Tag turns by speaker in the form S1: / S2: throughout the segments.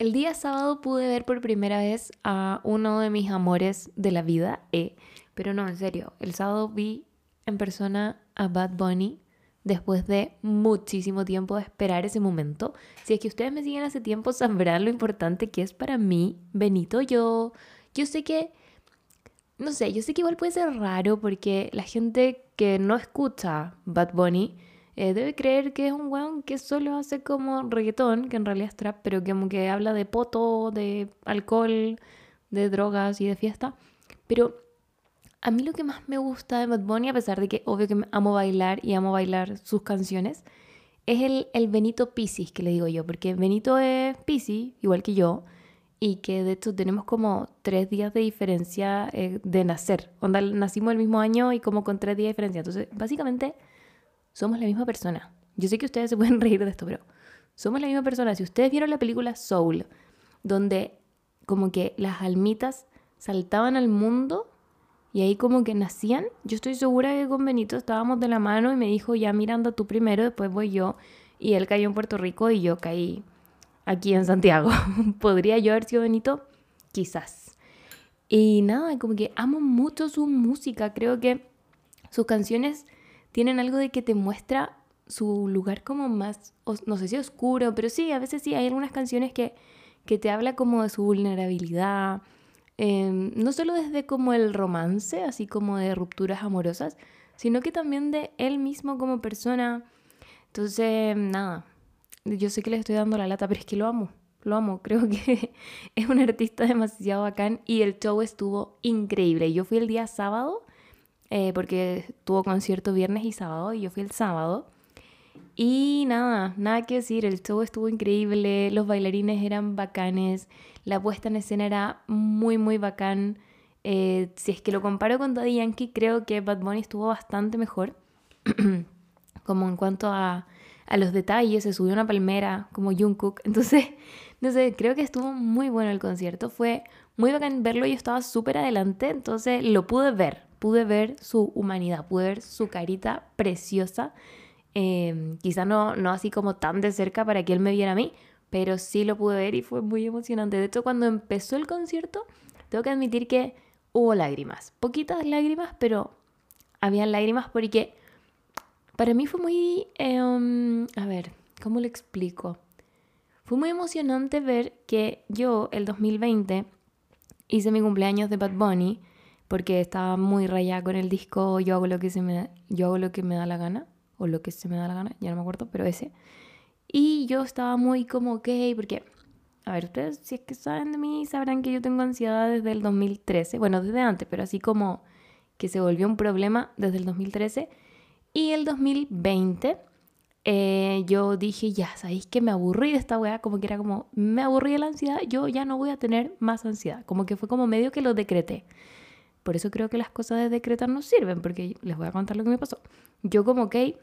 S1: El día sábado pude ver por primera vez a uno de mis amores de la vida, eh, pero no, en serio, el sábado vi en persona a Bad Bunny después de muchísimo tiempo de esperar ese momento. Si es que ustedes me siguen hace tiempo, sabrán lo importante que es para mí, Benito, yo, yo sé que, no sé, yo sé que igual puede ser raro porque la gente que no escucha Bad Bunny, eh, debe creer que es un weón que solo hace como reggaetón, que en realidad es trap, pero que como que habla de poto, de alcohol, de drogas y de fiesta. Pero a mí lo que más me gusta de Bad Bunny, a pesar de que obvio que amo bailar y amo bailar sus canciones, es el, el Benito Piscis, que le digo yo, porque Benito es Piscis, igual que yo, y que de hecho tenemos como tres días de diferencia eh, de nacer. Onda, nacimos el mismo año y como con tres días de diferencia. Entonces, básicamente somos la misma persona. Yo sé que ustedes se pueden reír de esto, pero somos la misma persona. Si ustedes vieron la película Soul, donde como que las almitas saltaban al mundo y ahí como que nacían, yo estoy segura que con Benito estábamos de la mano y me dijo, ya mirando tú primero, después voy yo. Y él cayó en Puerto Rico y yo caí aquí en Santiago. ¿Podría yo haber sido Benito? Quizás. Y nada, como que amo mucho su música. Creo que sus canciones tienen algo de que te muestra su lugar como más, no sé si oscuro, pero sí, a veces sí, hay algunas canciones que, que te habla como de su vulnerabilidad, em, no solo desde como el romance, así como de rupturas amorosas, sino que también de él mismo como persona. Entonces, nada, yo sé que le estoy dando la lata, pero es que lo amo, lo amo, creo que es un artista demasiado bacán y el show estuvo increíble. Yo fui el día sábado eh, porque tuvo concierto viernes y sábado y yo fui el sábado. Y nada, nada que decir, el show estuvo increíble, los bailarines eran bacanes, la puesta en escena era muy, muy bacán. Eh, si es que lo comparo con Daddy Yankee, creo que Bad Bunny estuvo bastante mejor. como en cuanto a, a, los detalles, se subió una palmera como Jungkook. Entonces, no creo que estuvo muy bueno el concierto. Fue muy bacán verlo, yo estaba súper adelante, entonces lo pude ver pude ver su humanidad, pude ver su carita preciosa. Eh, quizá no, no así como tan de cerca para que él me viera a mí, pero sí lo pude ver y fue muy emocionante. De hecho, cuando empezó el concierto, tengo que admitir que hubo lágrimas. Poquitas lágrimas, pero había lágrimas porque para mí fue muy... Em, a ver, ¿cómo lo explico? Fue muy emocionante ver que yo, el 2020, hice mi cumpleaños de Bad Bunny porque estaba muy rayada con el disco Yo hago lo que se me yo hago lo que me da la gana o lo que se me da la gana, ya no me acuerdo, pero ese. Y yo estaba muy como ok, porque a ver, ustedes si es que saben de mí sabrán que yo tengo ansiedad desde el 2013, bueno, desde antes, pero así como que se volvió un problema desde el 2013 y el 2020 eh, yo dije, ya, ¿sabéis que me aburrí de esta weá? Como que era como, me aburrí de la ansiedad, yo ya no voy a tener más ansiedad. Como que fue como medio que lo decreté. Por eso creo que las cosas de decretar no sirven, porque les voy a contar lo que me pasó. Yo como que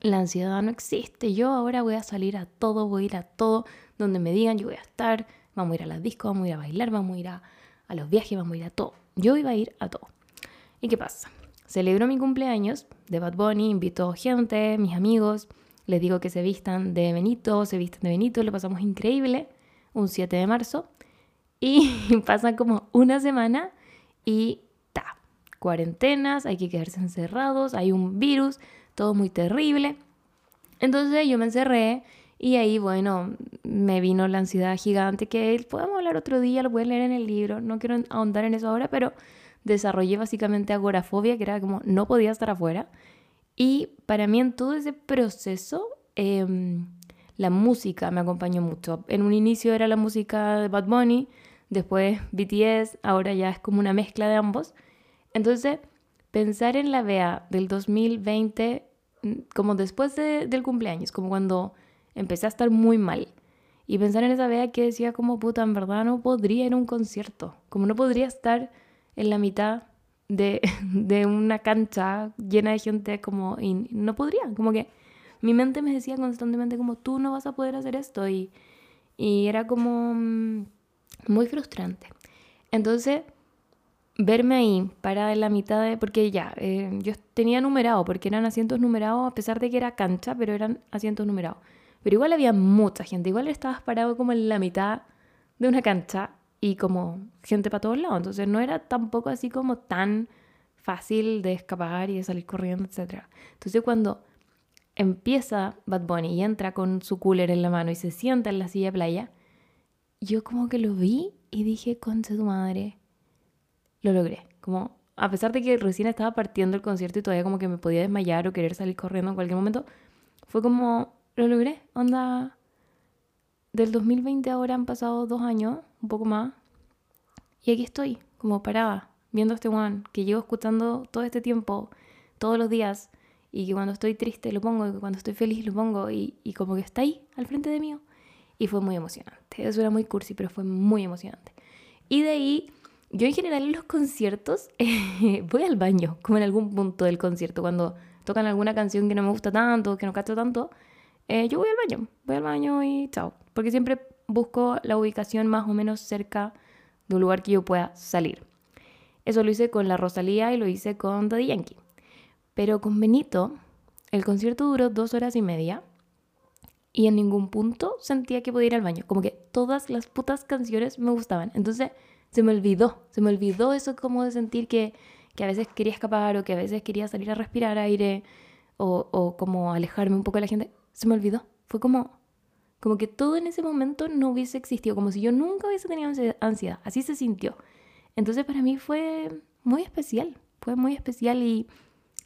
S1: la ansiedad no existe, yo ahora voy a salir a todo, voy a ir a todo, donde me digan yo voy a estar, vamos a ir a las discos, vamos a ir a bailar, vamos a ir a, a los viajes, vamos a ir a todo. Yo iba a ir a todo. ¿Y qué pasa? Celebro mi cumpleaños de Bad Bunny, invito gente, mis amigos, les digo que se vistan de Benito, se vistan de Benito, le pasamos increíble, un 7 de marzo, y pasa como una semana y cuarentenas, hay que quedarse encerrados, hay un virus, todo muy terrible. Entonces yo me encerré y ahí, bueno, me vino la ansiedad gigante que podemos hablar otro día, lo pueden leer en el libro, no quiero ahondar en eso ahora, pero desarrollé básicamente agorafobia, que era como no podía estar afuera. Y para mí en todo ese proceso, em, la música me acompañó mucho. En un inicio era la música de Bad Bunny, después BTS, ahora ya es como una mezcla de ambos. Entonces, pensar en la Bea del 2020, mm, como después del cumpleaños, como cuando empecé a estar muy mal, y pensar en esa Bea que decía como puta, en verdad no podría ir a un concierto, como no podría estar en la mitad de, de una cancha llena de gente como, no podría, como que mi mente me decía constantemente como tú no vas a poder hacer esto y, y era como mm, muy frustrante. Entonces, verme ahí, parada en la mitad de... Porque ya, eh, yo tenía numerado, porque eran asientos numerados, a pesar de que era cancha, pero eran asientos numerados. Pero igual había mucha gente, igual estabas parado como en la mitad de una cancha y como gente para todos lados. Entonces no era tampoco así como tan fácil de escapar y de salir corriendo, etc. Entonces cuando empieza Bad Bunny y entra con su cooler en la mano y se sienta en la silla playa, yo como que lo vi y dije, concha tu madre, lo logré. Como, a pesar de que recién estaba partiendo el concierto y todavía como que me podía desmayar o querer salir corriendo en cualquier momento, fue como, lo logré. Onda, del 2020 ahora han pasado dos años, un poco más, y aquí estoy, como parada, viendo a este one que llevo escuchando todo este tiempo, todos los días, y que cuando estoy triste lo pongo, y cuando estoy feliz lo pongo, y, y como que está ahí, al frente de mí. Y fue muy emocionante. Eso era muy cursi, pero fue muy emocionante. Y de ahí, yo en general en los conciertos voy al baño, como en algún punto del concierto, cuando tocan alguna canción que no me gusta tanto, que no cacho tanto, eh, yo voy al baño, voy al baño y chao. Porque siempre busco la ubicación más o menos cerca de un lugar que yo pueda salir. Eso lo hice con la Rosalía y lo hice con Daddy Yankee. Pero con Benito, el concierto duró dos horas y media y en ningún punto sentía que podía ir al baño. Como que todas las putas canciones me gustaban. Entonces se me olvidó, se me olvidó eso como de sentir que, que a veces quería escapar o que a veces quería salir a respirar aire o, o como alejarme un poco de la gente. Se me olvidó. Fue como, como que todo en ese momento no hubiese existido, como si yo nunca hubiese tenido ansiedad. Así se sintió. Entonces para mí fue muy especial, fue muy especial y,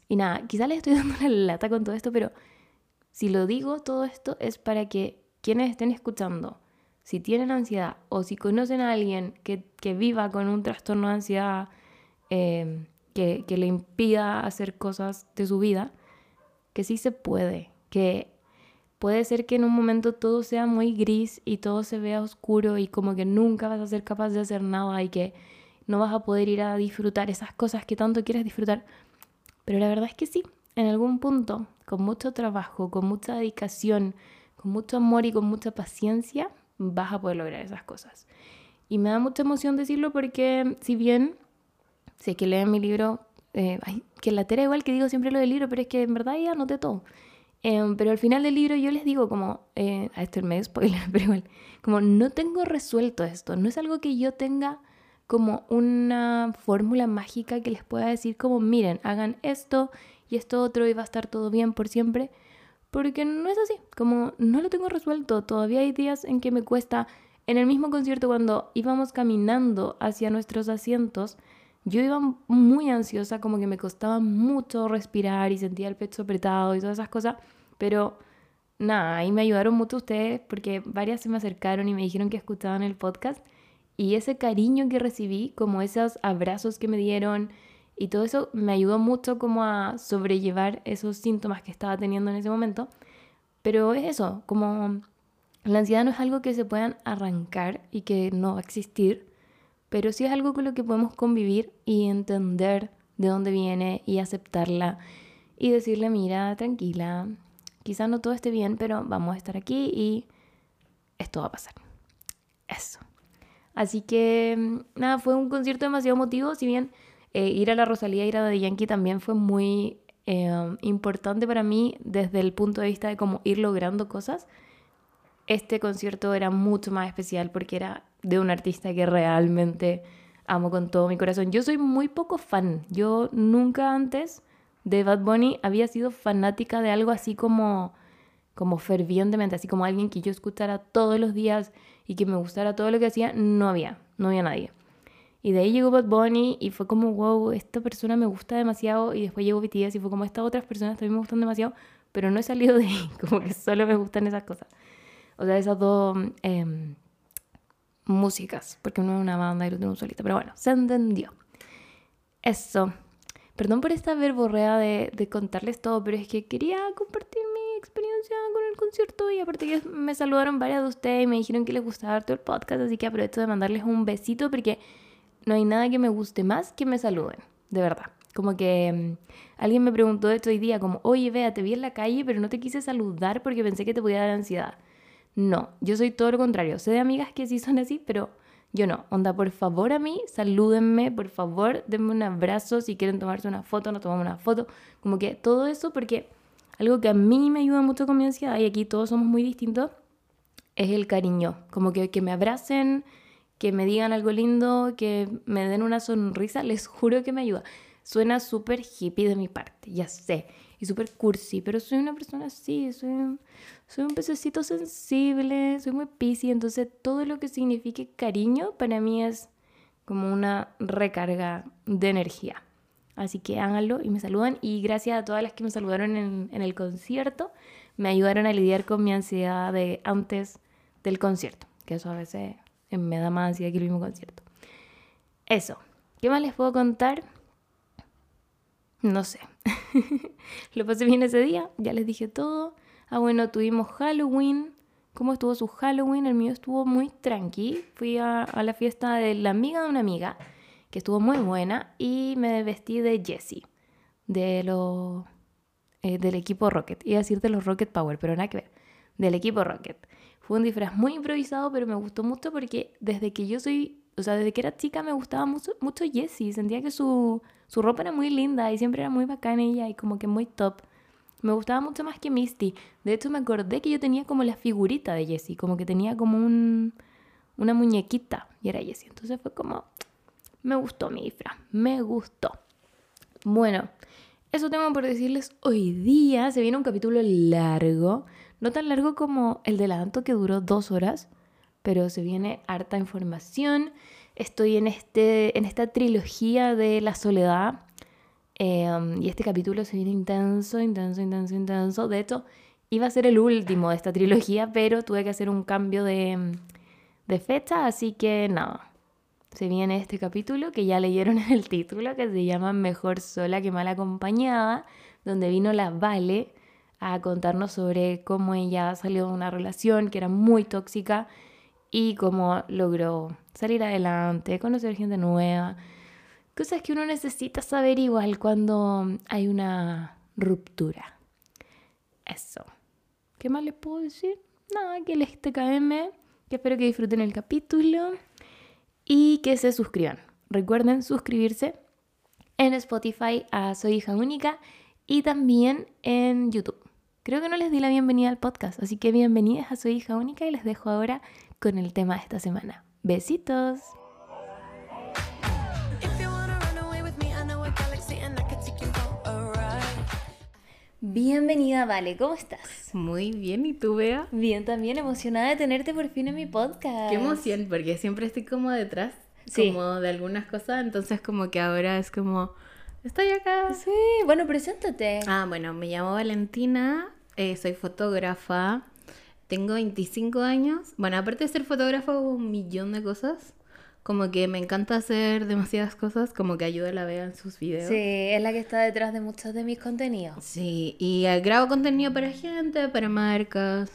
S1: y nada, quizá le estoy dando la lata con todo esto, pero si lo digo todo esto es para que quienes estén escuchando, si tienen ansiedad o si conocen a alguien que, viva con un trastorno de ansiedad em, que, que le impida hacer cosas de su vida, que sí se puede, que puede ser que en un momento todo sea muy gris y todo se vea oscuro y como que nunca vas a ser capaz de hacer nada y que no vas a poder ir a disfrutar esas cosas que tanto quieres disfrutar. Pero la verdad es que sí, en algún punto, con mucho trabajo, con mucha dedicación, con mucho amor y con mucha paciencia, vas a poder lograr esas cosas. Y me da mucha emoción decirlo porque si bien sé que leen mi libro, eh, que la tera igual que digo siempre lo del libro, pero es que en verdad ya anoté todo. Em, pero al final del libro yo les digo como, eh, a esto es medio spoiler, pero igual, como no tengo resuelto esto, no es algo que yo tenga como una fórmula mágica que les pueda decir como, miren, hagan esto y esto otro y va a estar todo bien por siempre, porque no es así, como no lo tengo resuelto, todavía hay días en que me cuesta, en el mismo concierto cuando íbamos caminando hacia nuestros asientos, yo iba muy ansiosa, como que me costaba mucho respirar y sentía el pecho apretado y todas esas cosas, pero nada, ahí me ayudaron mucho ustedes porque varias se me acercaron y me dijeron que escuchaban el podcast y ese cariño que recibí, como esos abrazos que me dieron, y todo eso me ayudó mucho como a sobrellevar esos síntomas que estaba teniendo en ese momento. Pero es eso, como la ansiedad no es algo que se puedan arrancar y que no va a existir, pero sí es algo con lo que podemos convivir y entender de dónde viene y aceptarla y decirle, mira, tranquila, quizá no todo esté bien, pero vamos a estar aquí y esto va a pasar. Eso. Así que, nada, fue un concierto demasiado emotivo, si bien eh, ir a la Rosalía, ir a The Yankee también fue muy eh, importante para mí desde el punto de vista de cómo ir logrando cosas. Este concierto era mucho más especial porque era de un artista que realmente amo con todo mi corazón. Yo soy muy poco fan. Yo nunca antes de Bad Bunny había sido fanática de algo así como como fervientemente, así como alguien que yo escuchara todos los días y que me gustara todo lo que hacía, no había, no había nadie. Y de ahí llegó Bad Bunny y fue como, wow, esta persona me gusta demasiado. Y después llegó BTS y fue como, estas otras personas también me gustan demasiado, pero no he salido de ahí, como que solo me gustan esas cosas. O sea, esas dos em, músicas, porque uno es una banda y el otro un solista. Pero bueno, se entendió. Eso. Perdón por esta verborrea de, contarles todo, pero es que quería compartir mi experiencia con el concierto y aparte que me saludaron varias de ustedes y me dijeron que les gustaba todo el podcast, así que aprovecho de mandarles un besito porque no hay nada que me guste más que me saluden, de verdad. Como que mm, alguien me preguntó esto hoy día, como, oye, vea, te vi en la calle, pero no te quise saludar porque pensé que te podía dar ansiedad. No, yo soy todo lo contrario. Sé de amigas que sí son así, pero yo no. Onda, por favor a mí, salúdenme, por favor, denme un abrazo. Si quieren tomarse una foto, no tomamos una foto. Como que todo eso, porque algo que a mí me ayuda mucho con mi ansiedad, y aquí todos somos muy distintos, es el cariño. Como que, que me abracen, que me digan algo lindo, que me den una sonrisa, les juro que me ayuda. Suena súper hippie de mi parte, ya sé, y súper cursi, pero soy una persona así, soy un, soy un pececito sensible, soy muy piscis, entonces todo lo que signifique cariño para mí es como una recarga de energía. Así que háganlo y me saludan. Y gracias a todas las que me saludaron en, en el concierto, me ayudaron a lidiar con mi ansiedad de antes del concierto, que eso a veces me da más ansiedad que el mismo concierto. Eso. ¿Qué más les puedo contar? No sé. Lo pasé bien ese día, ya les dije todo. Ah, bueno, tuvimos Halloween. ¿Cómo estuvo su Halloween? El mío estuvo muy tranqui. Fui a, la fiesta de la amiga de una amiga, que estuvo muy buena, y me vestí de Jessie, de lo, eh, del equipo Rocket. Iba a decir de los Rocket Power, pero nada que ver. Del equipo Rocket. Fue un disfraz muy improvisado, pero me gustó mucho porque desde que yo soy, o sea, desde que era chica me gustaba mucho, mucho Jessie. Sentía que su, su ropa era muy linda y siempre era muy bacana ella y como que muy top. Me gustaba mucho más que Misty. De hecho, me acordé que yo tenía como la figurita de Jessie, como que tenía como un, una muñequita y era Jessie. Entonces fue como, me gustó mi disfraz, me gustó. Bueno, eso tengo por decirles hoy día. Se viene un capítulo largo, no tan largo como el del adelanto que duró dos horas, pero se viene harta información. Estoy en, este, en esta trilogía de la soledad Em, y este capítulo se viene intenso, intenso, intenso, intenso. De hecho, iba a ser el último de esta trilogía, pero tuve que hacer un cambio de, de fecha, así que nada. Se viene este capítulo que ya leyeron en el título, que se llama Mejor sola que mal acompañada, donde vino la Vale a contarnos sobre cómo ella salió de una relación que era muy tóxica y cómo logró salir adelante, conocer gente nueva Cosas que uno necesita saber igual cuando hay una ruptura. Eso. ¿Qué más les puedo decir? Nada, que les TKM, que espero que disfruten el capítulo y que se suscriban. Recuerden suscribirse en Spotify a Soy Hija Única y también en YouTube. Creo que no les di la bienvenida al podcast, así que bienvenidas a Soy Hija Única y les dejo ahora con el tema de esta semana. Besitos. Bienvenida, Vale, ¿cómo estás?
S2: Muy bien, ¿y tú, Bea?
S1: Bien, también emocionada de tenerte por fin en mi podcast.
S2: Qué emoción, porque siempre estoy como detrás, como de algunas cosas, entonces como que ahora es como, estoy acá.
S1: Sí, bueno, preséntate.
S2: Ah, bueno, me llamo Valentina, eh, soy fotógrafa, tengo 25 años. Bueno, aparte de ser fotógrafa, hago un millón de cosas. Como que me encanta hacer demasiadas cosas, como que ayuda a la Bea en sus videos.
S1: Sí, es la que está detrás de muchos de mis contenidos.
S2: Sí, y eh, grabo contenido para gente, para marcas.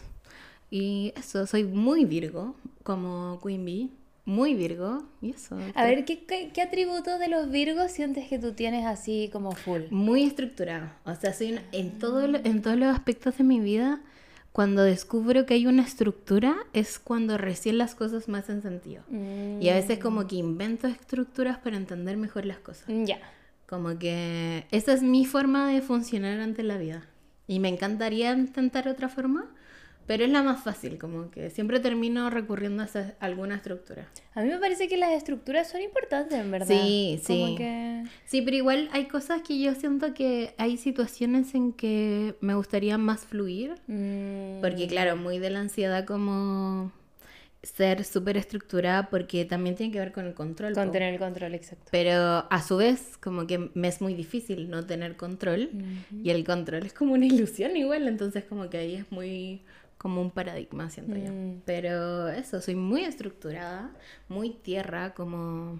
S2: Y eso, soy muy Virgo, como Queen Bee. Muy Virgo, y eso.
S1: A ver, ¿qué, qué, atributos de los Virgos sientes que tú tienes así como full?
S2: Muy estructurado. O sea, soy en, todo, en todos los aspectos de mi vida cuando descubro que hay una estructura es cuando recién las cosas me hacen sentido. Y a veces como que invento estructuras para entender mejor las cosas.
S1: Ya.
S2: Como que esa es mi forma de funcionar ante la vida. Y me encantaría intentar otra forma, pero es la más fácil, como que siempre termino recurriendo a alguna estructura.
S1: A mí me parece que las estructuras son importantes, en verdad.
S2: Sí, sí. Sí, pero igual hay cosas que yo siento que hay situaciones en que me gustaría más fluir. Mm. Porque claro, muy de la ansiedad como ser súper estructurada porque también tiene que ver con el control.
S1: Con tener el control, exacto.
S2: Pero a su vez, como que me es muy difícil no tener control y el control es como una ilusión igual, entonces como que ahí es muy como un paradigma, siento yo. Mm. Pero eso, soy muy estructurada, muy tierra, como...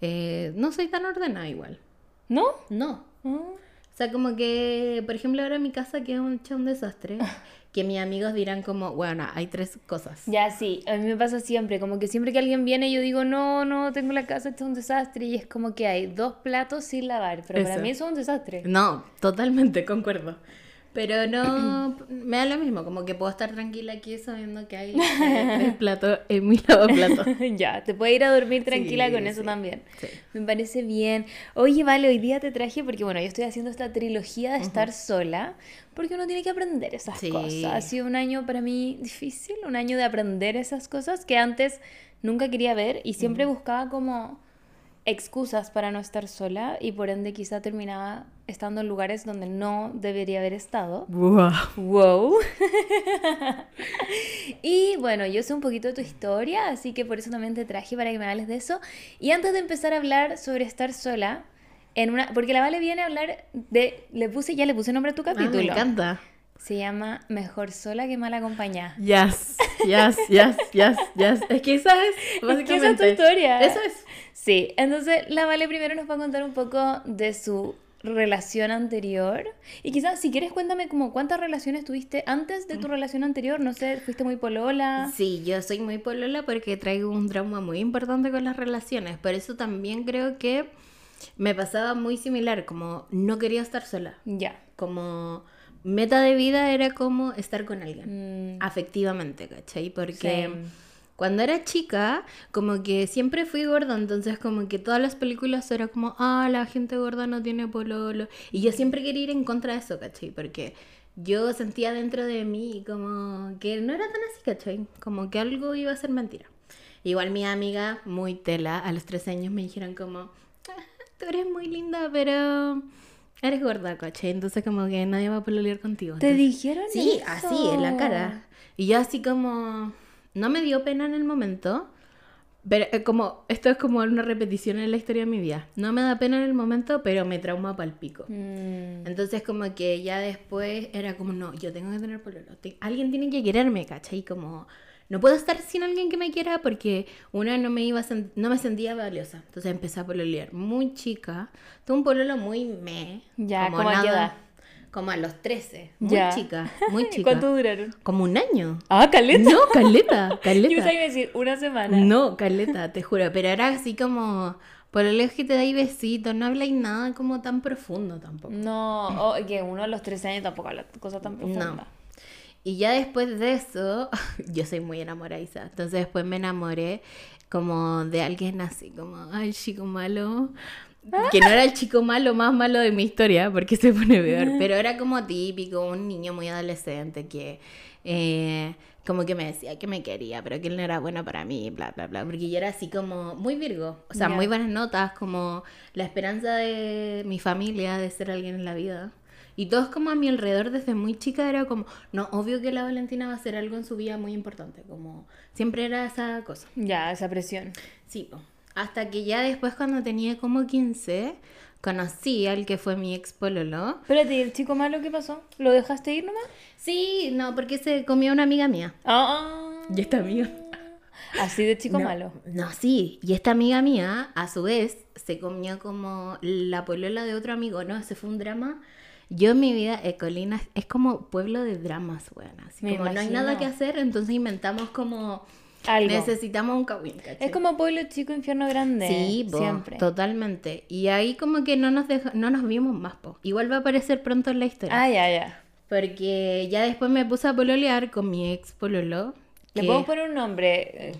S2: Eh, no soy tan ordenada igual.
S1: ¿No?
S2: No. Ah. O sea, como que, por ejemplo, ahora mi casa queda un, un desastre. que mis amigos dirán como, bueno, hay tres cosas.
S1: Ya, sí, a mí me pasa siempre, como que siempre que alguien viene yo digo, no, no, tengo la casa hecha un desastre y es como que hay dos platos sin lavar, pero para mí eso es un desastre.
S2: No, totalmente, concuerdo. Pero no, me da lo mismo, como que puedo estar tranquila aquí sabiendo que hay el plato en mi lavaplato.
S1: ya, te puedo ir a dormir tranquila con eso también. Me parece bien. Oye, vale, hoy día te traje porque, bueno, yo estoy haciendo esta trilogía de estar sola, porque uno tiene que aprender esas cosas. Ha sido un año para mí difícil, un año de aprender esas cosas que antes nunca quería ver y siempre buscaba como excusas para no estar sola y por ende quizá terminaba estando en lugares donde no debería haber estado.
S2: Wow.
S1: Wow. y bueno, yo sé un poquito de tu historia, así que por eso también te traje para que me hables de eso. Y antes de empezar a hablar sobre estar sola, en una, porque la Vale viene a hablar de, le puse, ya le puse nombre a tu capítulo.
S2: Ah, me encanta.
S1: Se llama Mejor sola que mal acompañada.
S2: Yes, yes, yes, yes, yes. Es que esa es básicamente.
S1: Es que esa es tu historia.
S2: Eso es.
S1: Sí, entonces la Vale primero nos va a contar un poco de su relación anterior. Y quizás, si quieres, cuéntame como cuántas relaciones tuviste antes de tu relación anterior. No sé, fuiste muy polola.
S2: Sí, yo soy muy polola porque traigo un trauma muy importante con las relaciones. Por eso también creo que me pasaba muy similar, como no quería estar sola.
S1: Ya.
S2: Como meta de vida era como estar con alguien,
S1: Mm,
S2: afectivamente, ¿cachai? Porque cuando era chica, como que siempre fui gorda, entonces como que todas las películas era como, ah, la gente gorda no tiene pololo. Y yo siempre quería ir en contra de eso, ¿cachai? Porque yo sentía dentro de mí como que no era tan así, ¿cachai? Como que algo iba a ser mentira. Igual mi amiga, muy tela, a los 13 años me dijeron como, "Ah, tú eres muy linda, pero eres gorda, ¿cachai? Entonces como que nadie va a pololear contigo.
S1: ¿Te
S2: Entonces-
S1: dijeron
S2: Sí,
S1: eso?
S2: así, en la cara. Y yo así como... No me dio pena en el momento. Pero eh, como... Esto es como una repetición en la historia de mi vida. No me da pena en el momento, pero me trauma pa'l pico.
S1: Mm,
S2: Entonces como que ya después era como, no, yo tengo que tener pololo. Te- alguien tiene que quererme, ¿cachai? Como... No puedo estar sin alguien que me quiera porque una no me iba a no me sentía valiosa. Entonces empecé a pololear muy chica. Tuve un pololo muy me.
S1: Ya, ¿cómo a qué edad?
S2: Como a los 13. Muy
S1: Ya.
S2: chica, muy chica.
S1: ¿Cuánto duraron?
S2: Como un año.
S1: Ah, caleta.
S2: No, caleta,
S1: Yo
S2: caleta.
S1: que iba a decir una semana.
S2: No, caleta, te juro. Pero era así como, por el que te dais besitos, no habláis nada como tan profundo tampoco.
S1: No, oh, que uno a los 13 años tampoco habla cosas tan profundas.
S2: Y ya después de eso, yo soy muy enamoradiza. Entonces después me enamoré como de alguien así, como, ay, chico malo. Que no era el chico malo más malo de mi historia, porque se pone peor. Pero era como típico, un niño muy adolescente que eh, como que me decía que me quería, pero que él no era bueno para mí, bla, bla, bla. Porque yo era así como muy virgo. O sea, muy buenas notas, como la esperanza de mi familia de ser alguien en la vida. Y todos como a mi alrededor desde muy chica era como, no, obvio que la Valentina va a hacer algo en su vida muy importante, como siempre era esa cosa.
S1: Ya, esa presión.
S2: Sí, hasta que ya después cuando tenía como 15, conocí al que fue mi ex pololo.
S1: Espérate, ¿y el chico malo qué pasó? ¿Lo dejaste ir nomás?
S2: Sí, no, porque se comió una amiga mía.
S1: Ah.
S2: Y esta amiga.
S1: Así de chico
S2: no,
S1: malo.
S2: No, sí. Y esta amiga mía, a su vez, se comió como la polola de otro amigo, ¿no? Ese fue un drama. Yo en mi vida, eh, Colina, es como pueblo de dramas, weón. Así
S1: Me
S2: como no hay nada que hacer, entonces inventamos como...
S1: Algo.
S2: Necesitamos un ¿cachai?
S1: Es como pueblo chico, infierno grande.
S2: Sí, po,
S1: siempre.
S2: totalmente. Y ahí como que no nos deja- no nos vimos más, po. Igual va a aparecer pronto en la historia.
S1: Ah, ya, ya.
S2: Porque ya después me puse a pololear con mi ex pololo.
S1: Le puedo poner un nombre. eh,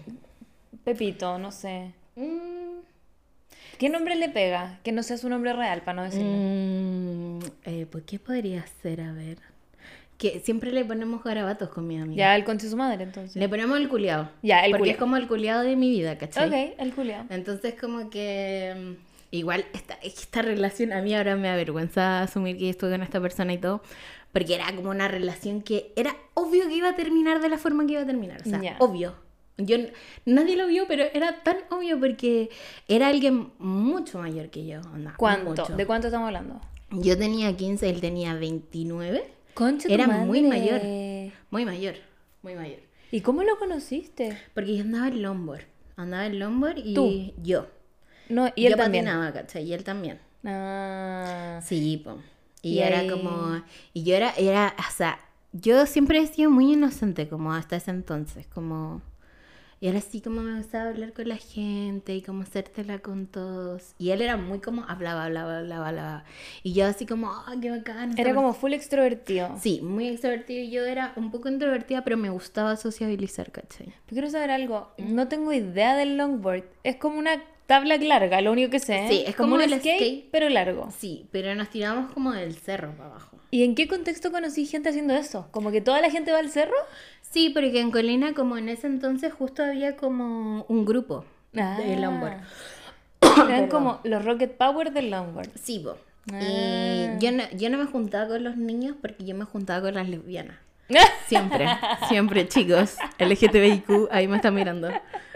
S1: Pepito, no sé.
S2: Mm,
S1: ¿Qué nombre le pega? Que no sea su nombre real, para no decirlo.
S2: mm, eh, pues, ¿qué podría ser? A ver. Que siempre le ponemos garabatos con mi amiga.
S1: Ya, el conche su madre, entonces.
S2: Le ponemos el culiado.
S1: Ya, el
S2: Porque
S1: culiao.
S2: es como el culiado de mi vida, ¿cachai?
S1: Ok, el culiao.
S2: Entonces como que mm, igual esta, esta relación a mí ahora me avergüenza asumir que estoy con esta persona y todo, porque era como una relación que era obvio que iba a terminar de la forma que iba a terminar, o sea,
S1: Ya.
S2: obvio. Yo nadie lo vio, pero era tan obvio porque era alguien mucho mayor que yo, onda,
S1: ¿Cuánto?
S2: mucho.
S1: ¿De cuánto estamos hablando?
S2: Yo tenía 15, él tenía 29,
S1: Concha tu
S2: Era muy mayor. muy mayor, muy mayor.
S1: ¿Y cómo lo conociste?
S2: Porque yo andaba en longboard, andaba en longboard y
S1: Tú.
S2: yo.
S1: No, y él
S2: yo
S1: también.
S2: patinaba, ¿cachai? Y él también.
S1: Ah.
S2: Sí, po. Y,
S1: Y
S2: era
S1: ahí-
S2: como. Y yo era, era, o sea, yo siempre he sido muy inocente, como hasta ese entonces, como. Y era así como me gustaba hablar con la gente y como hacértela con todos. Y él era muy como hablaba, hablaba, hablaba, hablaba. Y yo así como, ah, qué bacán.
S1: Era
S2: persona".
S1: como full extrovertido.
S2: Sí, muy extrovertido. Y yo era un poco introvertida, pero me gustaba sociabilizar, ¿cachai?
S1: Pero quiero saber algo. No tengo idea del longboard. Es como una tabla larga, lo único que sé.
S2: Sí, es como
S1: un
S2: el
S1: skate,
S2: skate.
S1: pero largo.
S2: Sí, pero nos tiramos como del cerro para abajo.
S1: ¿Y en qué contexto conocí gente haciendo eso? ¿Como que toda la gente va al cerro?
S2: Sí, porque en Colina, como en ese entonces, justo había como un grupo de
S1: Ah.
S2: longboard.
S1: Eran como los Rocket Power del longboard.
S2: Sí, po.
S1: Ah.
S2: Y yo no, yo no me juntaba con los niños porque yo me juntaba con las lesbianas. Siempre, siempre, chicos. LGTBIQ, ahí me están mirando.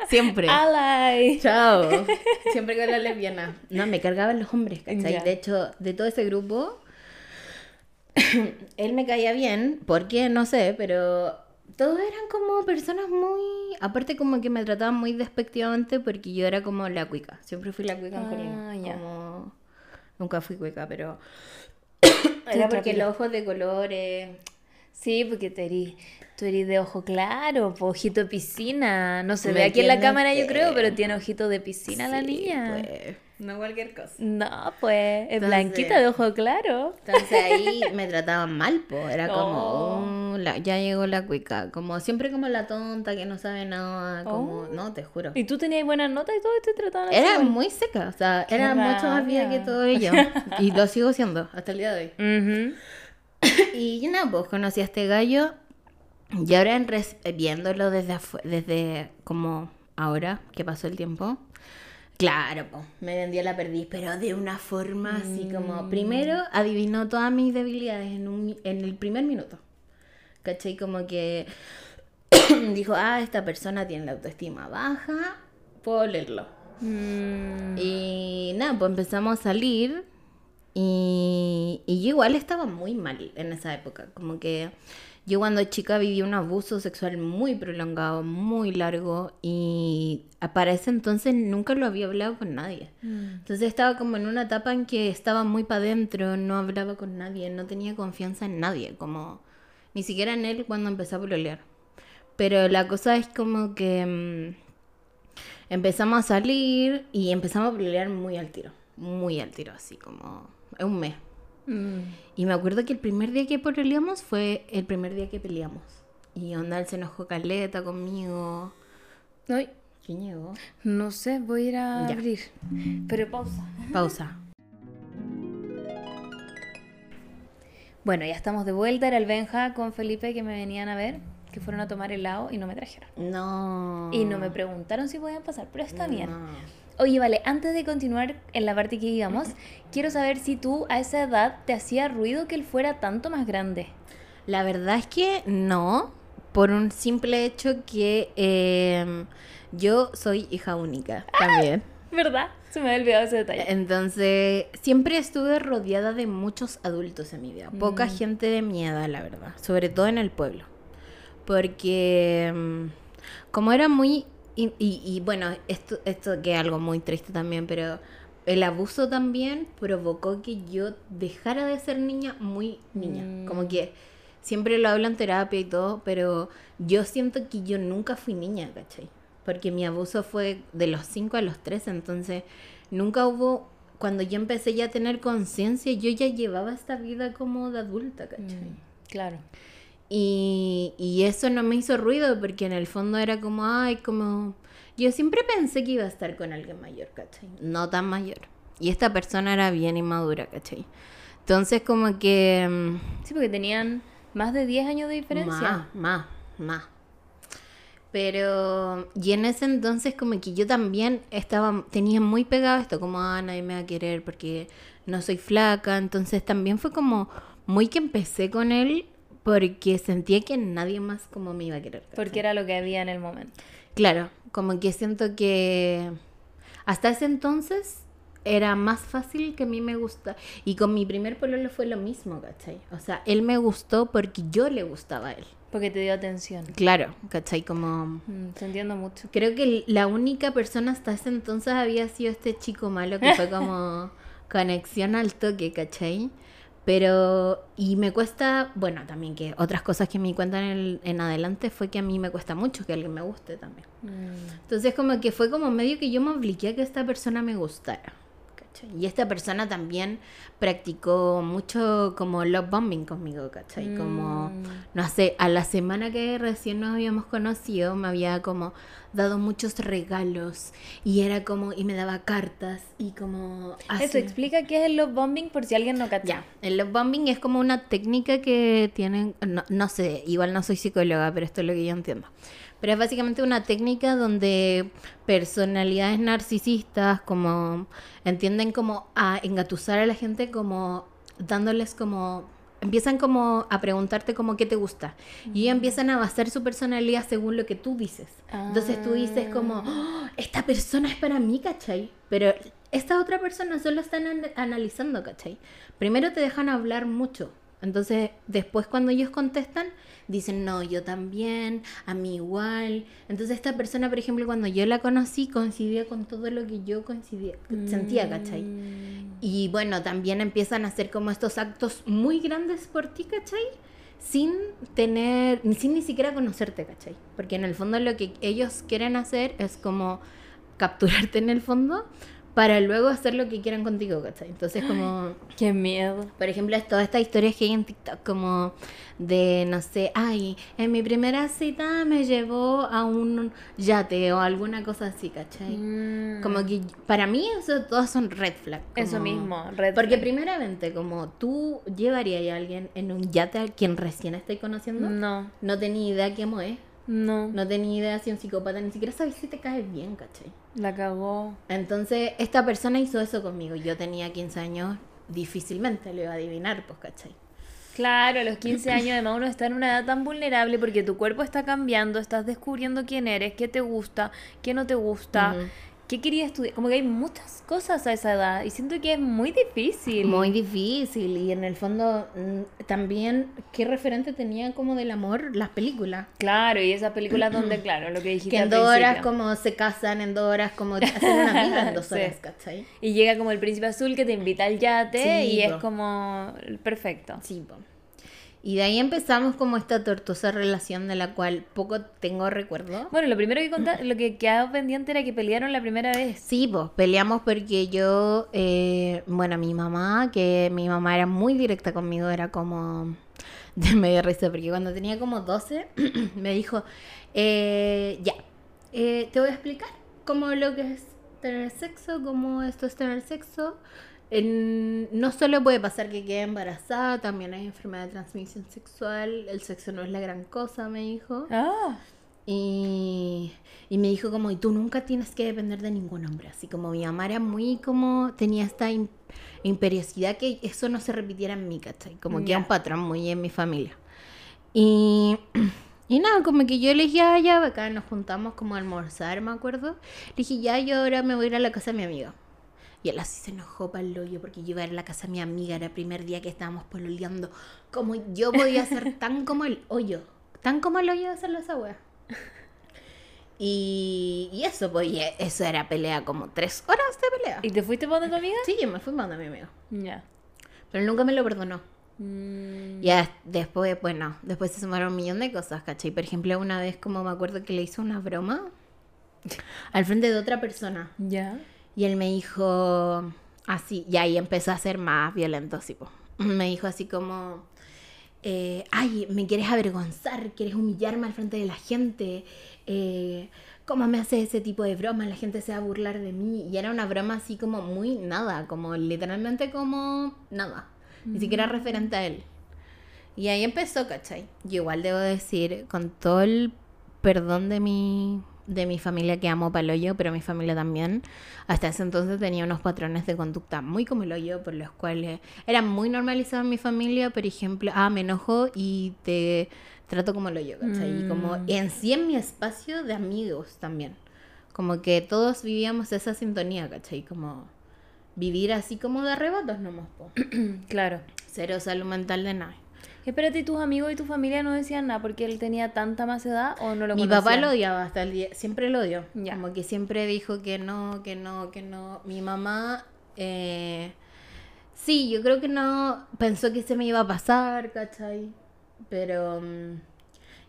S2: Siempre.
S1: Ally.
S2: Chao. Siempre con las lesbianas. No, me cargaban los hombres, ¿cachai? De hecho, de todo ese grupo, él me caía bien, porque no sé, pero todos eran como personas muy. Aparte, como que me trataban muy despectivamente porque yo era como la cuica. Siempre fui la cuica en
S1: Ah,
S2: Colina. Como... Nunca fui cuica, pero.
S1: Era
S2: porque los ojos de colores.
S1: Sí, porque tú eres, tú eres de ojo claro, po, ojito de piscina. No se
S2: Me
S1: ve aquí en la cámara, yo creo, pero tiene ojito de piscina la niña.
S2: pues, no cualquier cosa.
S1: No, pues, es
S2: Entonces-
S1: blanquita de ojo claro.
S2: Entonces ahí me trataban mal, po. Era como,
S1: Oh.
S2: "Oh, la- ya llegó la cuica. Como siempre como la tonta que no sabe nada. Como,
S1: Oh.
S2: no, te juro.
S1: Y tú tenías buenas notas y todo y te trataban así.
S2: Era muy seca, o sea,
S1: Qué
S2: era mucho más vida
S1: rabia.
S2: que todo ello. Y lo sigo siendo hasta el día de hoy. Y nada, pues conocí a este gallo. Y ahora en res- viéndolo desde, desde como ahora que pasó el tiempo. Claro, pues me vendía la perdiz, pero de una forma así
S1: Mm.
S2: como... Primero adivinó todas mis debilidades en, un, en el primer minuto. ¿Cachai? Como que dijo, ah, esta persona tiene la autoestima baja, puedo leerlo.
S1: Mm,
S2: Y nada, pues empezamos a salir y, y yo igual estaba muy mal en esa época. Como que yo cuando chica viví un abuso sexual muy prolongado, muy largo y para ese entonces nunca lo había hablado con nadie.
S1: mm.
S2: Entonces estaba como en una etapa en que estaba muy para adentro, no hablaba con nadie, no tenía confianza en nadie, como ni siquiera en él cuando empecé a pololear. Pero la cosa es como que mm, empezamos a salir y empezamos a pololear muy al tiro, muy al tiro, así como un mes.
S1: Mm.
S2: Y me acuerdo que el primer día que pololeamos fue el primer día que peleamos. Y onda, él se enojó caleta conmigo.
S1: Ay,
S2: ¿Quién llegó?
S1: no sé, voy a ir a
S2: Ya.
S1: abrir. Pero pausa.
S2: Pausa.
S1: Bueno, ya estamos de vuelta. Era el Benja con Felipe que me venían a ver, que fueron a tomar helado y no me trajeron.
S2: No.
S1: Y no me preguntaron si podían pasar, pero está bien. Oye, vale, antes de continuar en la parte que íbamos, quiero saber si tú a esa edad te hacía ruido que él fuera tanto más grande.
S2: La verdad es que no, por un simple hecho que eh, yo soy hija única también.
S1: ¿Verdad? Se me había olvidado ese detalle.
S2: Entonces, siempre estuve rodeada de muchos adultos en mi vida. Poca
S1: Mm.
S2: gente de mi edad, la verdad. Sobre todo en el pueblo. Porque, mm, como era muy. Y, y- y, bueno, esto, esto que es algo muy triste también, pero el abuso también provocó que yo dejara de ser niña muy niña.
S1: Mm.
S2: Como que siempre lo hablo en terapia y todo, pero yo siento que yo nunca fui niña, ¿cachai? Porque mi abuso fue de los 5 a los 3, entonces nunca hubo, cuando yo empecé ya a tener conciencia, yo ya llevaba esta vida como de adulta, ¿cachai?
S1: Mm, claro.
S2: Y, y eso no me hizo ruido porque en el fondo era como, ay, como... Yo siempre pensé que iba a estar con alguien mayor, ¿cachai? No tan mayor. Y esta persona era bien inmadura, ¿cachai? Entonces como que... mm,
S1: Sí, porque tenían más de 10 años de diferencia.
S2: Más, más, más. Pero, y en ese entonces como que yo también estaba, tenía muy pegado esto, como, ah, nadie me va a querer porque no soy flaca. Entonces también fue como muy que empecé con él porque sentía que nadie más como me iba a querer. ¿cachai?
S1: Porque era lo que había en el momento.
S2: Claro, como que siento que hasta ese entonces era más fácil que a mí me gusta. Y con mi primer pololo fue lo mismo, ¿cachai? O sea, él me gustó porque yo le gustaba a él.
S1: Porque te dio atención.
S2: Claro, ¿cachai? Como...
S1: Mm, te entiendo mucho.
S2: Creo que la única persona hasta ese entonces había sido este chico malo que fue como conexión al toque, ¿cachai? Pero, y me cuesta, bueno, también que otras cosas que me cuentan en, en adelante fue que a mí me cuesta mucho que alguien me guste también.
S1: Mm,
S2: Entonces como que fue como medio que yo me obligué a que esta persona me gustara. Y esta persona también practicó mucho como love bombing conmigo, ¿cachai? Como,
S1: Mm.
S2: no sé, a la semana que recién nos habíamos conocido, me había como dado muchos regalos y era como, y me daba cartas y como... así.
S1: Eso explica qué es el love bombing por si alguien no cacha.
S2: Ya, el love bombing es como una técnica que tienen, no, no sé, igual no soy psicóloga, pero esto es lo que yo entiendo. Pero es básicamente una técnica donde personalidades narcisistas como entienden como a engatusar a la gente como dándoles como empiezan como a preguntarte como qué te gusta y ellos empiezan a basar su personalidad según lo que tú dices. Entonces tú dices como, "Oh, esta persona es para mí, ¿cachai? Pero esta otra persona solo están an- analizando, ¿cachai? Primero te dejan hablar mucho. Entonces, después cuando ellos contestan, dicen, no, yo también, a mí igual. Entonces, esta persona, por ejemplo, cuando yo la conocí, coincidía con todo lo que yo coincidía, sentía, ¿cachai? Y bueno, también empiezan a hacer como estos actos muy grandes por ti, ¿cachai? Sin tener, ni- sin ni siquiera conocerte, ¿cachai? Porque en el fondo lo que ellos quieren hacer es como capturarte en el fondo para luego hacer lo que quieran contigo, ¿cachai? Entonces como...
S1: Qué miedo.
S2: Por ejemplo, es todas estas historias que hay en TikTok como de, no sé, ay, en mi primera cita me llevó a un yate o alguna cosa así, ¿cachai?
S1: Mm.
S2: Como que para mí eso todas son red flag.
S1: Eso mismo, red
S2: Porque
S1: flag.
S2: primeramente, como tú llevarías a alguien en un yate a quien recién estáis conociendo,
S1: No,
S2: no tenía idea quién es,
S1: no,
S2: no tenía idea si un psicópata, ni siquiera sabes si te cae bien, ¿cachai?
S1: la cagó.
S2: Entonces, esta persona hizo eso conmigo. Yo tenía 15 años, difícilmente lo iba a adivinar, pues, ¿cachai?
S1: Claro, a los 15 años además uno está en una edad tan vulnerable porque tu cuerpo está cambiando, estás descubriendo quién eres, qué te gusta, qué no te gusta,
S2: Ujú.
S1: Qué querías estudiar. Como que hay muchas cosas a esa edad y siento que es muy difícil.
S2: Muy difícil y en el fondo mm, también qué referente tenía como del amor las películas.
S1: Claro, y esas películas donde, claro, lo que dijiste
S2: Que en
S1: al
S2: dos horas como se casan, en dos horas como hacen una vida en dos
S1: Sí.
S2: horas, ¿cachai?
S1: Y llega como el príncipe azul que te invita al yate
S2: Sí,
S1: y es como perfecto.
S2: Sí, po. Y de ahí empezamos como esta tortuosa relación de la cual poco tengo recuerdo.
S1: Bueno, lo primero que contaste, lo que quedaba pendiente era que pelearon la primera vez.
S2: Sí, pues peleamos porque yo, eh, bueno, mi mamá, que mi mamá era muy directa conmigo, era como de medio risa, porque cuando tenía como 12, me dijo, eh, ya, eh, te voy a explicar cómo lo que es tener sexo, cómo esto es tener sexo. En- no solo puede pasar que quede embarazada, también hay enfermedad de transmisión sexual, el sexo no es la gran cosa, me dijo.
S1: Ah,
S2: Y, y me dijo como, y tú nunca tienes que depender de ningún hombre. Así como mi mamá era muy como, tenía esta im- imperiosidad que eso no se repitiera en mí, ¿cachai? Como que era un patrón muy en mi familia. Y, y nada, como que yo le dije, ah, ya, acá nos juntamos como a almorzar, me acuerdo. Le dije, ya, yo ahora me voy a ir a la casa de mi amiga. Y él así se enojó para el hoyo porque yo iba a ir a la casa de mi amiga, era el primer día que estábamos pololeando. Como yo podía ser tan como el hoyo, tan como el hoyo de hacerlo esa wea. Y, y eso, pues, y eso era pelea, como tres horas de pelea.
S1: ¿y te fuiste para tu amiga?
S2: Sí, yo me fui mandando a mi amigo.
S1: Ya.
S2: Pero él nunca me lo perdonó.
S1: Mm,
S2: Ya después, bueno, después se sumaron un millón de cosas, ¿cachai? Por ejemplo, una vez como me acuerdo que le hizo una broma al frente de otra persona.
S1: Ya.
S2: Y él me dijo así, y ahí empezó a ser más violento, así, po. Me dijo así como, eh, ay, me quieres avergonzar, quieres humillarme al frente de la gente, eh, ¿cómo me haces ese tipo de broma? La gente se va a burlar de mí. Y era una broma así como muy nada, como literalmente como nada, ni siquiera referente a él. Y ahí empezó, ¿cachai? Yo igual debo decir, con todo el perdón de mi, de mi familia que amo para el hoyo, pero mi familia también, hasta ese entonces tenía unos patrones de conducta muy como el hoyo, por los cuales eran muy normalizados en mi familia, por ejemplo, ah, me enojo y te trato como el hoyo, ¿cachai? Y como en sí en mi espacio de amigos también. Como que todos vivíamos esa sintonía, ¿cachai? Como vivir así como de arrebatos nomás, po.
S1: Claro.
S2: Cero salud mental de nada.
S1: Espérate, ¿y tus amigos y tu familia no decían nada porque él tenía tanta más edad o no lo
S2: Mi
S1: conocían?
S2: papá lo odiaba hasta el día, siempre lo odió.
S1: Ya.
S2: Como que siempre dijo que no, que no, que no. Mi mamá, eh, sí, yo creo que no pensó que se me iba a pasar, ¿cachai? Pero, mm,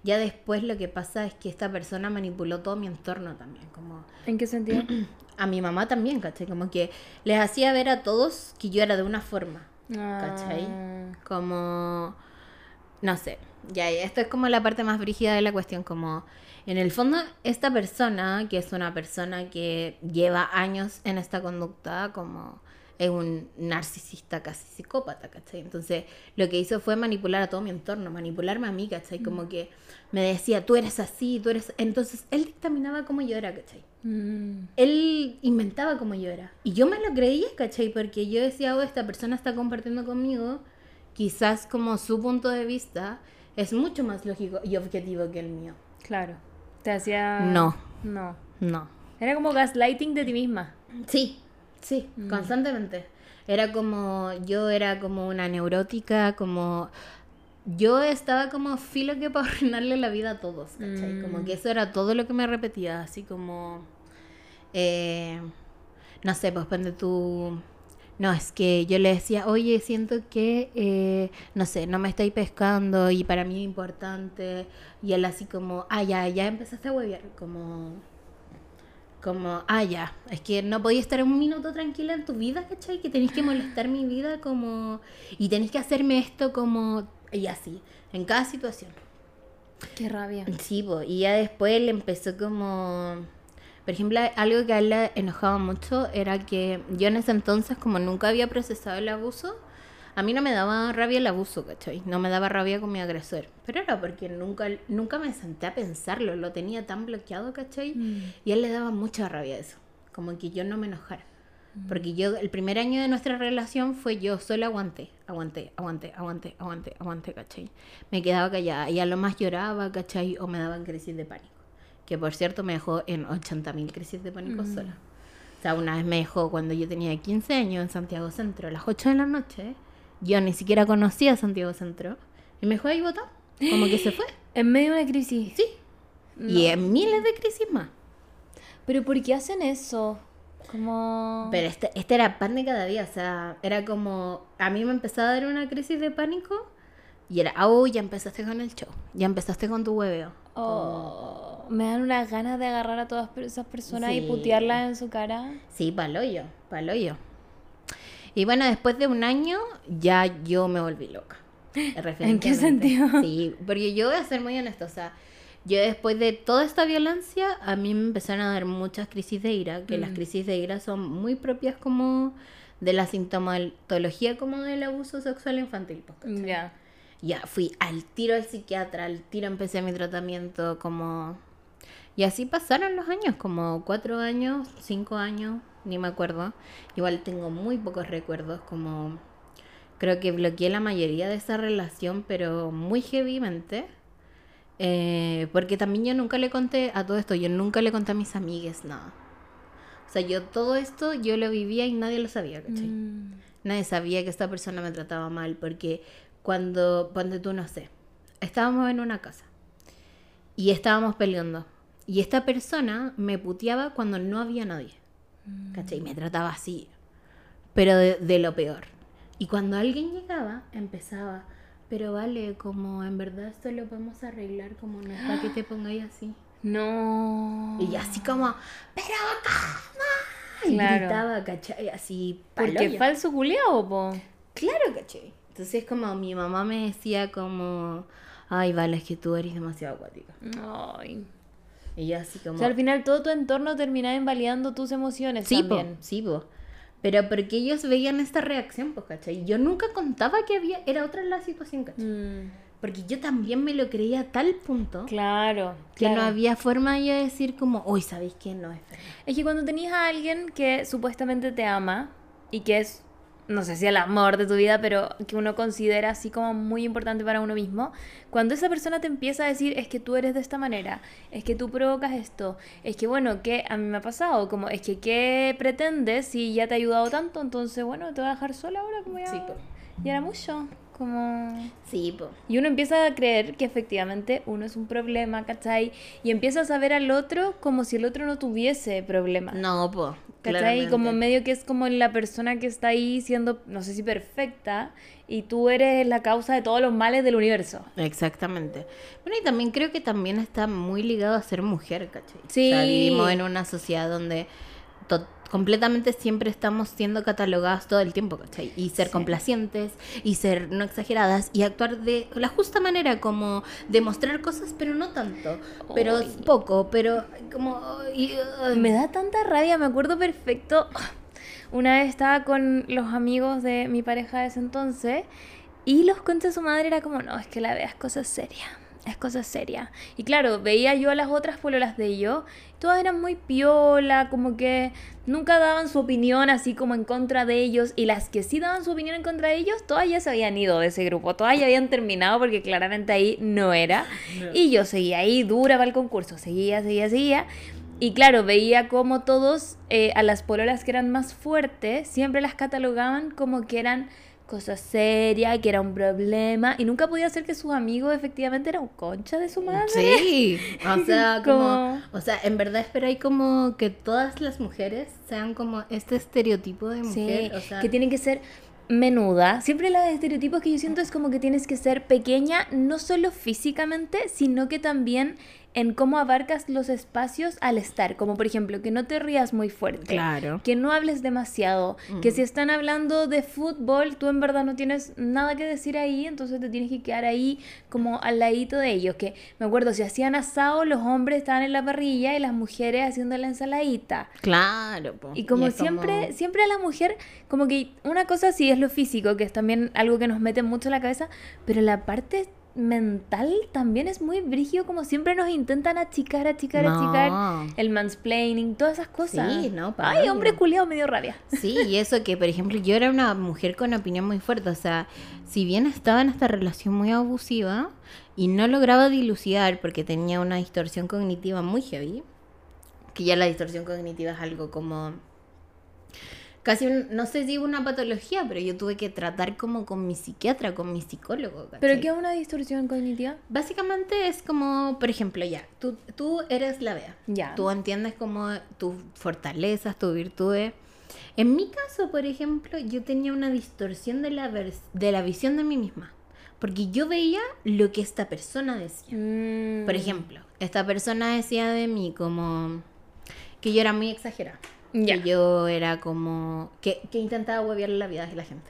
S2: ya después lo que pasa es que esta persona manipuló todo mi entorno también, como...
S1: ¿En qué sentido?
S2: a mi mamá también, ¿cachai? Como que les hacía ver a todos que yo era de una forma, ¿cachai?
S1: Ah.
S2: Como... No sé, ya, esto es como la parte más brígida de la cuestión, como... En el fondo, esta persona, que es una persona que lleva años en esta conducta, como es un narcisista casi psicópata, ¿cachai? Entonces, lo que hizo fue manipular a todo mi entorno, manipularme a mí, ¿cachai? Como que me decía, tú eres así, tú eres... Entonces, él dictaminaba cómo yo era, ¿cachai?
S1: Mm.
S2: Él inventaba cómo yo era. Y yo me lo creía, ¿cachai? Porque yo decía, oh, esta persona está compartiendo conmigo, quizás como su punto de vista es mucho más lógico y objetivo que el mío.
S1: Claro. Te hacía...
S2: No.
S1: No.
S2: No.
S1: Era como gaslighting de ti misma.
S2: Sí, sí, constantemente. Era como, yo era como una neurótica, como... Yo estaba como filo que para arruinarle la vida a todos, ¿cachai? Como que eso era todo lo que me repetía, así como... eh, no sé, pues cuando tú... No, es que yo le decía, oye, siento que, eh, no sé, no me estáis pescando y para mí es importante. Y él así como, ah, ya, ya empezaste a huevear, como como, ah, ya, es que no podía estar un minuto tranquila en tu vida, ¿cachai? Que tenés que molestar mi vida como... Y tenés que hacerme esto como... Y así, en cada situación.
S1: Qué rabia.
S2: Sí, po, y ya después él empezó como... Por ejemplo, algo que a él le enojaba mucho era que yo en ese entonces, como nunca había procesado el abuso, a mí no me daba rabia el abuso, ¿cachai? No me daba rabia con mi agresor. Pero era porque nunca, nunca me senté a pensarlo, lo tenía tan bloqueado, ¿cachai? Y a él le daba mucha rabia eso, como que yo no me enojara. Porque yo, el primer año de nuestra relación fue yo solo aguanté, aguanté, aguanté, aguanté, aguanté, aguanté, ¿cachai? Me quedaba callada y a lo más lloraba, ¿cachai? O me daban crisis de pánico. Que por cierto me dejó en 80.000 crisis de pánico sola. O sea, una vez me dejó cuando yo tenía 15 años en Santiago Centro, a las 8 de la noche. Yo ni siquiera conocía Santiago Centro. Y me dejó ahí botado. Como que se fue.
S1: En medio de una crisis.
S2: Sí. Y en miles de crisis más.
S1: Pero ¿por qué hacen eso? Como...
S2: Pero este, este era pan de cada día, o sea, era como, a mí me empezaba a dar una crisis de pánico y era, oh, ya empezaste con el show, ya empezaste con tu hueveo.
S1: Oh, me dan unas ganas de agarrar a todas esas personas y putearlas en su cara.
S2: Sí, paloyo, paloyo. Y bueno, después de un año ya yo me volví loca.
S1: ¿En qué sentido?
S2: Sí, porque yo voy a ser muy honesta, o sea, yo después de toda esta violencia, a mí me empezaron a dar muchas crisis de ira, que
S1: Mm.
S2: las crisis de ira son muy propias como de la sintomatología como del abuso sexual infantil. pues.
S1: Ya.
S2: Ya fui al tiro al psiquiatra, al tiro empecé mi tratamiento, como... Y así pasaron los años, como cuatro años, cinco años, ni me acuerdo. Igual tengo muy pocos recuerdos, como... Creo que bloqueé la mayoría de esa relación, pero muy heavymente. Eh, porque también yo nunca le conté a todo esto, yo nunca le conté a mis amigues nada. O sea, yo todo esto yo lo vivía y nadie lo sabía, ¿cachai?
S1: Mm.
S2: Nadie sabía que esta persona me trataba mal porque cuando, cuando tú no sé, estábamos en una casa y estábamos peleando y esta persona me puteaba cuando no había nadie, ¿cachai? Me trataba así, pero de, de lo peor. Y cuando alguien llegaba, empezaba, pero vale, como en verdad esto lo podemos arreglar, como no es para que te pongáis así.
S1: No.
S2: Y así como, pero ¿cómo? Y
S1: Claro.
S2: gritaba, ¿cachai? Así,
S1: Porque falso culiao, po.
S2: Claro, caché. Entonces como mi mamá me decía como, ay, vale, es que tú eres demasiado acuática.
S1: Ay.
S2: Y yo así como...
S1: O sea, al final todo tu entorno terminaba invalidando tus emociones
S2: sí, po,
S1: también.
S2: sí, po. Pero porque ellos veían esta reacción, pues, ¿cachai? Yo nunca contaba que había, era otra la situación, ¿cachai?
S1: Mm,
S2: Porque yo también me lo creía a tal punto
S1: claro.
S2: que no había forma de yo decir como, uy, ¿sabéis qué? No es verdad.
S1: Es que cuando tenías a alguien que supuestamente te ama y que es, no sé si el amor de tu vida, pero que uno considera así como muy importante para uno mismo, cuando esa persona te empieza a decir es que tú eres de esta manera, es que tú provocas esto, es que bueno, que a mí me ha pasado, como es que qué pretendes si ya te ha ayudado tanto, entonces bueno, te voy a dejar sola ahora como ya,
S2: Sí,
S1: ya era mucho, como...
S2: Sí, po.
S1: Y uno empieza a creer que efectivamente uno es un problema, ¿cachai? Y empiezas a ver al otro como si el otro no tuviese problemas.
S2: No, po.
S1: ¿Cachai? Y como medio que es como la persona que está ahí siendo, no sé si perfecta, y tú eres la causa de todos los males del universo.
S2: Exactamente. Bueno, y también creo que también está muy ligado a ser mujer, ¿cachai? Sí. vivimos en una sociedad donde completamente siempre estamos siendo catalogadas todo el tiempo, ¿cachai? Y ser complacientes, y ser no exageradas, y actuar de la justa manera, como demostrar cosas, pero no tanto, pero poco, pero como...
S1: Uh, me da tanta rabia, me acuerdo perfecto. Una vez estaba con los amigos de mi pareja de ese entonces, y los contes de su madre era como, no, es que la veas cosas serias es cosa seria. Y claro, veía yo a las otras pololas de ellos, todas eran muy piola, como que nunca daban su opinión así como en contra de ellos, y las que sí daban su opinión en contra de ellos, todas ya se habían ido de ese grupo, todas ya habían terminado porque claramente ahí no era. Y yo seguía ahí dura para el concurso, seguía, seguía, seguía. Y claro, veía como todos eh, a las pololas que eran más fuertes, siempre las catalogaban como que eran cosa seria, que era un problema, y nunca podía ser que sus amigos efectivamente eran concha de su madre.
S2: Sí, o sea, como, o sea, en verdad esperáis como que todas las mujeres sean como este estereotipo de mujer,
S1: o sea, que tienen que ser menuda. Siempre los estereotipos que yo siento es como que tienes que ser pequeña, no solo físicamente, sino que también en cómo abarcas los espacios al estar, como por ejemplo que no te rías muy fuerte, claro. que no hables demasiado, que si están hablando de fútbol, tú en verdad no tienes nada que decir ahí, entonces te tienes que quedar ahí como al ladito de ellos, que me acuerdo, si hacían asado, los hombres estaban en la parrilla y las mujeres haciendo la ensaladita.
S2: Claro.
S1: Y como siempre, siempre a la mujer, como que una cosa sí es lo físico, que es también algo que nos mete mucho en la cabeza, pero la parte mental también es muy brígido, como siempre nos intentan achicar, achicar, achicar. El mansplaining, todas esas cosas. Sí, no, Ay, hombre culiado, me dio rabia.
S2: Sí, y eso que, por ejemplo, yo era una mujer con opinión muy fuerte. O sea, si bien estaba en esta relación muy abusiva y no lograba dilucidar porque tenía una distorsión cognitiva muy heavy, que ya la distorsión cognitiva es algo como casi, no sé si una patología, pero yo tuve que tratar como con mi psiquiatra, con mi psicólogo.
S1: ¿Pero qué es una distorsión cognitiva?
S2: Básicamente es como, por ejemplo, ya, tú, tú eres la Bea. Ya. Tú entiendes como tus fortalezas, tus virtudes. En mi caso, por ejemplo, yo tenía una distorsión de la, de la visión de mí misma. Porque yo veía lo que esta persona decía. Mm. Por ejemplo, esta persona decía de mí como que yo era muy exagerada. Que yo era como. Que, que intentaba huevear la vida de la gente.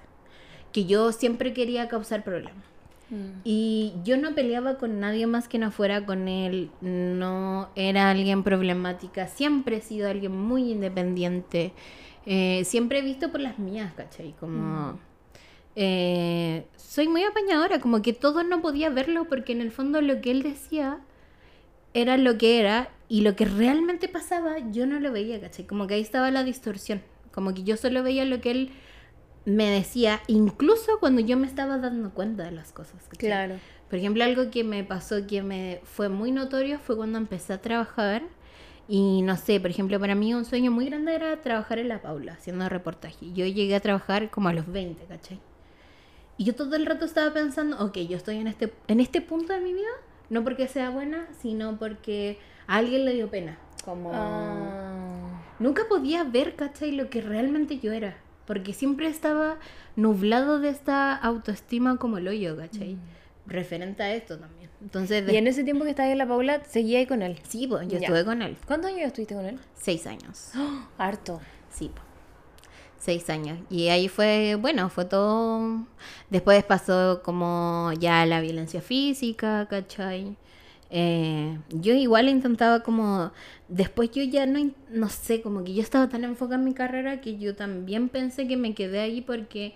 S2: Que yo siempre quería causar problemas. Mm. Y yo no peleaba con nadie más que no fuera con él. No era alguien problemática. Siempre he sido alguien muy independiente. Eh, siempre he visto por las mías, ¿cachai? Como. Mm. Eh, soy muy apañadora, como que todo no podía verlo porque en el fondo lo que él decía era lo que era y lo que realmente pasaba yo no lo veía, ¿cachai? Como que ahí estaba la distorsión, como que yo solo veía lo que él me decía, incluso cuando yo me estaba dando cuenta de las cosas. ¿cachai? Claro. Por ejemplo, algo que me pasó que me fue muy notorio fue cuando empecé a trabajar y no sé, por ejemplo, para mí un sueño muy grande era trabajar en La Paula, haciendo reportaje. Yo llegué a trabajar como a los 20, ¿cachai? Y yo todo el rato estaba pensando, ok, yo estoy en este, en este punto de mi vida no porque sea buena, sino porque a alguien le dio pena. Como... Ah. Nunca podía ver, ¿cachai? Lo que realmente yo era. Porque siempre estaba nublado de esta autoestima como el hoyo, ¿cachai? Mm. Referente a esto también. Entonces,
S1: ¿Y en ese tiempo que estabas en la Paula, seguía ahí con él?
S2: Sí, pues yo estuve con él.
S1: ¿Cuántos años estuviste con él?
S2: Seis años.
S1: harto.
S2: Sí, pues seis años. Y ahí fue, bueno, fue todo... Después pasó como ya la violencia física, ¿cachai? Eh, yo igual intentaba como... Después yo ya no, no sé, como que yo estaba tan enfocada en mi carrera que yo también pensé que me quedé ahí porque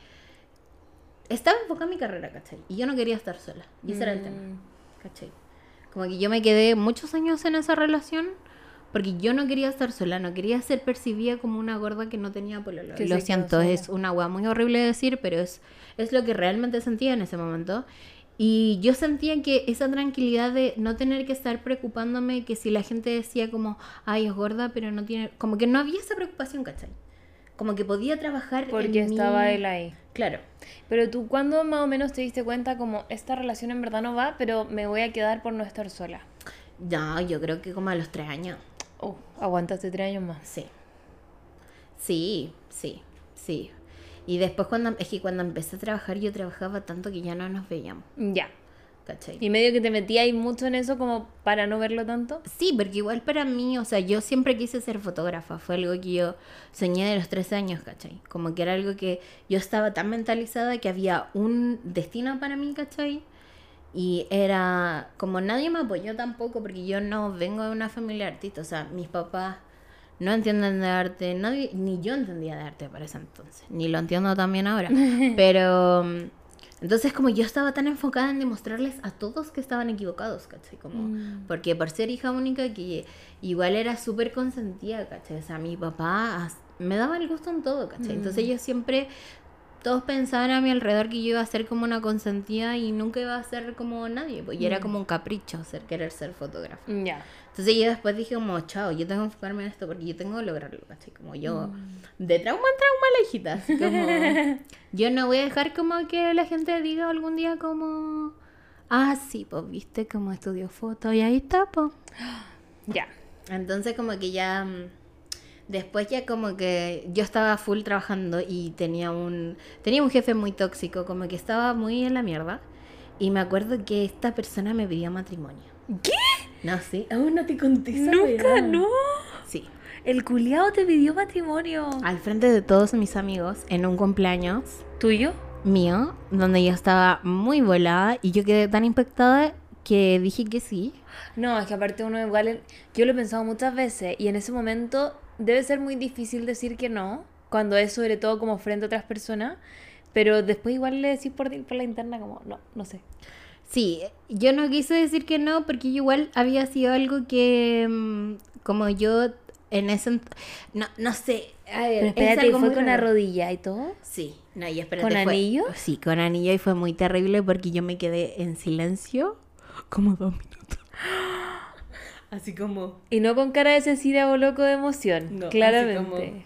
S2: estaba enfocada en mi carrera, ¿cachai? Y yo no quería estar sola. Y ese era el tema, mm. ¿cachai? Como que yo me quedé muchos años en esa relación porque yo no quería estar sola, no quería ser percibida como una gorda que no tenía pololo. lo siento, es una agua muy horrible de decir, pero es, es lo que realmente sentía en ese momento. Y yo sentía que esa tranquilidad de no tener que estar preocupándome, que si la gente decía como, ay, es gorda, pero no tiene, como que no había esa preocupación, ¿cachai? Como que podía trabajar.
S1: Porque estaba él ahí.
S2: Claro.
S1: Pero tú, ¿cuándo más o menos te diste cuenta como esta relación en verdad no va, pero me voy a quedar por no estar sola?
S2: No, yo creo que como a los tres años.
S1: Oh, aguantaste tres años más.
S2: Sí. Sí, sí, sí. Y después cuando, es que cuando empecé a trabajar yo trabajaba tanto que ya no nos veíamos,
S1: Ya.
S2: ¿cachai?
S1: Y medio que te metía ahí mucho en eso como para no verlo tanto.
S2: Sí, porque igual para mí, o sea, yo siempre quise ser fotógrafa, fue algo que yo soñé de los 13 años, ¿cachai? Como que era algo que yo estaba tan mentalizada que había un destino para mí, ¿cachai? Y era como nadie me apoyó tampoco porque yo no vengo de una familia de artistas, o sea, mis papás no entienden de arte, nadie, ni yo entendía de arte para ese entonces, ni lo entiendo también ahora, pero mm, entonces como yo estaba tan enfocada en demostrarles a todos que estaban equivocados, ¿cachai? Como,
S1: Mm.
S2: porque por ser hija única que igual era súper consentida, ¿cachai? O sea, mi papá me daba el gusto en todo, ¿cachai? Entonces yo siempre, todos pensaban a mi alrededor que yo iba a ser como una consentida y nunca iba a ser como nadie, pues, y era como un capricho ser, querer ser fotógrafa.
S1: Ya.
S2: Entonces yo después dije como, chao, yo tengo que enfocarme en esto porque yo tengo que lograrlo, ¿cachai? Como yo, de trauma en trauma, la hijita, así como, yo no voy a dejar como que la gente diga algún día como, ah, sí, pues viste como estudió foto y ahí está, pues.
S1: Ya.
S2: Entonces como que ya, mm, después ya como que yo estaba full trabajando y tenía un, tenía un jefe muy tóxico, como que estaba muy en la mierda. Y me acuerdo que esta persona me pidió matrimonio.
S1: ¿Qué?
S2: No, sí. Aún no te conté
S1: Nunca,
S2: weá.
S1: no.
S2: Sí.
S1: El culiao te pidió matrimonio.
S2: Al frente de todos mis amigos, en un cumpleaños
S1: ¿Tuyo?
S2: mío, donde yo estaba muy volada y yo quedé tan impactada que dije que sí.
S1: No, es que aparte uno igual, yo lo he pensado muchas veces y en ese momento debe ser muy difícil decir que no, cuando es sobre todo como frente a otras personas, pero después igual le decís por, por la interna como, no, no sé.
S2: Sí, yo no quise decir que no porque igual había sido algo que mm, como yo en ese no no sé, a ver,
S1: Pero
S2: es
S1: espérate,
S2: algo
S1: ¿fue con la rodilla y todo?
S2: Sí, no, y espérate,
S1: ¿Con
S2: fue-
S1: anillo?
S2: Sí, con anillo y fue muy terrible porque yo me quedé en silencio como dos minutos. Así como
S1: Y no con cara de Cecilia o loco de emoción,
S2: No, así
S1: claramente.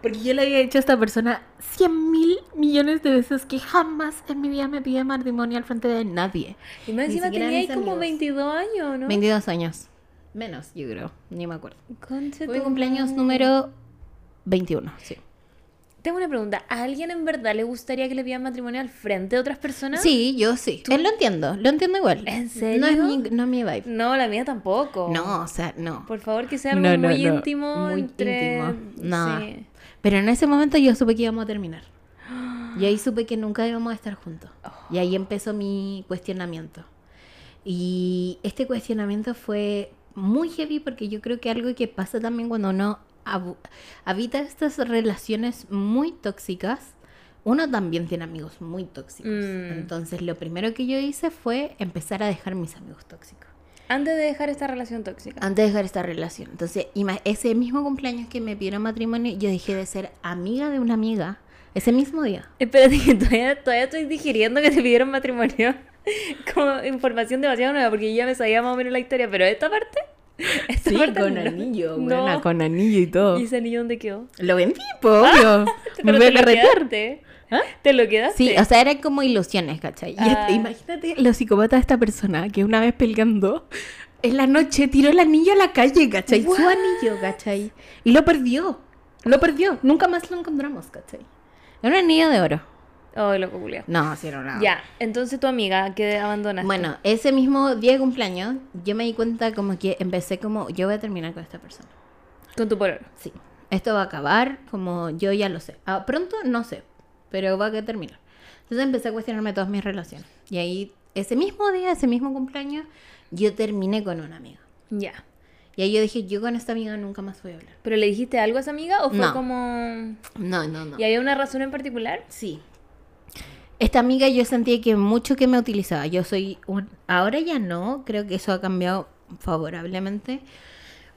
S2: Porque yo le había dicho a esta persona 100 mil millones de veces que jamás en mi vida me pide matrimonio al frente de nadie.
S1: Y más encima tenía ahí como
S2: amigos.
S1: 22 años, ¿no?
S2: 22 años. Menos, yo creo. Ni me acuerdo. Fue cumpleaños número 21, sí.
S1: Tengo una pregunta. ¿A alguien en verdad le gustaría que le pidan matrimonio al frente de otras personas?
S2: Sí, yo sí. Él lo entiendo, lo entiendo igual.
S1: ¿En serio?
S2: No es mi, no es mi vibe.
S1: No, la mía tampoco.
S2: No, o sea, no.
S1: Por favor, que sea algo
S2: No, no,
S1: muy
S2: no.
S1: íntimo.
S2: Muy
S1: entre...
S2: íntimo. No.
S1: Sí.
S2: Pero en ese momento yo supe que íbamos a terminar. Y ahí supe que nunca íbamos a estar juntos. Y ahí empezó mi cuestionamiento. Y este cuestionamiento fue muy heavy porque yo creo que algo que pasa también cuando uno habita estas relaciones muy tóxicas, uno también tiene amigos muy tóxicos.
S1: Mm.
S2: Entonces lo primero que yo hice fue empezar a dejar mis amigos tóxicos.
S1: Antes de dejar esta relación tóxica.
S2: Antes de dejar esta relación. Entonces, ese mismo cumpleaños que me pidieron matrimonio, yo dejé de ser amiga de una amiga. Ese mismo día.
S1: Espérate, que todavía, todavía estoy digiriendo que te pidieron matrimonio. Como información demasiado nueva, porque yo ya me sabía más o menos la historia, pero esta parte. Parte no.
S2: anillo,
S1: No.
S2: buena, con anillo y todo.
S1: ¿Y ese anillo dónde quedó?
S2: Lo vendí, po, obvio. me voy a
S1: te lo
S2: carretear. ¿Ah?
S1: ¿Te lo quedaste?
S2: Sí, o sea, eran como ilusiones, ¿cachai? Y
S1: Ah.
S2: este- imagínate los psicópatas de esta persona que una vez peleando, en la noche tiró el anillo a la calle, ¿cachai? Su anillo, ¿cachai? Y lo perdió. Lo perdió. Nunca más lo encontramos, ¿cachai? Era un anillo de oro.
S1: Oh, loco, Julio.
S2: No, sí era una...
S1: Ya, entonces tu amiga que abandonaste.
S2: Bueno, ese mismo día de cumpleaños, yo me di cuenta como que empecé como, yo voy a terminar con esta persona.
S1: Con tu pololo.
S2: Sí, esto va a acabar, como yo ya lo sé. Ah, pronto no sé, pero va a terminar. Entonces empecé a cuestionarme todas mis relaciones. Y ahí, ese mismo día, ese mismo cumpleaños, yo terminé con una amiga.
S1: Ya.
S2: Y ahí yo dije, yo con esta amiga nunca más voy a hablar.
S1: ¿Pero le dijiste algo a esa amiga o fue
S2: No.
S1: como...
S2: No, no, no.
S1: ¿Y había una razón en particular?
S2: Sí. Esta amiga yo sentía que mucho que me utilizaba. Yo soy un... Ahora ya no, creo que eso ha cambiado favorablemente.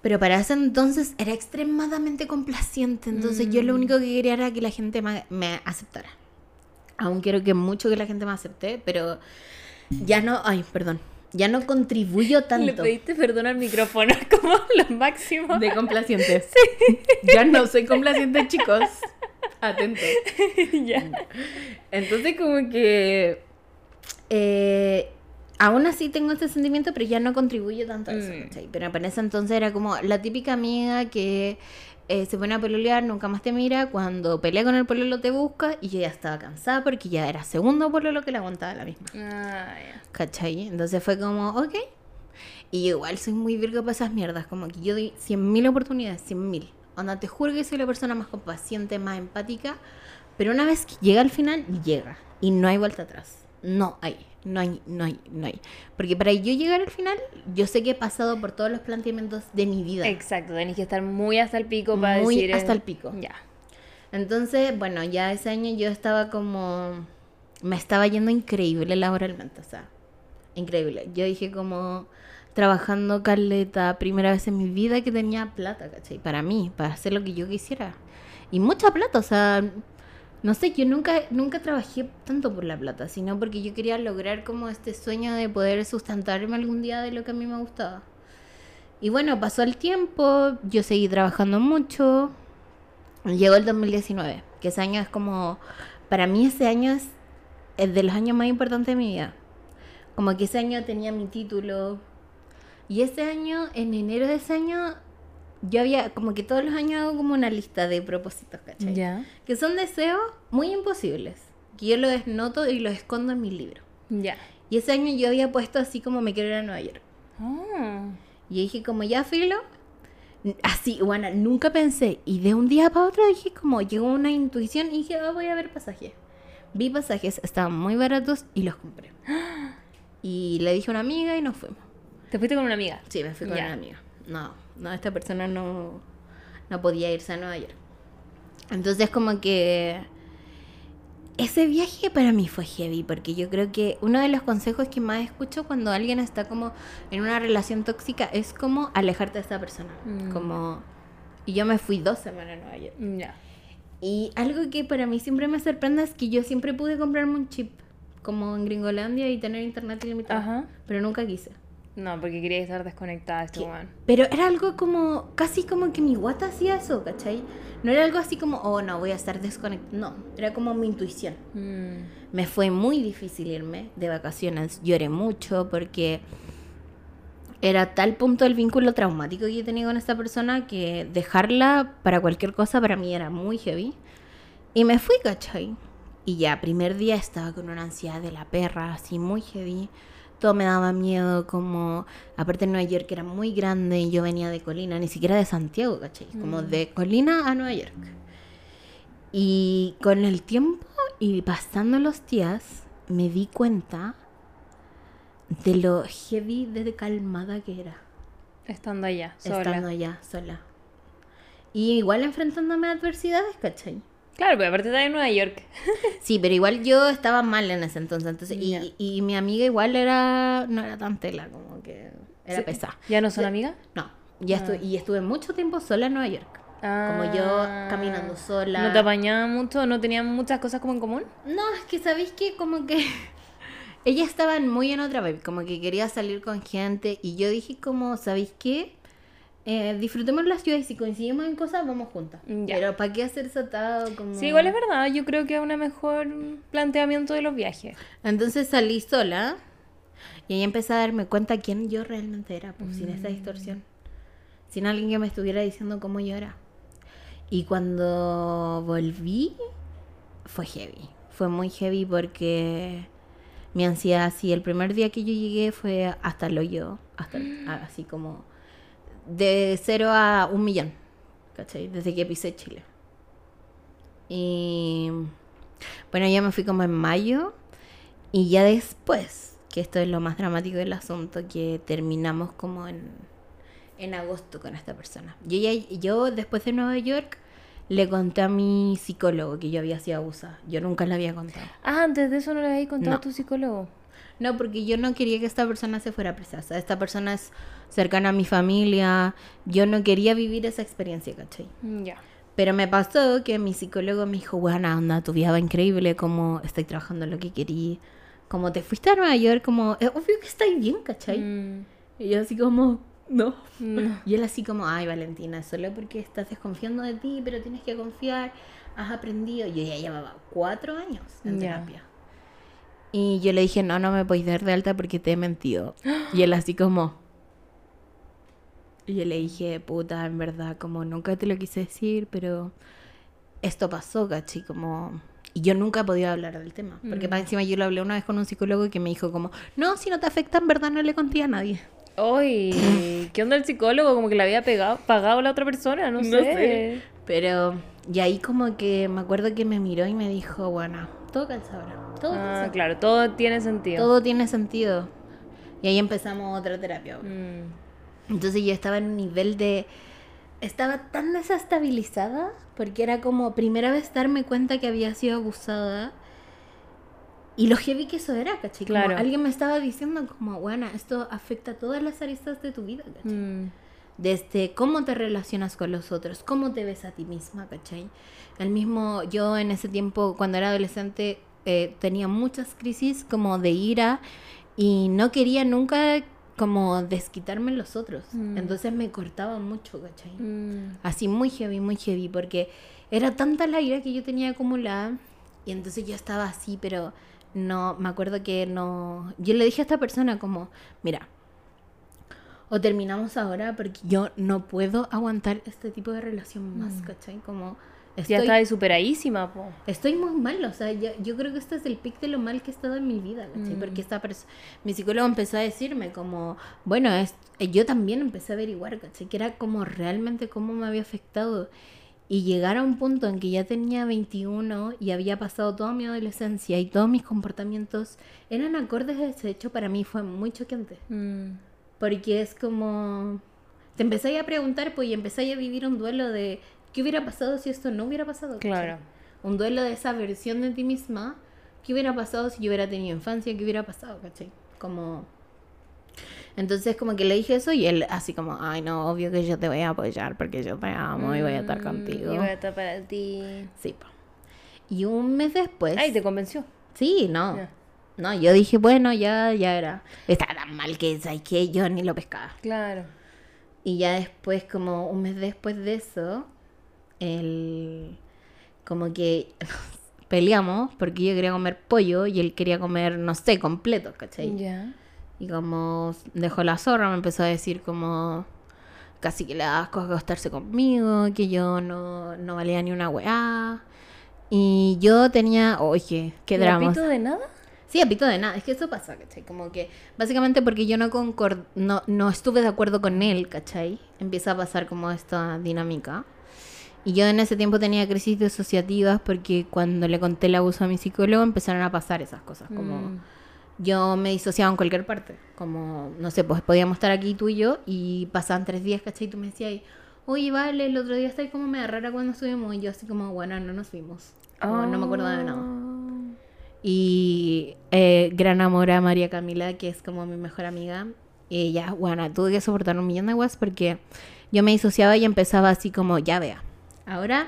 S2: Pero para ese entonces era extremadamente complaciente. Entonces yo lo único que quería era que la gente me aceptara. Aún quiero que mucho que la gente me acepte, pero ya no... Ay, perdón. Ya no contribuyo
S1: Le
S2: tanto.
S1: pediste perdón al micrófono, como lo máximo.
S2: De complaciente. Ya no soy complaciente, chicos. Atentos.
S1: ya.
S2: Entonces como que eh, aún así tengo este sentimiento, pero ya no contribuye tanto a eso,
S1: Mm.
S2: ¿cachai? Pero para ese entonces era como la típica amiga que eh, se pone a pololear, nunca más te mira, cuando pelea con el pololo te busca y yo ya estaba cansada porque ya era segundo pololo que le aguantaba la misma,
S1: Ah, ya.
S2: ¿cachai? Entonces fue como, ok. Y yo igual soy muy virgo para esas mierdas, como que yo doy 100.000 oportunidades, 100.000. Onda, te juro que soy la persona más compaciente, más empática, pero una vez que llega al final, llega. Y no hay vuelta atrás. No hay, no hay, no hay, no hay. Porque para yo llegar al final, yo sé que he pasado por todos los planteamientos de mi vida.
S1: Exacto, tenés que estar muy hasta el pico para
S2: Muy
S1: decir. eh,
S2: hasta el pico.
S1: Ya.
S2: Entonces, bueno, ya ese año yo estaba como... Me estaba yendo increíble laboralmente, o sea, increíble. Yo dije como trabajando caleta, primera vez en mi vida que tenía plata, ¿cachai? Para mí, para hacer lo que yo quisiera. Y mucha plata, o sea, no sé, yo nunca, nunca trabajé tanto por la plata, sino porque yo quería lograr como este sueño de poder sustentarme algún día de lo que a mí me gustaba. Y bueno, pasó el tiempo, yo seguí trabajando mucho, Llegó el 2019, que ese año es como, para mí ese año es, es de los años más importantes de mi vida. Como que ese año tenía mi título. Y ese año, en enero de ese año, yo había, como que todos los años hago como una lista de propósitos, ¿cachai?
S1: Ya.
S2: Que son deseos muy imposibles. Que yo los desnoto y los escondo en mi libro.
S1: Ya.
S2: Y ese año yo había puesto así como me quiero ir a Nueva York.
S1: Ah.
S2: Y dije como ya filo. Así, bueno, nunca pensé. Y de un día para otro dije como llegó una intuición y dije, "Ah, voy a ver pasajes. Vi pasajes, estaban muy baratos y los compré. Y le dije a una amiga y nos fuimos.
S1: Te fuiste con una amiga.
S2: Sí, me fui con
S1: Ya.
S2: una amiga. No, no, esta persona no, no podía irse a Nueva York. Entonces como que ese viaje para mí fue heavy, porque yo creo que uno de los consejos que más escucho cuando alguien está como en una relación tóxica es como alejarte de esta persona.
S1: Mm.
S2: Como... Y yo me fui dos semanas a Nueva York.
S1: Ya.
S2: Y algo que para mí siempre me sorprende es que yo siempre pude comprarme un chip, como en Gringolandia, y tener internet ilimitado.
S1: Ajá.
S2: Pero nunca quise.
S1: No, porque quería estar desconectada este
S2: ¿Qué?
S1: weón.
S2: Pero era algo como, casi como que mi guata hacía eso, ¿cachai? No era algo así como, oh no, voy a estar desconectada. No, era como mi intuición.
S1: Mm.
S2: Me fue muy difícil irme de vacaciones. Lloré mucho porque era tal punto el vínculo traumático que yo tenía con esta persona que dejarla para cualquier cosa para mí era muy heavy. Y me fui, ¿cachai? Y ya, primer día estaba con una ansiedad de la perra, así muy heavy. Todo me daba miedo, como... Aparte en Nueva York era muy grande y yo venía de Colina, ni siquiera de Santiago, ¿cachai? Como de Colina a Nueva York. Y con el tiempo y pasando los días, me di cuenta de lo heavy de calmada que era.
S1: Estando allá, sola.
S2: Estando allá, sola. Y igual enfrentándome a adversidades, ¿cachai?
S1: Claro, pero aparte está en Nueva York.
S2: Sí, pero igual yo estaba mal en ese entonces. entonces y, y mi amiga igual era. No era tan tela, como que era
S1: Sí.
S2: pesada.
S1: ¿Ya no son amigas?
S2: No. Ya
S1: Ah.
S2: estuve, y estuve mucho tiempo sola en Nueva York. Como yo caminando sola.
S1: Ah. ¿No te apañaba mucho? ¿No tenían muchas cosas como en común?
S2: No, es que sabéis que como que ella estaba muy en otra vibe, como que quería salir con gente y yo dije como, ¿sabéis qué? Eh, disfrutemos la ciudad y si coincidimos en cosas vamos juntas.
S1: Ya.
S2: Pero ¿para qué hacerse atado? Como...
S1: Sí, igual es verdad. Yo creo que es un mejor planteamiento de los viajes.
S2: Entonces salí sola y ahí empecé a darme cuenta quién yo realmente era, pues sin
S1: Mm.
S2: esa distorsión. Sin alguien que me estuviera diciendo cómo yo era. Y cuando volví, fue heavy. Fue muy heavy porque mi ansiedad, así, el primer día que yo llegué fue hasta el hoyo, hasta el-
S1: Mm.
S2: así como de cero a un millón, ¿cachai? Desde que pisé Chile. Y bueno, ya me fui como en mayo y ya después, que esto es lo más dramático del asunto, que terminamos como en, en agosto con esta persona. Yo, ya, yo después de Nueva York le conté a mi psicólogo que yo había sido abusada. Yo nunca le había contado.
S1: Ah, antes de eso no le habéis contado
S2: No.
S1: a tu psicólogo.
S2: No, porque yo no quería que esta persona se fuera presa. O sea, esta persona es cercana a mi familia. Yo no quería vivir esa experiencia, ¿cachai?
S1: Mm, Ya.
S2: Pero me pasó que mi psicólogo me dijo, buena onda, tu vida va increíble, como estoy trabajando en lo que querí. Como te fuiste a Nueva York, como, es obvio que estáis bien, ¿cachai?
S1: Mm,
S2: Y yo así como, no.
S1: no.
S2: Y él así como, ay Valentina, solo porque estás desconfiando de ti, pero tienes que confiar, has aprendido. Yo ya llevaba cuatro años en
S1: Ya.
S2: terapia. Y yo le dije, no, no me podéis dar de alta porque te he mentido. Y él así como... Y yo le dije, puta, en verdad, como nunca te lo quise decir, pero esto pasó, cachi, como... Y yo nunca he podido hablar del tema. Porque
S1: Mm.
S2: más encima yo lo hablé una vez con un psicólogo que me dijo como, no, si no te afecta, en verdad no le conté a nadie.
S1: Uy, ¿qué onda el psicólogo? Como que le había pegado, pagado a la otra persona, no,
S2: No
S1: sé.
S2: sé. Pero, y ahí como que me acuerdo que me miró y me dijo, bueno, todo calza ahora. Todo
S1: Ah,
S2: calza.
S1: claro, todo tiene sentido.
S2: Todo tiene sentido. Y ahí empezamos otra terapia.
S1: Mm.
S2: Entonces yo estaba en un nivel de... Estaba tan desestabilizada porque era como primera vez darme cuenta que había sido abusada. Y lo heavy que eso era, ¿cachai? Como
S1: Claro.
S2: alguien me estaba diciendo como, bueno, esto afecta a todas las aristas de tu vida, ¿cachai?
S1: Mm.
S2: Desde cómo te relacionas con los otros, cómo te ves a ti misma, ¿cachai? El mismo, yo en ese tiempo, cuando era adolescente, eh, tenía muchas crisis como de ira y no quería nunca como desquitarme en los otros.
S1: Mm.
S2: Entonces me cortaba mucho, ¿cachai?
S1: Mm.
S2: Así muy heavy, muy heavy, porque era tanta la ira que yo tenía acumulada y entonces yo estaba así, pero no, me acuerdo que no, yo le dije a esta persona como, mira, o terminamos ahora porque yo no puedo aguantar este tipo de relación más, ¿cachai? Como
S1: Ya
S2: estoy,
S1: estaba superadísima, po.
S2: estoy muy mal, o sea, yo, yo creo que este es el pic de lo mal que he estado en mi vida, ¿cachai?
S1: Mm.
S2: Porque esta mi psicólogo empezó a decirme como, bueno, es, eh, yo también empecé a averiguar, ¿cachai? Que era como realmente cómo me había afectado. Y llegar a un punto en que ya tenía 21 y había pasado toda mi adolescencia y todos mis comportamientos eran acordes a ese hecho, para mí fue muy choqueante.
S1: Mm.
S2: Porque es como. Te empezáis a preguntar, pues, y empezáis a vivir un duelo de. ¿Qué hubiera pasado si esto no hubiera pasado? ¿cachai?
S1: Claro.
S2: Un duelo de esa versión de ti misma. ¿Qué hubiera pasado si yo hubiera tenido infancia? ¿Qué hubiera pasado? ¿cachai? Como. Entonces, como que le dije eso y él, así como, ay, no, obvio que yo te voy a apoyar porque yo te amo y voy a estar
S1: Mm,
S2: contigo.
S1: Y voy a estar para ti.
S2: Sí, po. Y un mes después.
S1: Ay, te convenció.
S2: Sí, no.
S1: Ya.
S2: No, yo dije, bueno, ya, ya era. Estaba tan mal que, ¿sabes qué? Yo ni lo pescaba.
S1: Claro.
S2: Y ya después, como un mes después de eso, él como que peleamos porque yo quería comer pollo y él quería comer, no sé, completo, ¿cachai?
S1: Ya.
S2: Y como dejó la zorra, me empezó a decir como casi que le da asco acostarse conmigo, que yo no, no valía ni una weá. Y yo tenía, oye, qué
S1: ¿Y
S2: drama.
S1: apito de nada?
S2: Sí, apito de nada. Es que eso pasa, ¿cachai? Como que básicamente porque yo no concord no, no estuve de acuerdo con él, ¿cachai? Empieza a pasar como esta dinámica. Y yo en ese tiempo tenía crisis disociativas porque cuando le conté el abuso a mi psicólogo empezaron a pasar esas cosas. Como
S1: Mm.
S2: yo me disociaba en cualquier parte. Como, no sé, pues podíamos estar aquí tú y yo y pasaban tres días, ¿cachai? Y tú me decías, oye, vale, el otro día estáis como media rara cuando estuvimos. Y yo así como, bueno, no nos vimos. Como, No me acuerdo de nada.
S1: Ah.
S2: Y eh, gran amor a María Camila, que es como mi mejor amiga. Ella, bueno, tuve que soportar un millón de guas porque yo me disociaba y empezaba así como, ya vea, ahora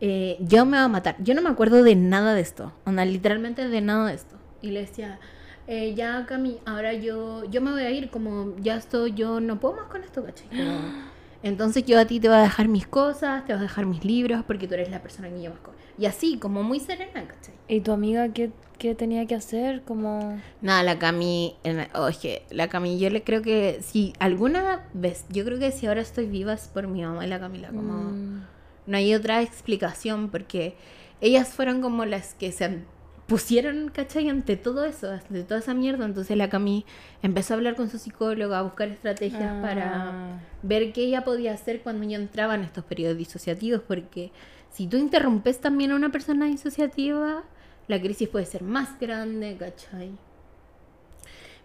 S2: eh, yo me voy a matar. Yo no me acuerdo de nada de esto, onda, literalmente de nada de esto. Y le decía, eh, ya Cami, ahora yo, yo me voy a ir, como ya estoy, yo no puedo más con esto, ¿cachai? Como, entonces yo a ti te voy a dejar mis cosas, te voy a dejar mis libros, porque tú eres la persona que yo más... co-". Y así, como muy serena, ¿cachai?
S1: ¿Y tu amiga qué, qué tenía que hacer? Como...
S2: Nada, la Cami, en- oh, la Cami, yo le creo que si alguna vez, yo creo que si ahora estoy viva es por mi mamá y la Camila, como
S1: Mm.
S2: No hay otra explicación porque ellas fueron como las que se pusieron, ¿cachai? Ante todo eso, ante toda esa mierda, entonces la Cami empezó a hablar con su psicóloga, a buscar estrategias para
S1: Ah.
S2: ver qué ella podía hacer cuando yo entraba en estos periodos disociativos, porque si tú interrumpes también a una persona disociativa, la crisis puede ser más grande, ¿cachai?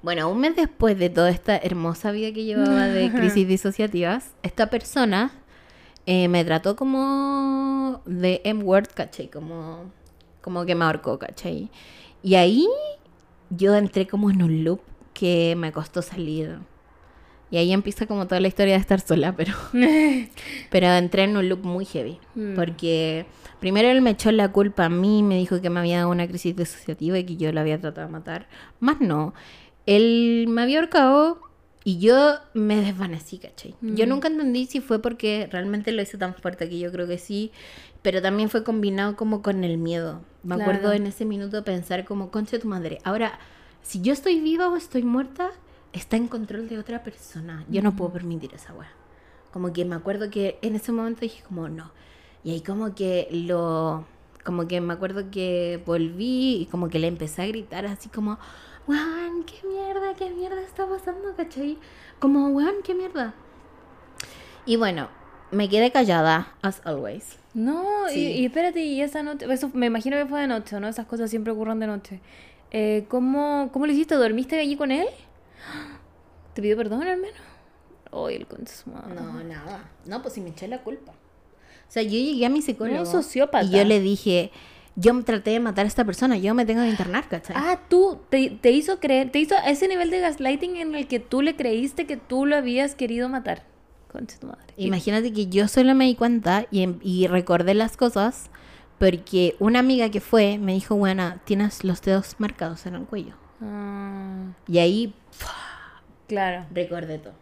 S2: Bueno, un mes después de toda esta hermosa vida que llevaba de crisis disociativas, esta persona eh, me trató como de M-word, ¿cachai? Como, como que me ahorcó, ¿cachai? Y ahí yo entré como en un loop que me costó salir. Y ahí empieza como toda la historia de estar sola, pero, pero entré en un loop muy heavy.
S1: Mm.
S2: Porque primero él me echó la culpa a mí, me dijo que me había dado una crisis disociativa y que yo la había tratado de matar. Más no. Él me había ahorcado Y yo me desvanecí, ¿cachai? Yo
S1: Mm.
S2: nunca entendí si fue porque realmente lo hice tan fuerte, que yo creo que sí, pero también fue combinado como con el miedo. Me
S1: Claro.
S2: acuerdo en ese minuto pensar como, concha tu madre, ahora, si yo estoy viva o estoy muerta, está en control de otra persona. Yo no puedo permitir esa weá. Como que me acuerdo que en ese momento dije como, no. Y ahí como que lo... Como que me acuerdo que volví y como que le empecé a gritar así como, weón, qué mierda, qué mierda está pasando, ¿cachai? Como, weón, qué mierda. Y bueno, me quedé callada, as always.
S1: No, y-
S2: Sí.
S1: y, espérate, y esa noche, eso me imagino que fue de noche, ¿no? Esas cosas siempre ocurren de noche. Eh, ¿cómo, ¿Cómo lo hiciste? ¿Dormiste allí con él? ¿Te pidió perdón al menos? Oye, el concha de su madre.
S2: No, nada. No, pues si me eché la culpa. O sea, yo llegué a mi psicólogo.
S1: No, sociópata.
S2: Y yo le dije, yo me traté de matar a esta persona, yo me tengo que internar, ¿cachai?
S1: Ah, tú, te, te hizo creer, te hizo ese nivel de gaslighting en el que tú le creíste que tú lo habías querido matar. Concha tu madre.
S2: Imagínate que yo solo me di cuenta y, em- y recordé las cosas porque una amiga que fue me dijo, bueno, tienes los dedos marcados en el cuello.
S1: Ah,
S2: Y ahí
S1: claro.
S2: recordé todo.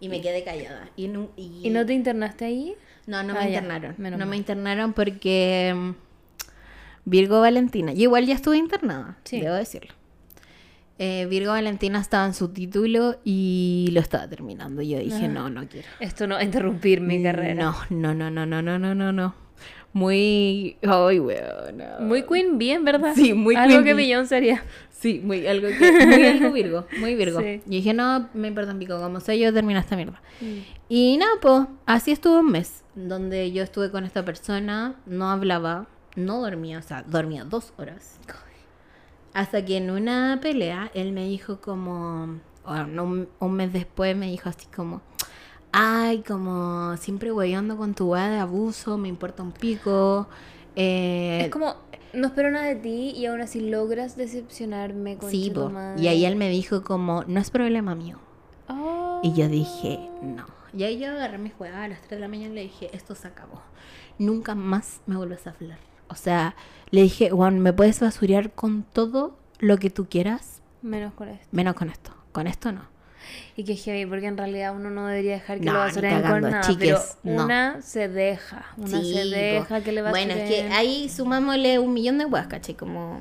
S2: Y me quedé callada. Y, no, y...
S1: ¿Y no te internaste ahí?
S2: No, no me
S1: Ah, ya,
S2: internaron.
S1: menos
S2: No me internaron porque mm, Virgo Valentina. Yo igual ya estuve internada,
S1: Sí.
S2: debo decirlo. Eh, Virgo Valentina estaba en su título y lo estaba terminando. Yo dije, no, no quiero.
S1: Esto no interrumpir mi carrera.
S2: No, no, no, no, no, no, no, no, no. Muy... Ay, weón. no.
S1: Muy Queen bien, ¿verdad?
S2: Sí, muy
S1: Algo
S2: Queen
S1: que
S2: Bee.
S1: Millón sería.
S2: Sí, muy algo que... Muy algo Virgo, muy Virgo.
S1: Sí.
S2: Y dije, no, me importa un pico, como sé yo termino esta mierda.
S1: Mm.
S2: Y nada, pues, así estuvo un mes, donde yo estuve con esta persona, no hablaba, no dormía, o sea, dormía dos horas. Hasta que en una pelea, él me dijo como, bueno, un, un mes después me dijo así como, ay, como siempre hueveando con tu weá de abuso, me importa un pico. eh,
S1: Es como, no espero nada de ti y aún así logras decepcionarme con
S2: sí,
S1: tu
S2: po.
S1: madre.
S2: y ahí él me dijo como, no es problema mío. Y yo dije, no. Y ahí yo agarré mi juega a las 3 de la mañana y le dije, esto se acabó. Nunca más me vuelves a hablar. O sea, le dije, Juan, me puedes basurear con todo lo que tú quieras,
S1: Menos con esto.
S2: menos con esto. Con esto no.
S1: Y que heavy, porque en realidad uno no debería dejar que
S2: No,
S1: lo basuren con nada.
S2: chiques,
S1: pero
S2: no.
S1: una se deja. Una
S2: Sí,
S1: se deja que le basuren.
S2: Bueno, es que ahí sumámosle un millón de huevas, ¿cachai? Como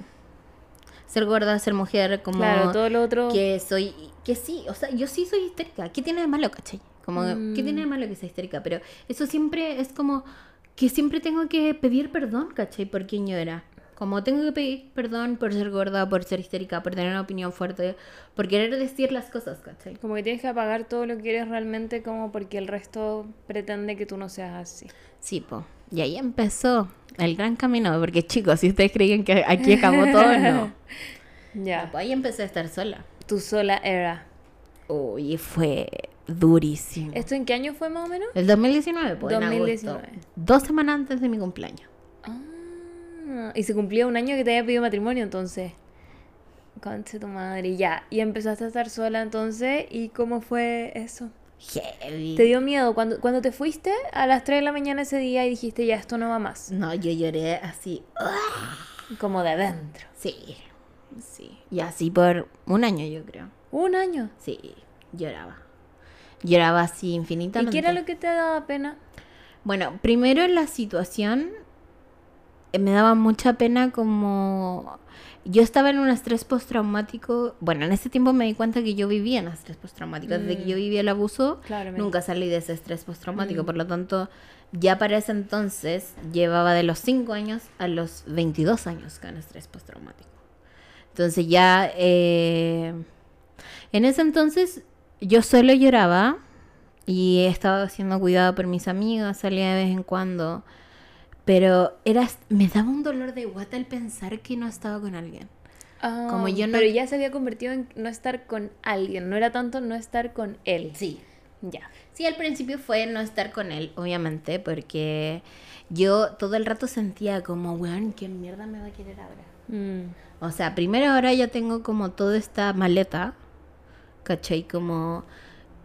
S2: ser gorda, ser mujer, como
S1: Claro, todo lo otro.
S2: que soy, que sí, o sea, yo sí soy histérica. ¿Qué tiene de malo, cachai? Como,
S1: Mm.
S2: ¿qué tiene de malo que sea histérica? Pero eso siempre es como que siempre tengo que pedir perdón, cachai, por quién yo era. Como tengo que pedir perdón por ser gorda, por ser histérica, por tener una opinión fuerte, por querer decir las cosas, cachai.
S1: Como que tienes que apagar todo lo que eres realmente como porque el resto pretende que tú no seas así.
S2: Sí, po. Y ahí empezó el gran camino, porque chicos, si ustedes creían que aquí acabó todo, no.
S1: Ya.
S2: Pues ahí empecé a estar sola.
S1: Tu sola era.
S2: Uy, fue durísimo.
S1: ¿Esto en qué año fue más o menos?
S2: El 2019, pues, en
S1: 2019.
S2: agosto. Dos semanas antes de mi cumpleaños.
S1: Ah, y se cumplía un año que te había pedido matrimonio entonces. Conche tu madre, ya. Y empezaste a estar sola entonces. ¿Y cómo fue eso?
S2: Heavy.
S1: ¿Te dio miedo cuando, cuando te fuiste a las 3 de la mañana ese día y dijiste ya esto no va más?
S2: No, yo lloré así.
S1: Como de adentro.
S2: Sí, sí. Y así por un año, yo creo.
S1: Un año.
S2: Sí, lloraba. Lloraba así
S1: ¿Y
S2: infinitamente.
S1: qué era lo que te daba pena?
S2: Bueno, primero la situación eh, me daba mucha pena como yo estaba en un estrés postraumático. Bueno, en ese tiempo me di cuenta que yo vivía en estrés postraumático. Desde que yo vivía el abuso,
S1: Claro, me-
S2: nunca salí de ese estrés postraumático. Por lo tanto, ya para ese entonces llevaba de los 5 años a los 22 años con estrés postraumático. Entonces ya eh, en ese entonces yo solo lloraba y estaba siendo cuidada por mis amigas, salía de vez en cuando. Pero era, me daba un dolor de guata el pensar que no estaba con alguien.
S1: Ah,
S2: como yo no-
S1: Pero ya se había convertido en no estar con alguien. No era tanto no estar con él.
S2: Sí.
S1: Ya.
S2: Sí, al principio fue no estar con él, obviamente, porque yo todo el rato sentía como, weón, ¿qué mierda me va a querer ahora?
S1: Mm.
S2: O sea, primero ahora ya tengo como toda esta maleta, ¿cachai? Como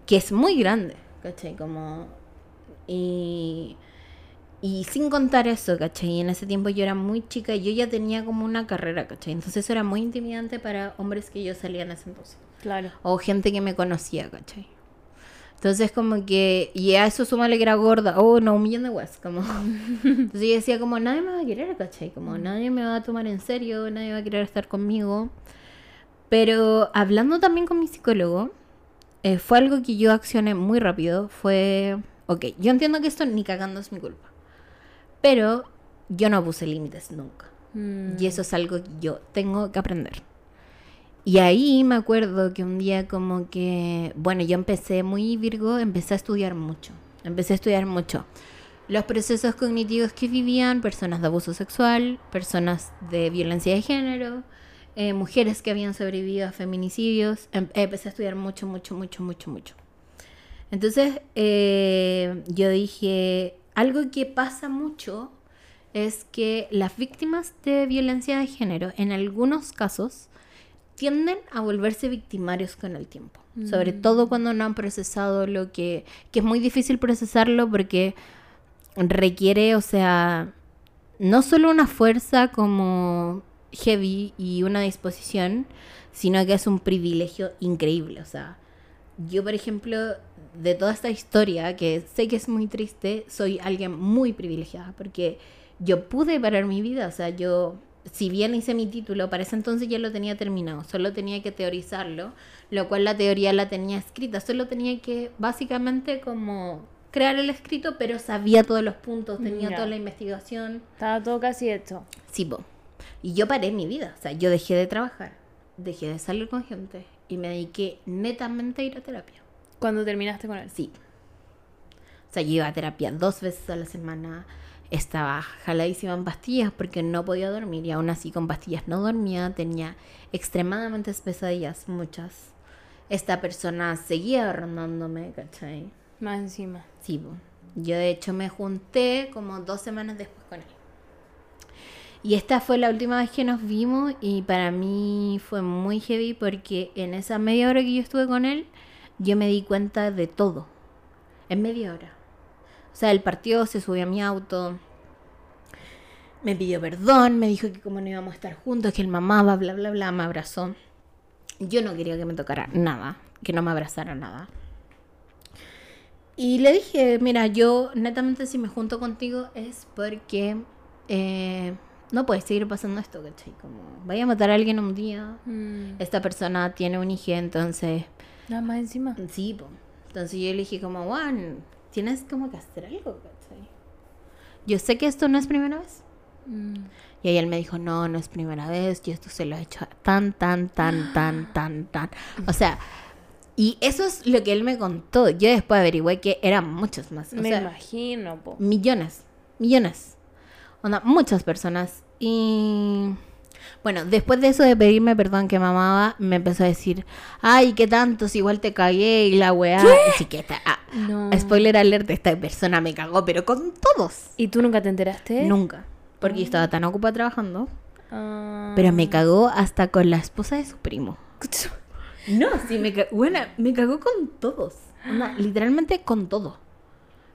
S2: que es muy grande, ¿cachai? Como... Y... Y sin contar eso, ¿cachai? En ese tiempo yo era muy chica y yo ya tenía como una carrera, ¿cachai? Entonces eso era muy intimidante para hombres que yo salía en ese entonces.
S1: Claro.
S2: O gente que me conocía, ¿cachai? Entonces como que, y a eso súmale que era gorda, oh, no, un millón de weas, como... Entonces yo decía como, nadie me va a querer, ¿cachai? Como nadie me va a tomar en serio, nadie va a querer estar conmigo. Pero hablando también con mi psicólogo, eh, fue algo que yo accioné muy rápido, fue, ok, yo entiendo que esto ni cagando es mi culpa, pero yo no puse límites nunca.
S1: Mm.
S2: Y eso es algo que yo tengo que aprender. Y ahí me acuerdo que un día como que, bueno, yo empecé muy Virgo, empecé a estudiar mucho. Empecé a estudiar mucho. Los procesos cognitivos que vivían personas de abuso sexual, personas de violencia de género, eh, mujeres que habían sobrevivido a feminicidios. Em- empecé a estudiar mucho, mucho, mucho, mucho, mucho. Entonces eh, yo dije, algo que pasa mucho es que las víctimas de violencia de género, en algunos casos, tienden a volverse victimarios con el tiempo. Sobre todo cuando no han procesado lo que, que es muy difícil procesarlo porque requiere, o sea, no solo una fuerza como heavy y una disposición, sino que es un privilegio increíble. O sea, yo, por ejemplo, de toda esta historia, que sé que es muy triste, soy alguien muy privilegiada porque yo pude parar mi vida. O sea, yo, si bien hice mi título, para ese entonces ya lo tenía terminado, solo tenía que teorizarlo, lo cual la teoría la tenía escrita, solo tenía que básicamente como crear el escrito, pero sabía todos los puntos, tenía
S1: Ya.
S2: toda la investigación.
S1: Estaba todo casi hecho.
S2: Sí, po. Y yo paré mi vida. O sea, yo dejé de trabajar, dejé de salir con gente y me dediqué netamente a ir a terapia.
S1: Cuando terminaste con él.
S2: Sí. O sea, yo iba a terapia dos veces a la semana. Estaba jaladísima en pastillas porque no podía dormir y aún así con pastillas no dormía. Tenía extremadamente pesadillas, muchas. Esta persona seguía rondándome, ¿cachai?
S1: Más encima.
S2: Sí, yo de hecho me junté como dos semanas después con él. Y esta fue la última vez que nos vimos y para mí fue muy heavy porque en esa media hora que yo estuve con él, yo me di cuenta de todo. En media hora. O sea, él partió, se subió a mi auto, me pidió perdón, me dijo que como no íbamos a estar juntos, que él mamaba, bla, bla, bla, me abrazó. Yo no quería que me tocara nada, que no me abrazara nada. Y le dije, mira, yo netamente si me junto contigo es porque eh, no puede seguir pasando esto, ¿cachai? Como, vaya a matar a alguien un día,
S1: Mm.
S2: esta persona tiene un hijo, entonces,
S1: Nada más encima.
S2: sí, po. Entonces yo le dije como, Juan, tienes como que hacer algo, ¿cachai? Yo sé que esto no es primera vez.
S1: Mm.
S2: Y ahí él me dijo, no, no es primera vez, yo esto se lo he hecho tan, tan, tan, tan, tan, tan. O sea, y eso es lo que él me contó. Yo después averigüé que eran muchos más. O
S1: Me
S2: sea,
S1: imagino, po.
S2: millones, millones. Onda, muchas personas. Y bueno, después de eso de pedirme perdón que mamaba, me empezó a decir, ay, qué tantos, igual te cagué y la weá. Así que esta, ah,
S1: No.
S2: spoiler alert, esta persona me cagó, pero con todos.
S1: ¿Y tú nunca te enteraste?
S2: Nunca. Porque yo estaba tan ocupada trabajando.
S1: Ah.
S2: Pero me cagó hasta con la esposa de su primo. No, sí, me cagó. Bueno, me cagó con todos. Onda, literalmente con todo.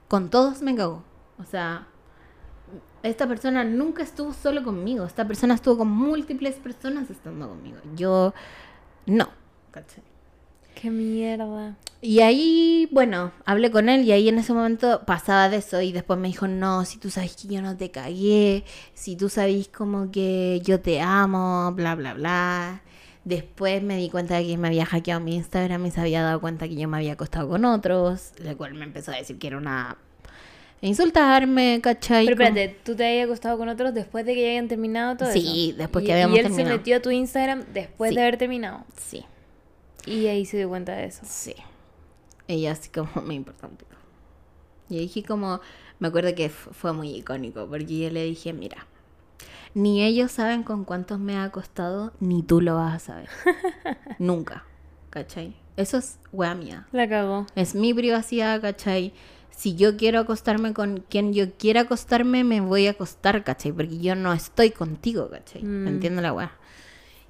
S2: Con todos me cagó. O sea, esta persona nunca estuvo solo conmigo. Esta persona estuvo con múltiples personas estando conmigo. Yo, no. ¿cachai?
S1: Qué mierda.
S2: Y ahí, bueno, hablé con él y ahí en ese momento pasaba de eso y después me dijo, no, si tú sabes que yo no te cagué, si tú sabes como que yo te amo, bla, bla, bla. Después me di cuenta de que me había hackeado mi Instagram y se había dado cuenta que yo me había acostado con otros, lo cual me empezó a decir que era una... insultarme, ¿cachai?
S1: Pero espérate, ¿tú te habías acostado con otros después de que ya hayan terminado todo
S2: Sí,
S1: eso?
S2: después
S1: Y-
S2: que habíamos
S1: Y él
S2: terminado.
S1: se metió a tu Instagram después
S2: Sí.
S1: de haber terminado.
S2: Sí,
S1: Y ahí se dio cuenta de eso.
S2: sí. Ella así como me importa un pico. Y dije como, me acuerdo que fue muy icónico, porque yo le dije, mira, ni ellos saben con cuántos me ha costado, ni tú lo vas a saber. Nunca, ¿cachai? Eso es wea mía.
S1: La cagó.
S2: Es mi privacidad, ¿cachai? Si yo quiero acostarme con quien yo quiera acostarme, me voy a acostar, ¿cachai? Porque yo no estoy contigo, ¿cachai?
S1: Mm.
S2: ¿Me entiendes la weá?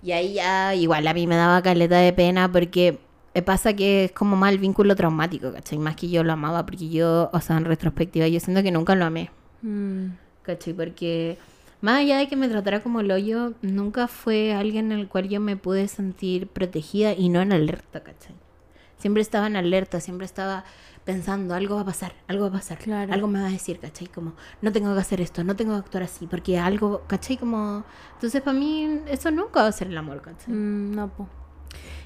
S2: Y ahí ya, igual a mí me daba caleta de pena porque pasa que es como mal vínculo traumático, ¿cachai? Más que yo lo amaba, porque yo, o sea, en retrospectiva, yo siento que nunca lo amé,
S1: Mm.
S2: ¿cachai? Porque más allá de que me tratara como el hoyo, nunca fue alguien en el cual yo me pude sentir protegida y no en alerta, ¿cachai? Siempre estaba en alerta, siempre estaba pensando, algo va a pasar, algo va a pasar, algo me va a decir, ¿cachai? Como, no tengo que hacer esto, no tengo que actuar así, porque algo, ¿cachai? Como, entonces para mí eso nunca va a ser el amor, ¿cachai?
S1: Mm, no, po.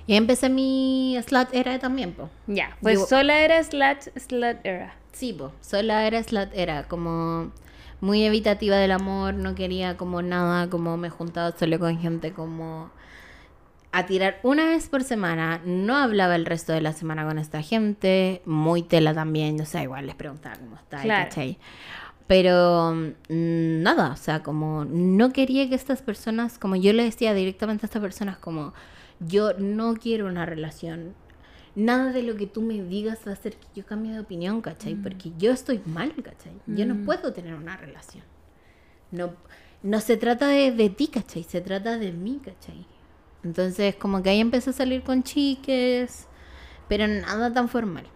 S2: Y ahí empecé mi slut era también, po.
S1: Ya, pues sola era slut, slut era.
S2: Sí, po, sola era slut era, como muy evitativa del amor, no quería como nada, como me juntaba solo con gente como a tirar una vez por semana, no hablaba el resto de la semana con esta gente, muy tela también, o sea, igual les preguntaba cómo está, ¿cachai? Pero mm, nada, o sea, como no quería que estas personas, como yo le decía directamente a estas personas, como yo no quiero una relación, nada de lo que tú me digas va a hacer que yo cambie de opinión, ¿cachai? Mm. Porque yo estoy mal, ¿cachai? Yo no mm. puedo tener una relación. No, no se trata de, de ti, ¿cachai? Se trata de mí, ¿cachai? Entonces, como que ahí empecé a salir con chiques, pero nada tan formal.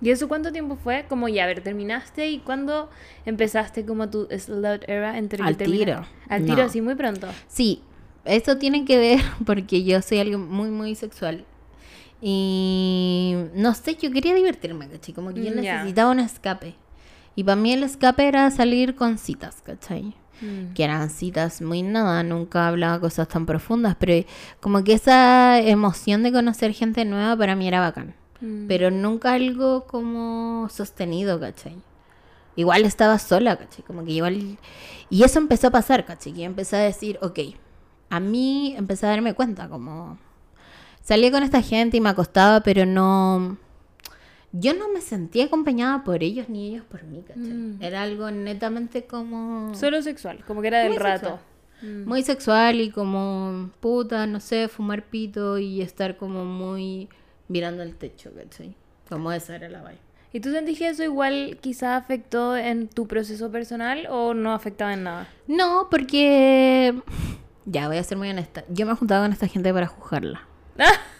S1: ¿Y eso cuánto tiempo fue? Como ya, a ver, terminaste y cuándo empezaste como tu slut era entre
S2: Al tiro.
S1: Al tiro, así muy pronto.
S2: Sí, eso tiene que ver porque yo soy alguien muy, muy sexual. Y no sé, yo quería divertirme, ¿cachai? Como que yo mm, necesitaba un escape. Y para mí el escape era salir con citas, ¿cachai? Mm. Que eran citas muy nada, nunca hablaba cosas tan profundas, pero como que esa emoción de conocer gente nueva para mí era bacán. Mm. Pero nunca algo como sostenido, ¿cachai? Igual estaba sola, ¿cachai? Como que igual... Y eso empezó a pasar, ¿cachai? Que empecé a decir, ok, a mí empecé a darme cuenta, como salía con esta gente y me acostaba, pero no... Yo no me sentía acompañada por ellos ni ellos por mí, ¿cachai? Mm. Era algo netamente como...
S1: Solo sexual, como que era del rato.
S2: Mm. Muy sexual y como puta, no sé, fumar pito y estar como muy mirando el techo, ¿cachai? Como esa era la vaina.
S1: ¿Y tú sentís que eso igual quizá afectó en tu proceso personal o no afectaba en nada?
S2: No, porque... Ya, voy a ser muy honesta. Yo me juntaba con esta gente para juzgarla.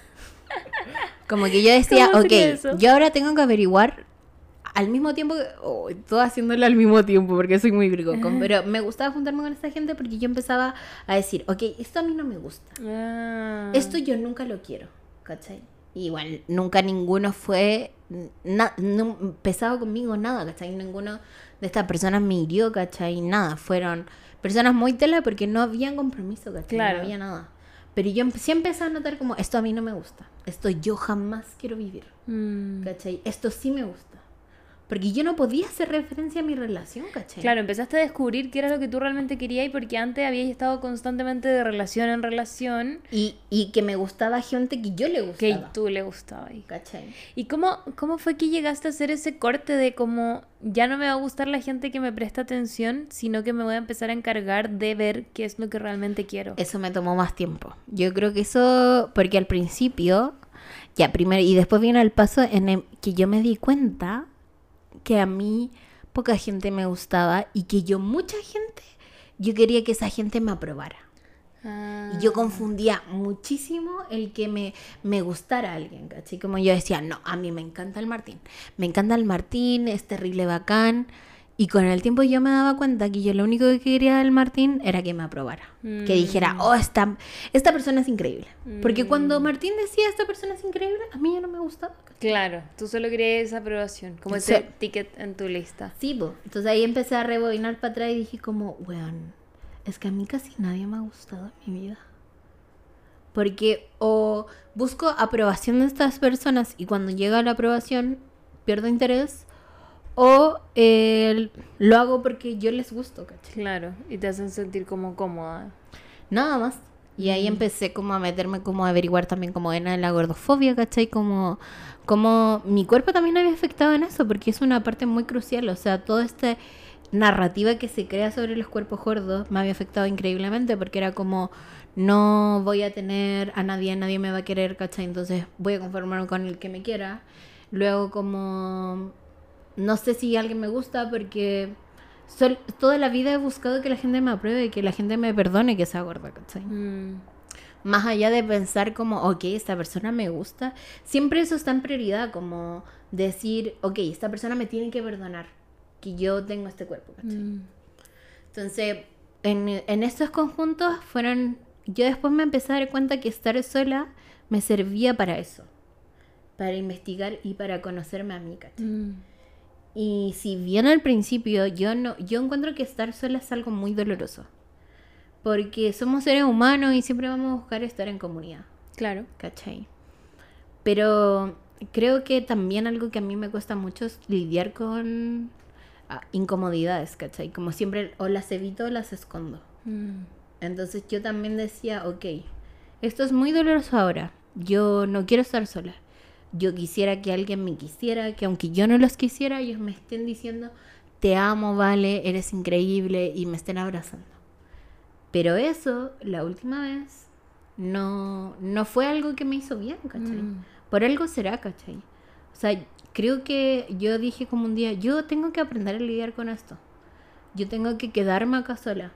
S2: Como que yo decía, ok, yo ahora tengo que averiguar al mismo tiempo. Oh, todo haciéndolo al mismo tiempo porque soy muy brigocón. pero me gustaba juntarme con esta gente porque yo empezaba a decir, ok, esto a mí no me gusta. Ah. Esto yo nunca lo quiero, ¿cachai? Igual, nunca ninguno fue no, pesado conmigo, nada, ¿cachai? Ninguno de estas personas me hirió, ¿cachai? Nada, fueron personas muy tela porque no habían compromiso, ¿cachai? No había nada. Pero yo sí empecé a notar como, esto a mí no me gusta. Esto yo jamás quiero vivir. Mm. ¿Cachai? Esto sí me gusta. Porque yo no podía hacer referencia a mi relación, ¿cachai?
S1: Claro, empezaste a descubrir qué era lo que tú realmente querías y porque antes habías estado constantemente de relación en relación.
S2: Y, y que me gustaba gente que yo le gustaba.
S1: Que tú le gustaba. ¿Cachai? ¿Y cómo, cómo fue que llegaste a hacer ese corte de como ya no me va a gustar la gente que me presta atención, sino que me voy a empezar a encargar de ver qué es lo que realmente quiero?
S2: Eso me tomó más tiempo. Yo creo que eso, porque al principio, ya primero, y después viene el paso en el que yo me di cuenta que a mí poca gente me gustaba y que yo, mucha gente, yo quería que esa gente me aprobara. Y yo ah. confundía muchísimo el que me, me gustara alguien, ¿cachai? Como yo decía, no, a mí me encanta el Martín. Me encanta el Martín, es terrible bacán. Y con el tiempo yo me daba cuenta que yo lo único que quería del Martín era que me aprobara. Que dijera, mm. oh, esta, esta persona es increíble. Porque cuando mm. Martín decía, esta persona es increíble, a mí ya no me gustaba.
S1: Claro, tú solo querías esa aprobación, como ese ticket en tu lista.
S2: Sí, bo. entonces ahí empecé a rebobinar para atrás y dije como, weón, es que a mí casi nadie me ha gustado en mi vida. Porque o busco aprobación de estas personas y cuando llega la aprobación pierdo interés o eh, lo hago porque yo les gusto, ¿cachai?
S1: Claro, y te hacen sentir como cómoda.
S2: Nada más. Y ahí empecé como a meterme, como a averiguar también como era la gordofobia, ¿cachai? Como, como mi cuerpo también había afectado en eso, porque es una parte muy crucial. O sea, toda esta narrativa que se crea sobre los cuerpos gordos me había afectado increíblemente, porque era como, no voy a tener a nadie, nadie me va a querer, ¿cachai? Entonces voy a conformarme con el que me quiera. Luego como no sé si alguien me gusta porque toda la vida he buscado que la gente me apruebe y que la gente me perdone que sea gorda, ¿cachai? Mm. Más allá de pensar como, ok, esta persona me gusta, siempre eso está en prioridad, como decir, ok, esta persona me tiene que perdonar que yo tengo este cuerpo, ¿cachai? Mm. Entonces, en, en estos conjuntos fueron... Yo después me empecé a dar cuenta que estar sola me servía para eso. Para investigar y para conocerme a mí, ¿cachai?
S1: Mm.
S2: Y si bien al principio yo no, yo encuentro que estar sola es algo muy doloroso. Porque somos seres humanos y siempre vamos a buscar estar en comunidad.
S1: Claro.
S2: ¿Cachai? Pero creo que también algo que a mí me cuesta mucho es lidiar con ah, incomodidades, ¿cachai? Como siempre, o las evito o las escondo.
S1: Mm.
S2: Entonces yo también decía, ok, esto es muy doloroso ahora. Yo no quiero estar sola. Yo quisiera que alguien me quisiera, que aunque yo no los quisiera, ellos me estén diciendo, te amo, vale, eres increíble y me estén abrazando. Pero eso, la última vez, no, no fue algo que me hizo bien, ¿cachai?
S1: Mm.
S2: Por algo será, ¿cachai? O sea, creo que yo dije como un día, yo tengo que aprender a lidiar con esto. Yo tengo que quedarme acá sola.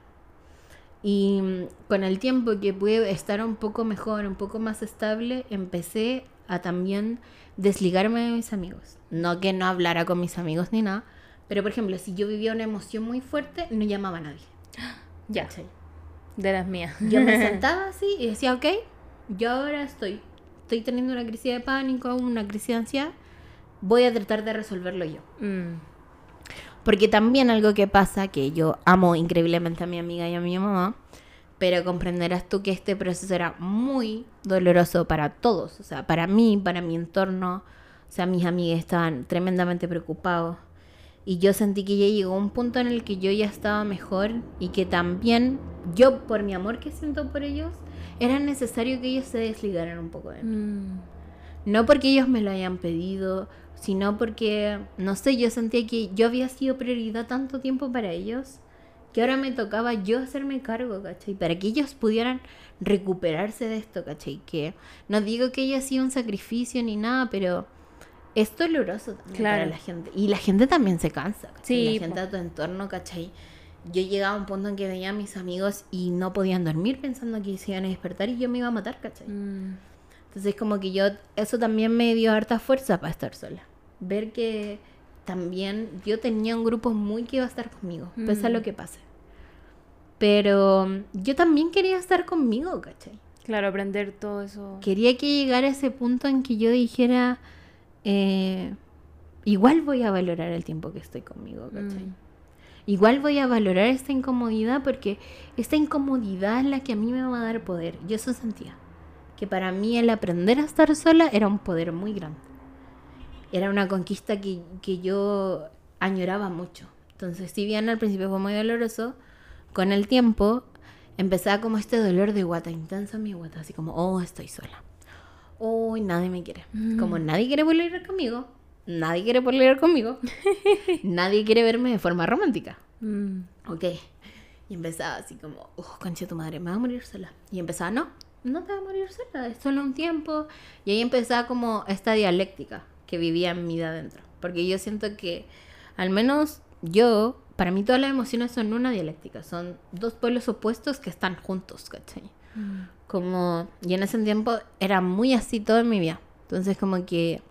S2: Y mm, con el tiempo que pude estar un poco mejor, un poco más estable, empecé a también desligarme de mis amigos. No que no hablara con mis amigos ni nada, pero por ejemplo, si yo vivía una emoción muy fuerte, no llamaba a nadie.
S1: Ya. De las mías.
S2: Yo me sentaba así y decía, ok, yo ahora estoy, estoy teniendo una crisis de pánico, una crisis de ansiedad, voy a tratar de resolverlo yo.
S1: Mm.
S2: Porque también algo que pasa, que yo amo increíblemente a mi amiga y a mi mamá, pero comprenderás tú que este proceso era muy doloroso para todos, o sea, para mí, para mi entorno, o sea, mis amigas estaban tremendamente preocupados. Y yo sentí que ya llegó un punto en el que yo ya estaba mejor y que también yo, por mi amor que siento por ellos, era necesario que ellos se desligaran un poco de mí.
S1: Mm.
S2: No porque ellos me lo hayan pedido, sino porque, no sé, yo sentía que yo había sido prioridad tanto tiempo para ellos, que ahora me tocaba yo hacerme cargo, ¿cachai? Para que ellos pudieran recuperarse de esto, ¿cachai? Que no digo que haya sido un sacrificio ni nada, pero es doloroso también
S1: Claro.
S2: para la gente. Y la gente también se cansa, ¿cachai?
S1: Sí,
S2: La gente a tu entorno, ¿cachai? Yo llegaba a un punto en que veía a mis amigos y no podían dormir pensando que se iban a despertar y yo me iba a matar, ¿cachai?
S1: Mm.
S2: Entonces como que yo, eso también me dio harta fuerza para estar sola. Ver que también yo tenía un grupo muy que iba a estar conmigo, pese a
S1: Mm.
S2: lo que pase. Pero mm, yo también quería estar conmigo, ¿cachai?
S1: Claro, aprender todo eso.
S2: Quería que llegara ese punto en que yo dijera, eh, igual voy a valorar el tiempo que estoy conmigo, ¿cachai?
S1: Mm.
S2: Igual voy a valorar esta incomodidad porque esta incomodidad es la que a mí me va a dar poder. Yo eso sentía. Que para mí el aprender a estar sola era un poder muy grande. Era una conquista que, que yo añoraba mucho. Entonces, si bien al principio fue muy doloroso, con el tiempo empezaba como este dolor de guata intenso en mi guata. Así como, oh, estoy sola. Oh, nadie me quiere. Como nadie quiere volver conmigo. Nadie quiere volver conmigo. nadie quiere verme de forma romántica.
S1: Mm.
S2: Ok. Y empezaba así como, oh, concha de tu madre, me voy a morir sola. Y empezaba, no, no te vas a morir sola, es solo un tiempo. Y ahí empezaba como esta dialéctica que vivía en mí de adentro. Porque yo siento que, al menos yo, para mí todas las emociones son una dialéctica, son dos pueblos opuestos que están juntos, ¿cachai?
S1: Mm.
S2: Como, y en ese tiempo era muy así todo en mi vida. Entonces como que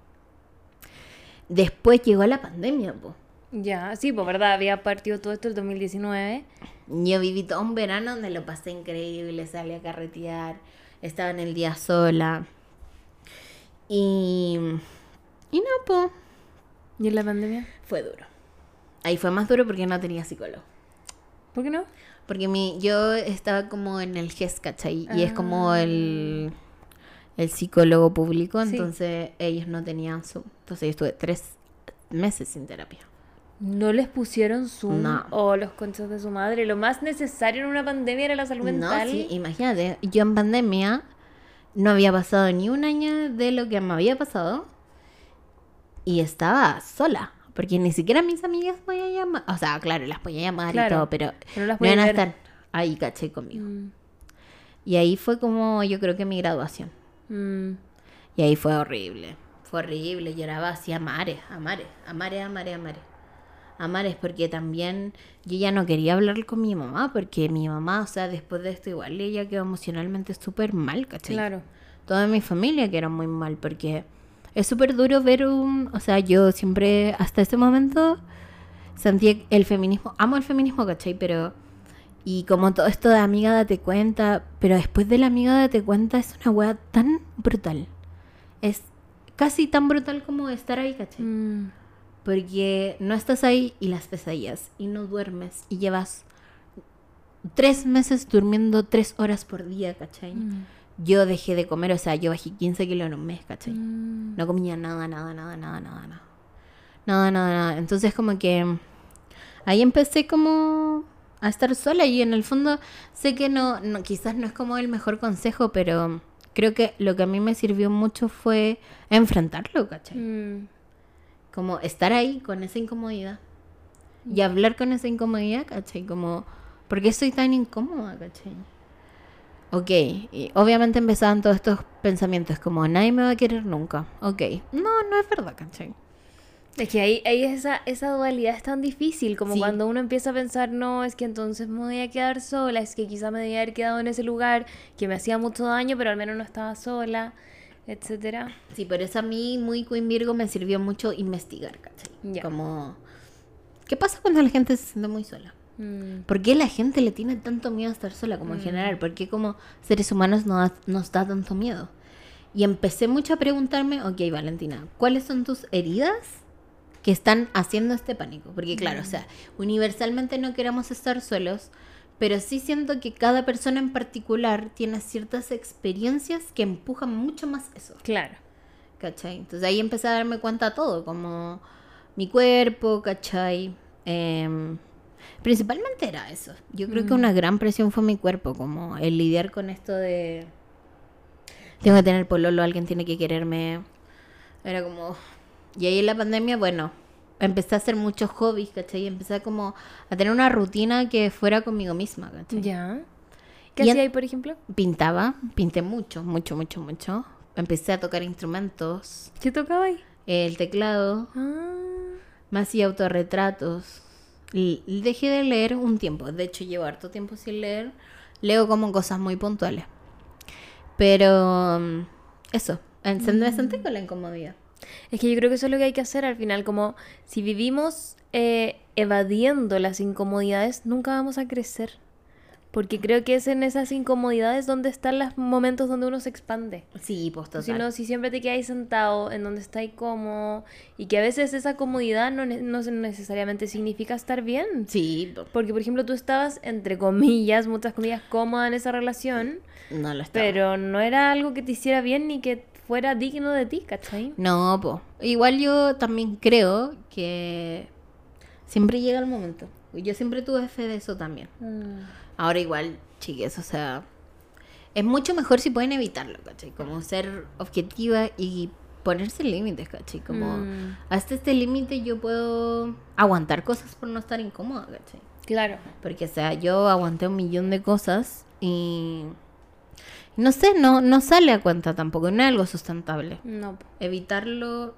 S2: después llegó la pandemia, pues.
S1: Ya, sí, pues verdad, había partido todo esto el 2019.
S2: Yo viví todo un verano donde lo pasé increíble, salí a carretear, estaba en el día sola. Y. Y no, po,
S1: ¿Y en la pandemia?
S2: fue duro. Ahí fue más duro porque no tenía psicólogo.
S1: ¿Por qué no?
S2: Porque mi, yo estaba como en el GES, ¿cachai? Y es como el, el psicólogo público,
S1: Sí.
S2: entonces ellos no tenían Zoom. Entonces yo estuve tres meses sin terapia.
S1: ¿No les pusieron Zoom
S2: No.
S1: o los conchos de su madre? Lo más necesario en una pandemia era la salud mental.
S2: No, sí, imagínate, yo en pandemia no había pasado ni un año de lo que me había pasado y estaba sola, porque ni siquiera mis amigas podía llamar, o sea, claro, las podía llamar
S1: Claro,
S2: y todo, pero
S1: pero las
S2: no iban a estar ahí, caché, conmigo.
S1: Mm,
S2: Y ahí fue como yo creo que mi graduación.
S1: mm.
S2: Y ahí fue horrible, fue horrible, lloraba así a mares, a mares, a mares, a mares, a mares. A mares, porque también yo ya no quería hablar con mi mamá, porque mi mamá, o sea, después de esto igual ella quedó emocionalmente súper mal, ¿cachai?
S1: Claro.
S2: Toda mi familia quedó muy mal, porque es súper duro ver un... O sea, yo siempre, hasta ese momento, sentía el feminismo, amo el feminismo, ¿cachai? Pero Y como todo esto de amiga date cuenta, pero después de la amiga date cuenta es una weá tan brutal. Es casi tan brutal como estar ahí, ¿cachai?
S1: Mm.
S2: Porque no estás ahí y las pesadillas y no duermes y llevas tres meses durmiendo tres horas por día, ¿cachai?
S1: Mm.
S2: Yo dejé de comer, o sea, yo bajé 15 kilos en un mes, ¿cachai?
S1: Mm.
S2: No comía nada, nada, nada, nada, nada, nada. Nada, nada, nada. Entonces como que ahí empecé como a estar sola y en el fondo sé que no, no quizás no es como el mejor consejo, pero creo que lo que a mí me sirvió mucho fue enfrentarlo, ¿cachai?
S1: Mm.
S2: Como estar ahí con esa incomodidad y hablar con esa incomodidad, ¿cachai? Como, ¿por qué estoy tan incómoda, ¿cachai? Ok, y obviamente empezaban todos estos pensamientos como, nadie me va a querer nunca. Ok, no, no es verdad, ¿cachai?
S1: Es que ahí, ahí esa, esa dualidad es tan difícil, como
S2: Sí.
S1: cuando uno empieza a pensar, no, es que entonces me voy a quedar sola, es que quizá me debía haber quedado en ese lugar que me hacía mucho daño, pero al menos no estaba sola, etcétera.
S2: Sí, por eso a mí, muy Queen Virgo, me sirvió mucho investigar, ¿cachai?
S1: Ya.
S2: Como, ¿qué pasa cuando la gente se siente muy sola?
S1: Mm.
S2: ¿Por qué la gente le tiene tanto miedo a estar sola como en general? ¿Por qué como seres humanos no da- nos da tanto miedo? Y empecé mucho a preguntarme, ok Valentina, ¿cuáles son tus heridas que están haciendo este pánico? Porque claro, o sea, universalmente no queremos estar solos, pero sí siento que cada persona en particular tiene ciertas experiencias que empujan mucho más eso.
S1: Claro.
S2: ¿Cachai? Entonces ahí empecé a darme cuenta de todo, como mi cuerpo, ¿cachai? Em, principalmente era eso. Yo creo que una gran presión fue mi cuerpo, como el lidiar con esto de... Tengo que tener pololo, alguien tiene que quererme. Era como... Y ahí en la pandemia, bueno, empecé a hacer muchos hobbies, ¿cachai? Y empecé a como a tener una rutina que fuera conmigo misma, ¿cachai?
S1: Ya. ¿Qué hacía ahí, por ejemplo?
S2: Pintaba, pinté mucho, mucho, mucho, mucho. Empecé a tocar instrumentos,
S1: ¿Qué tocaba ahí?
S2: el teclado,
S1: Ah.
S2: me hacía autorretratos. Dejé de leer un tiempo, de hecho llevo harto tiempo sin leer. Leo como cosas muy puntuales. Pero mm, eso, se- me senté con la incomodidad.
S1: Es que yo creo que eso es lo que hay que hacer al final, como si vivimos eh, evadiendo las incomodidades, nunca vamos a crecer. Porque creo que es en esas incomodidades donde están los momentos donde uno se expande.
S2: Sí, pues total.
S1: Si no, si siempre te quedas sentado en donde estás cómodo y que a veces esa comodidad no, no necesariamente significa estar bien.
S2: Sí, po,
S1: Porque, por ejemplo, tú estabas, entre comillas, muchas comillas, cómoda en esa relación,
S2: no lo estaba.
S1: pero no era algo que te hiciera bien ni que fuera digno de ti, ¿cachai?
S2: No, po. Igual yo también creo que siempre llega el momento. Yo siempre tuve fe de eso también. Ahora igual, chiques, o sea, es mucho mejor si pueden evitarlo, ¿cachai? Como ser objetiva y ponerse límites, ¿cachai? Como
S1: Mm.
S2: hasta este límite yo puedo aguantar cosas por no estar incómoda, ¿cachai?
S1: Claro.
S2: Porque, o sea, yo aguanté un millón de cosas y no sé, no, no sale a cuenta tampoco, no es algo sustentable.
S1: No.
S2: Evitarlo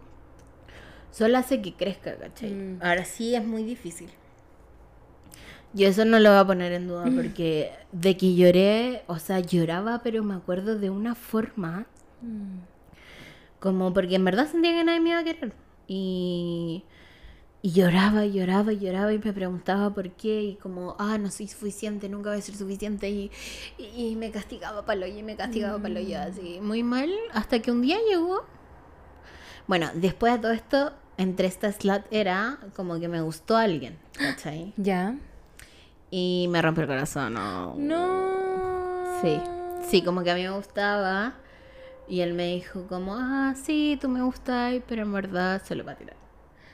S2: solo hace que crezca, ¿cachai?
S1: Mm.
S2: Ahora sí es muy difícil. Yo eso no lo voy a poner en duda porque de que lloré, o sea, lloraba, pero me acuerdo de una forma como porque en verdad sentía que nadie me iba a querer. Y, y lloraba, y lloraba, y lloraba y me preguntaba por qué y como, ah, no soy suficiente, nunca voy a ser suficiente y, y, y me castigaba palo y me castigaba palo y así, muy mal, hasta que un día llegó. Bueno, después de todo esto, entre esta slut era como que me gustó alguien, ¿cachai?
S1: Ya.
S2: Y me rompió el corazón, no.
S1: No.
S2: Sí, sí, como que a mí me gustaba. Y él me dijo como, ah, sí, tú me gustas, pero en verdad se lo va a tirar.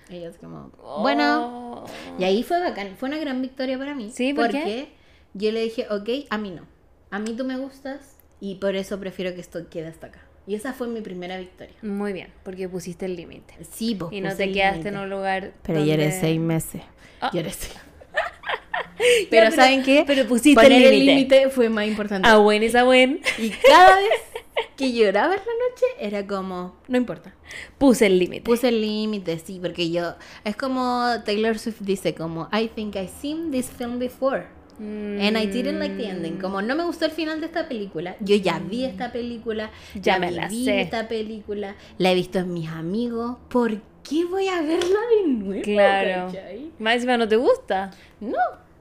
S2: Y yo así como, bueno.
S1: Oh.
S2: Y ahí fue bacán, fue una gran victoria para mí.
S1: Sí, ¿por
S2: porque
S1: qué?
S2: yo le dije, ok, a mí no. A mí tú me gustas y por eso prefiero que esto quede hasta acá. Y esa fue mi primera victoria.
S1: Muy bien, porque pusiste el límite.
S2: Sí, pues.
S1: Y no te quedaste en un lugar.
S2: Pero
S1: donde-
S2: seis meses.
S1: Ah.
S2: Lloré seis
S1: Ya,
S2: Pero, ¿saben qué?
S1: Pero pusiste
S2: Poner
S1: el límite.
S2: fue más importante.
S1: A buen es a buen.
S2: Y cada vez que lloraba en la noche era como, no importa.
S1: Puse el límite.
S2: Puse el límite, sí, porque yo. Es como Taylor Swift dice, como, I think I've seen this film before. And I didn't like the ending.
S1: Mm.
S2: Como no me gustó el final de esta película. Yo ya vi esta película.
S1: Ya me la
S2: viví
S1: sé.
S2: esta película. La he visto en mis amigos. ¿Por qué voy a verla de nuevo?
S1: Claro.
S2: cachai?
S1: Más encima no te gusta.
S2: No,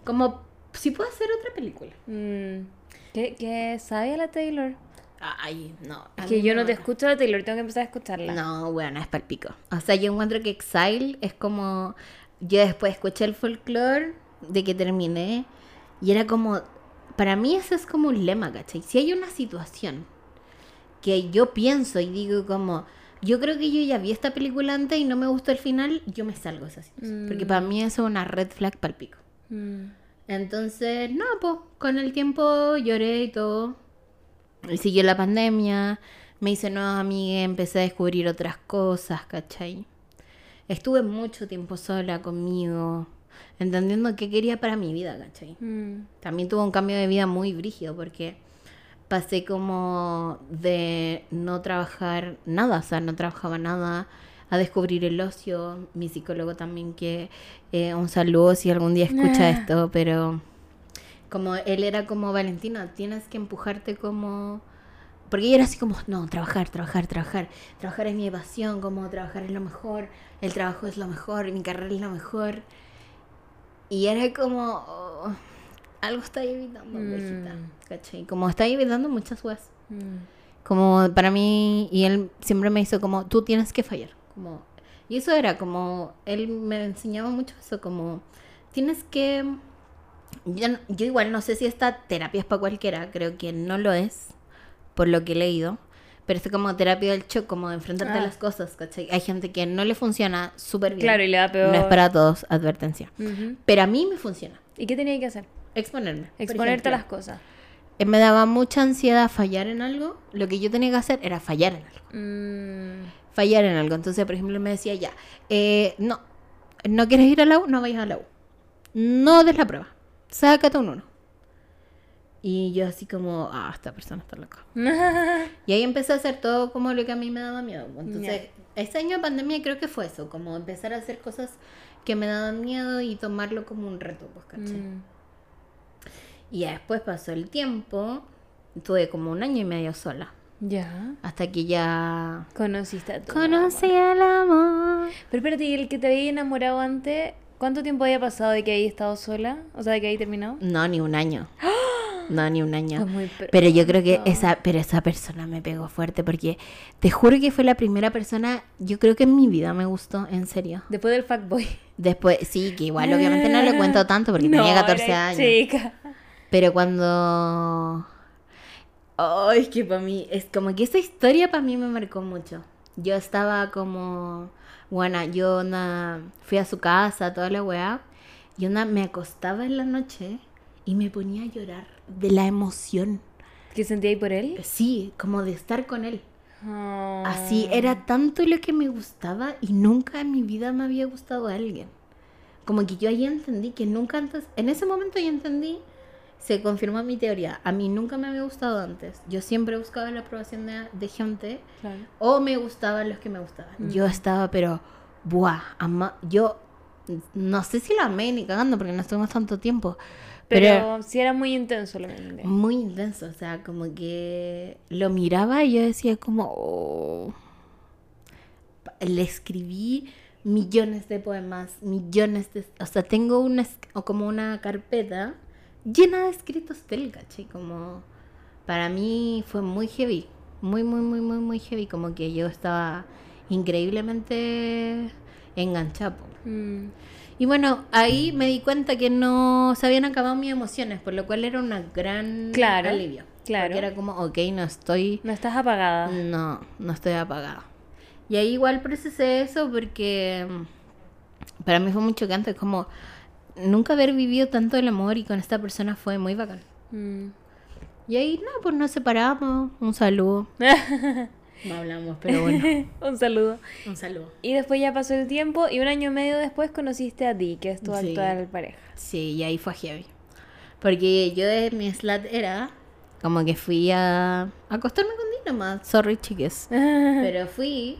S2: como sí puedo hacer otra película.
S1: Mm. ¿Qué, ¿Qué la Taylor?
S2: Ay, no.
S1: Es que yo no te escucho la Taylor, tengo que empezar a escucharla.
S2: No, bueno, es palpico. O sea, yo encuentro que Exile es como. Yo después escuché el folclore de que terminé y era como. Para mí, eso es como un lema, ¿cachai? Si hay una situación que yo pienso y digo, como. Yo creo que yo ya vi esta película antes y no me gustó el final, yo me salgo de esa situación. Porque para mí eso es una red flag palpico.
S1: Mm.
S2: Entonces, no, pues, con el tiempo lloré y todo. Y siguió la pandemia, me hice nuevas amigas, empecé a descubrir otras cosas, ¿cachai? Estuve mucho tiempo sola conmigo, entendiendo qué quería para mi vida, ¿cachai?
S1: Mm.
S2: También tuve un cambio de vida muy brígido porque pasé como de no trabajar nada, o sea, no trabajaba nada, a descubrir el ocio. Mi psicólogo también que eh, un saludo si algún día escucha esto, pero como él era como Valentina, tienes que empujarte como... Porque yo era así como, no, trabajar, trabajar, trabajar. Trabajar es mi pasión, como trabajar es lo mejor, el trabajo es lo mejor, mi carrera es lo mejor. Y era como, oh, algo está evitando,
S1: Mm.
S2: viejita, ¿cachai? Como está evitando muchas weas.
S1: Mm.
S2: Como para mí, y él siempre me hizo como, tú tienes que fallar. Como, y eso era como, él me enseñaba mucho eso, como, tienes que... Yo, yo igual no sé si esta terapia es para cualquiera, creo que no lo es, por lo que he leído. Pero es como terapia del shock, como de enfrentarte a
S1: Ah.
S2: las cosas, ¿cachai? Hay gente que no le funciona súper bien.
S1: Claro, y le da peor.
S2: No es para todos, advertencia.
S1: Ujú.
S2: Pero a mí me funciona.
S1: ¿Y qué tenía que hacer?
S2: Exponerme.
S1: Exponerte a las cosas.
S2: eh, Me daba mucha ansiedad fallar en algo. Lo que yo tenía que hacer era fallar en algo.
S1: Mm.
S2: Fallar en algo. Entonces, por ejemplo, me decía ya, eh, no, no quieres ir a la U, no vayas a la U. No des la prueba. Sácate un uno. Y yo así como, ah, esta persona está loca. Y ahí empecé a hacer todo como lo que a mí me daba miedo. Entonces, este año de pandemia creo que fue eso, como empezar a hacer cosas que me daban miedo y tomarlo como un reto, pues, ¿cachai?
S1: Mm.
S2: Y ya después pasó el tiempo, tuve como un año y medio sola,
S1: Ya.
S2: hasta que ya
S1: Conociste a tu
S2: conocí al amor.
S1: Pero espérate, ¿y el que te había enamorado antes, cuánto tiempo había pasado de que había estado sola? O sea, de que había terminado.
S2: No, ni un año. No, ni un año.
S1: Muy.
S2: Pero yo creo que esa, pero esa persona me pegó fuerte porque te juro que fue la primera persona, yo creo que en mi vida me gustó, en serio.
S1: Después del fuckboy.
S2: Después, sí, que igual obviamente no le cuento tanto porque tenía 14
S1: era
S2: años.
S1: Chica.
S2: Pero cuando... Ay, es que para mí, es como que esa historia para mí me marcó mucho. Yo estaba como, bueno, yo na, fui a su casa, toda la weá, y una me acostaba en la noche y me ponía a llorar de la emoción.
S1: ¿Qué sentía ahí por él?
S2: Sí, como de estar con él.
S1: Oh.
S2: Así era tanto lo que me gustaba y nunca en mi vida me había gustado a alguien. Como que yo ahí entendí que nunca antes, en ese momento yo entendí, se confirmó mi teoría. A mí nunca me había gustado antes. Yo siempre buscaba la aprobación de, de gente
S1: Claro.
S2: o me gustaban los que me gustaban. Yo estaba, pero, buah, ama- yo no sé si lo amé ni cagando porque no estuvimos tanto tiempo.
S1: Pero,
S2: Pero,
S1: sí era muy intenso lo que
S2: muy intenso, o sea, como que lo miraba y yo decía como, oh. le escribí millones de poemas, millones de, o sea, tengo una, como una carpeta llena de escritos del caché, como, para mí fue muy heavy, muy, muy, muy, muy, muy heavy, como que yo estaba increíblemente enganchada.
S1: Mm.
S2: Y bueno, ahí me di cuenta que no se habían acabado mis emociones, por lo cual era un gran
S1: Claro,
S2: alivio.
S1: claro.
S2: Porque era como, ok, no estoy,
S1: No estás apagada.
S2: no, no estoy apagada. Y ahí igual procesé eso porque mm, para mí fue muy chocante, como nunca haber vivido tanto el amor y con esta persona fue muy bacán.
S1: Mm.
S2: Y ahí, no, pues nos separamos, un saludo. No hablamos, pero bueno,
S1: Un saludo.
S2: un saludo.
S1: Y después ya pasó el tiempo y un año y medio después conociste a Dee, que es tu
S2: Sí.
S1: actual pareja.
S2: Sí, y ahí fue heavy. Porque yo de mi slat era como que fui a, acostarme con Dee nomás. Sorry, chiques. Pero fui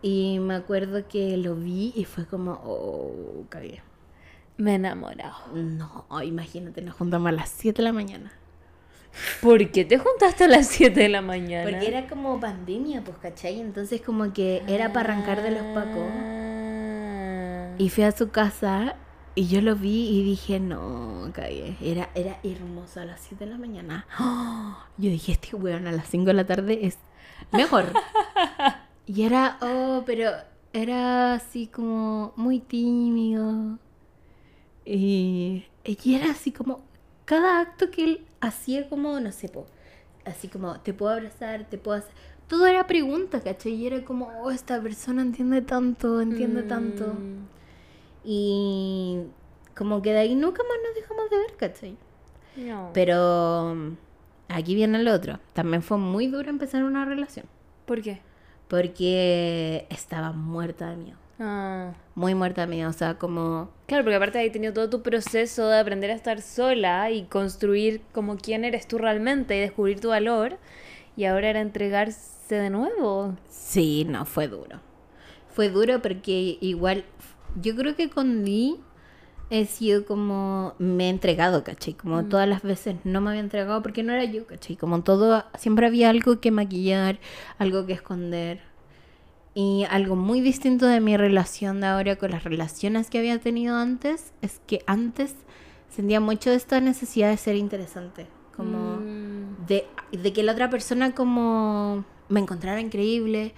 S2: y me acuerdo que lo vi y fue como, oh, cagué.
S1: Me he enamorado.
S2: No, imagínate, nos juntamos a las 7 de la mañana.
S1: ¿Por qué te juntaste a las 7 de la mañana?
S2: Porque era como pandemia, pues, ¿cachai? Entonces como que era para arrancar de los pacos.
S1: Ah.
S2: Y fui a su casa Y yo lo vi y dije, no, cagué. Era, era hermoso a las 7 de la mañana. Yo dije, este weón a las 5 de la tarde es mejor. y era, oh, pero era así como muy tímido. Y, y era así como, cada acto que él hacía como, no sé, po, así como, te puedo abrazar, te puedo hacer... Todo era pregunta, ¿cachai? Y era como, oh, esta persona entiende tanto, entiende tanto.
S1: Mm.
S2: Y como que de ahí nunca más nos dejamos de ver, ¿cachai?
S1: No.
S2: Pero aquí viene el otro. También fue muy duro empezar una relación.
S1: ¿Por qué?
S2: Porque estaba muerta de miedo.
S1: Ah.
S2: Muy muerta miedo. O sea, como...
S1: Claro, porque aparte ahí tenido todo tu proceso de aprender a estar sola y construir como quién eres tú realmente y descubrir tu valor. Y ahora era entregarse de nuevo.
S2: Sí, no, fue duro. Fue duro porque igual... Yo creo que con Lee he sido como... Me he entregado, ¿cachai? Como todas las veces no me había entregado porque no era yo, ¿cachai? Como todo... Siempre había algo que maquillar, algo que esconder. Y algo muy distinto de mi relación de ahora con las relaciones que había tenido antes es que antes sentía mucho esta necesidad de ser interesante. Como
S1: Mm.
S2: de, de que la otra persona como me encontrara increíble.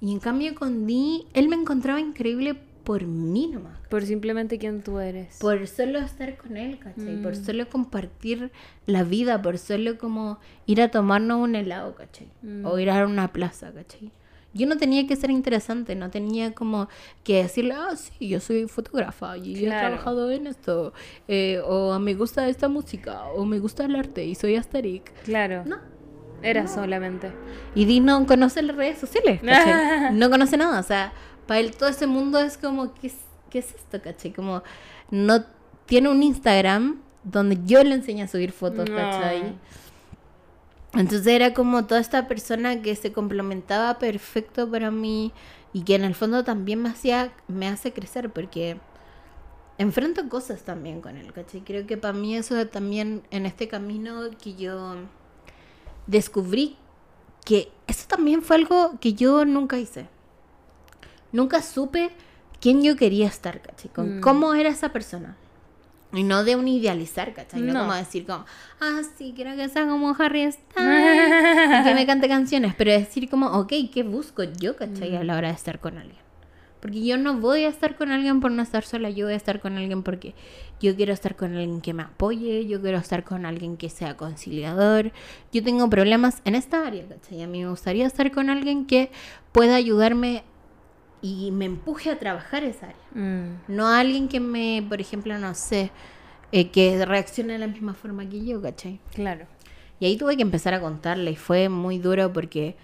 S2: Y en cambio con Dee, él me encontraba increíble por mí nomás.
S1: Por simplemente quién tú eres.
S2: Por solo estar con él, ¿cachai? Por
S1: Mm.
S2: solo compartir la vida, por solo como ir a tomarnos un helado, ¿cachai? O ir a una plaza, ¿cachai? Yo no tenía que ser interesante, no tenía como que decirle, ah, sí, yo soy fotógrafa y he trabajado en esto, eh, o me gusta esta música, o me gusta el arte y soy Asterix.
S1: Claro.
S2: No.
S1: Era solamente.
S2: Y Di no conoce las redes sociales. No conoce nada, o sea, para él todo ese mundo es como, ¿qué es, qué es esto, cachai? Como, no tiene un Instagram donde yo le enseño a subir fotos,
S1: No.
S2: cachai. Entonces era como toda esta persona que se complementaba perfecto para mí y que en el fondo también me hacía, me hace crecer porque enfrento cosas también con él, ¿cachai? Creo que para mí eso también en este camino que yo descubrí que eso también fue algo que yo nunca hice. Nunca supe quién yo quería estar, ¿cachai? Con
S1: Mm.
S2: cómo era esa persona. Y no de un idealizar, ¿cachai? No,
S1: No.
S2: como decir como, ah, sí, quiero que sea como Harry Styles y que me cante canciones. Pero decir como, ok, ¿qué busco yo, ¿cachai? A la hora de estar con alguien. Porque yo no voy a estar con alguien por no estar sola, yo voy a estar con alguien porque yo quiero estar con alguien que me apoye, yo quiero estar con alguien que sea conciliador. Yo tengo problemas en esta área, ¿cachai? A mí me gustaría estar con alguien que pueda ayudarme y me empuje a trabajar esa área.
S1: Mm.
S2: No a alguien que me, por ejemplo, no sé, eh, que reaccione de la misma forma que yo, ¿cachai?
S1: Claro.
S2: Y ahí tuve que empezar a contarle y fue muy duro porque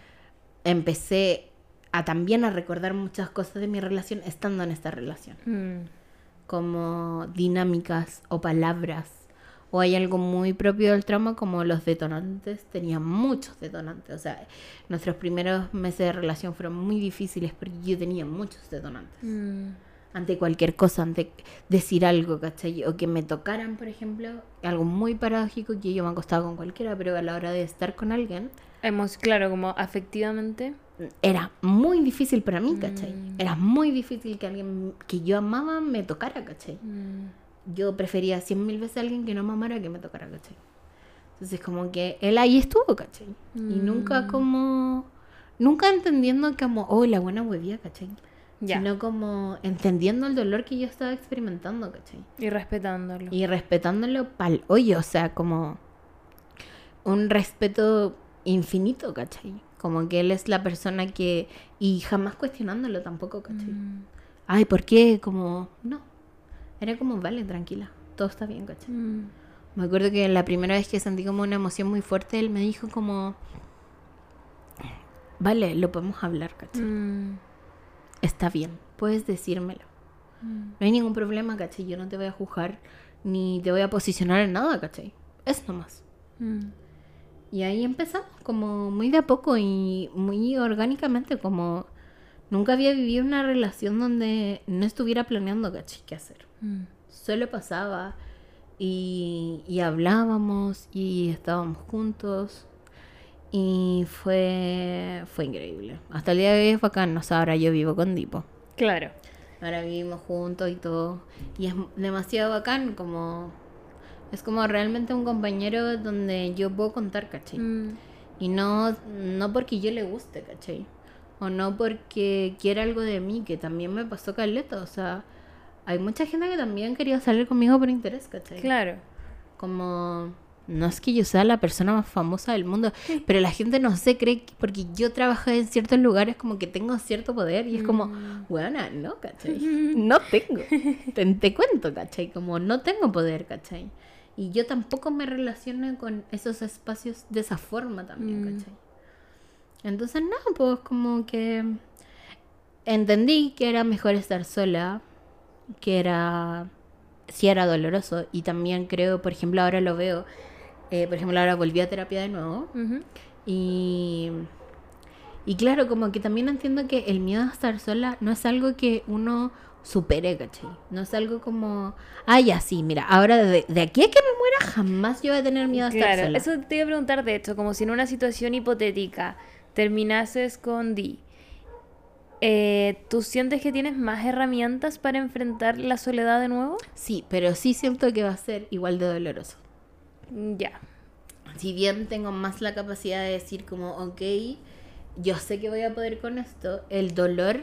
S2: empecé a también a recordar muchas cosas de mi relación estando en esta relación.
S1: Mm.
S2: Como dinámicas o palabras. O hay algo muy propio del trauma como los detonantes. Tenía muchos detonantes. O sea, nuestros primeros meses de relación fueron muy difíciles porque yo tenía muchos detonantes
S1: Mm.
S2: ante cualquier cosa, ante decir algo, ¿cachai? O que me tocaran, por ejemplo, algo muy paradójico que yo me acostaba con cualquiera, pero a la hora de estar con alguien,
S1: Hemos, claro, como afectivamente.
S2: era muy difícil para mí, ¿cachai?
S1: Mm.
S2: Era muy difícil que alguien que yo amaba me tocara, ¿cachai?
S1: Mm.
S2: Yo prefería cien mil veces a alguien que no me amara que me tocara, ¿cachai? Entonces como que él ahí estuvo, ¿cachai? Y nunca
S1: Mm.
S2: como... Nunca entendiendo como, oh, la buena huevía, ¿cachai?
S1: Ya.
S2: Sino como entendiendo el dolor que yo estaba experimentando, ¿cachai?
S1: Y respetándolo.
S2: Y respetándolo pal hoyo, o sea, como un respeto infinito, ¿cachai? Como que él es la persona que... Y jamás cuestionándolo tampoco, ¿cachai?
S1: Mm.
S2: Ay, ¿por qué? Como... No. Era como, vale, tranquila. Todo está bien, ¿cachai?
S1: Mm.
S2: Me acuerdo que la primera vez que sentí como una emoción muy fuerte, él me dijo como... Vale, lo podemos hablar, ¿cachai?
S1: Mm.
S2: Está bien, puedes decírmelo.
S1: Mm.
S2: No hay ningún problema, ¿cachai? Yo no te voy a juzgar ni te voy a posicionar en nada, ¿cachai? Es nomás. Y ahí empezamos, como muy de a poco y muy orgánicamente, como nunca había vivido una relación donde no estuviera planeando. ¿Qué hacer?
S1: Mm.
S2: Solo pasaba y, y hablábamos y estábamos juntos y fue, fue increíble. Hasta el día de hoy es bacán, o sea, ahora yo vivo con Dipo.
S1: Claro.
S2: Ahora vivimos juntos y todo. Y es demasiado bacán, como. Es como realmente un compañero donde yo puedo contar, ¿cachai?
S1: Mm.
S2: Y no, no porque yo le guste, ¿cachai? O no porque quiera algo de mí, que también me pasó caleta. O sea, hay mucha gente que también quería salir conmigo por interés, ¿cachai?
S1: Claro.
S2: Como, no es que yo sea la persona más famosa del mundo, pero la gente no se cree que porque yo trabajo en ciertos lugares como que tengo cierto poder y es como, bueno, no, ¿cachai? No tengo. Te, te cuento, ¿cachai? Como no tengo poder, ¿cachai? Y yo tampoco me relaciono con esos espacios de esa forma también,
S1: Mm.
S2: ¿cachai? Entonces, no, pues como que entendí que era mejor estar sola, que era, sí era doloroso. Y también creo, por ejemplo, ahora lo veo, eh, por ejemplo, ahora volví a terapia de nuevo.
S1: Ujú.
S2: Y, y claro, como que también entiendo que el miedo a estar sola no es algo que uno supere, ¿cachai? No es algo como, ah, ya sí, mira, ahora de, de aquí a que me muera jamás yo voy a tener miedo a estar
S1: Claro,
S2: sola.
S1: eso te iba a preguntar de hecho, como si en una situación hipotética terminases con Di, eh, ¿tú sientes que tienes más herramientas para enfrentar la soledad de nuevo?
S2: Sí, pero sí siento que va a ser igual de doloroso.
S1: Mm, Ya.
S2: Si bien tengo más la capacidad de decir como, ok, yo sé que voy a poder con esto, el dolor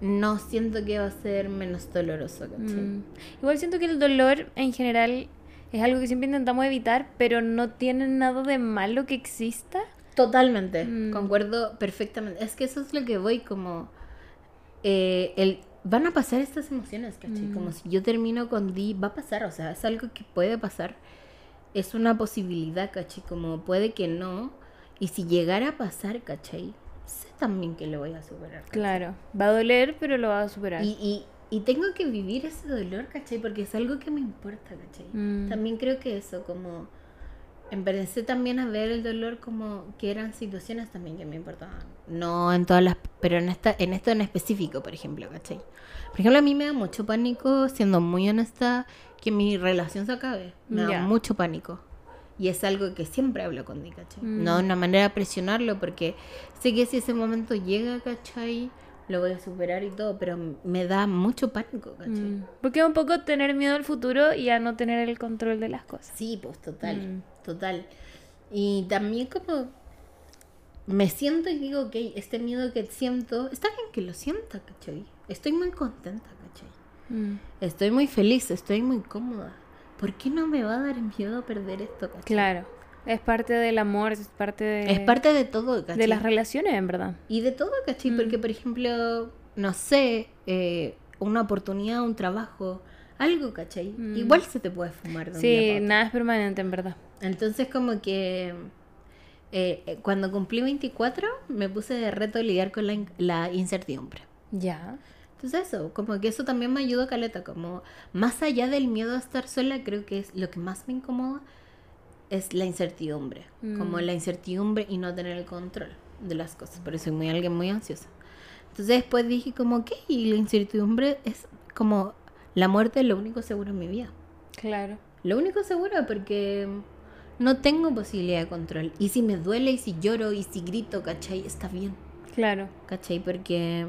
S2: no siento que va a ser menos doloroso.
S1: Mm. Igual siento que el dolor en general es algo que siempre intentamos evitar, pero no tiene nada de malo que exista.
S2: Totalmente,
S1: Mm.
S2: concuerdo perfectamente. Es que eso es lo que voy como... eh, el, van a pasar estas emociones, ¿cachai?
S1: Mm.
S2: Como si yo termino con Di, va a pasar, o sea, es algo que puede pasar. Es una posibilidad, ¿cachai? Como puede que no. Y si llegara a pasar, ¿cachai? Sé también que lo voy a superar. ¿cachai?
S1: Claro, va a doler, pero lo va a superar.
S2: Y, y, y tengo que vivir ese dolor, ¿cachai? Porque es algo que me importa, ¿cachai?
S1: Mm.
S2: También creo que eso, como... Empecé también a ver el dolor como que eran situaciones también que me importaban. No en todas las... Pero en, esta, en esto en específico, por ejemplo, ¿cachai? Por ejemplo, a mí me da mucho pánico, siendo muy honesta, que mi relación se acabe. Me da
S1: Ya.
S2: mucho pánico. Y es algo que siempre hablo con Di, ¿cachai?
S1: Mm.
S2: No de una manera de presionarlo, porque sé que si ese momento llega, ¿cachai? Lo voy a superar y todo, pero me da mucho pánico, ¿cachai?
S1: Mm. Porque es un poco tener miedo al futuro y a no tener el control de las cosas.
S2: Sí, pues total,
S1: Mm.
S2: Total. Y también como me siento y digo, ok, este miedo que siento, está bien que lo sienta, ¿cachai? Estoy muy contenta, ¿cachai?
S1: Mm.
S2: Estoy muy feliz, estoy muy cómoda. ¿Por qué no me va a dar miedo perder esto, cachai?
S1: Claro, es parte del amor, es parte de,
S2: Es parte de todo, ¿cachai?
S1: de las relaciones, en verdad.
S2: Y de todo, ¿cachai?
S1: Mm.
S2: Porque, por ejemplo, no sé, eh, una oportunidad, un trabajo, algo, ¿cachai?
S1: Mm.
S2: Igual se te puede fumar de un día
S1: Sí,
S2: para otro.
S1: nada es permanente, en verdad.
S2: Entonces como que eh, eh, cuando cumplí 24 me puse de reto lidiar con la, in- la incertidumbre.
S1: Ya.
S2: Entonces eso, como que eso también me ayudó caleta, como más allá del miedo a estar sola, creo que es lo que más me incomoda es la incertidumbre,
S1: Mm.
S2: como la incertidumbre y no tener el control de las cosas, por eso soy muy alguien muy ansiosa. Entonces después dije como que y la incertidumbre es como la muerte es lo único seguro en mi vida.
S1: Claro.
S2: Lo único seguro porque no tengo posibilidad de control. Y si me duele, y si lloro, y si grito, ¿cachai? Está bien,
S1: Claro.
S2: ¿cachai? Porque,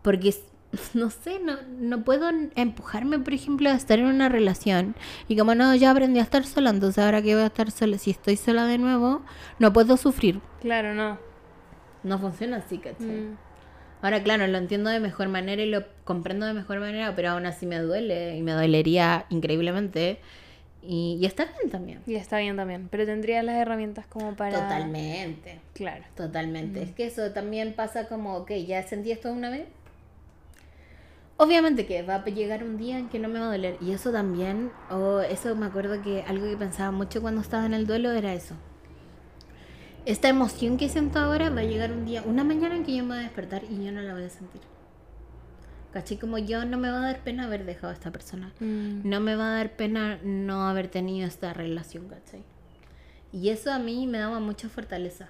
S2: porque no sé, no, no puedo empujarme, por ejemplo, a estar en una relación. Y como no, ya aprendí a estar sola, entonces ahora que voy a estar sola, si estoy sola de nuevo, no puedo sufrir.
S1: Claro, no.
S2: No funciona así, ¿cachai?
S1: Mm.
S2: Ahora, claro, lo entiendo de mejor manera y lo comprendo de mejor manera, pero aún así me duele y me dolería increíblemente. Y, y está bien también.
S1: Y está bien también. Pero tendrías las herramientas como para.
S2: Totalmente,
S1: Claro.
S2: totalmente. Es que eso también pasa como, ok, ya sentí esto una vez. Obviamente que va a llegar un día en que no me va a doler. Y eso también, o eso me acuerdo que algo que pensaba mucho cuando estaba en el duelo era eso. Esta emoción que siento ahora va a llegar un día, una mañana en que yo me voy a despertar y yo no la voy a sentir. ¿Cachai? Como yo no me va a dar pena haber dejado a esta persona.
S1: Mm.
S2: No me va a dar pena no haber tenido esta relación, ¿cachai? Y eso a mí me daba mucha fortaleza.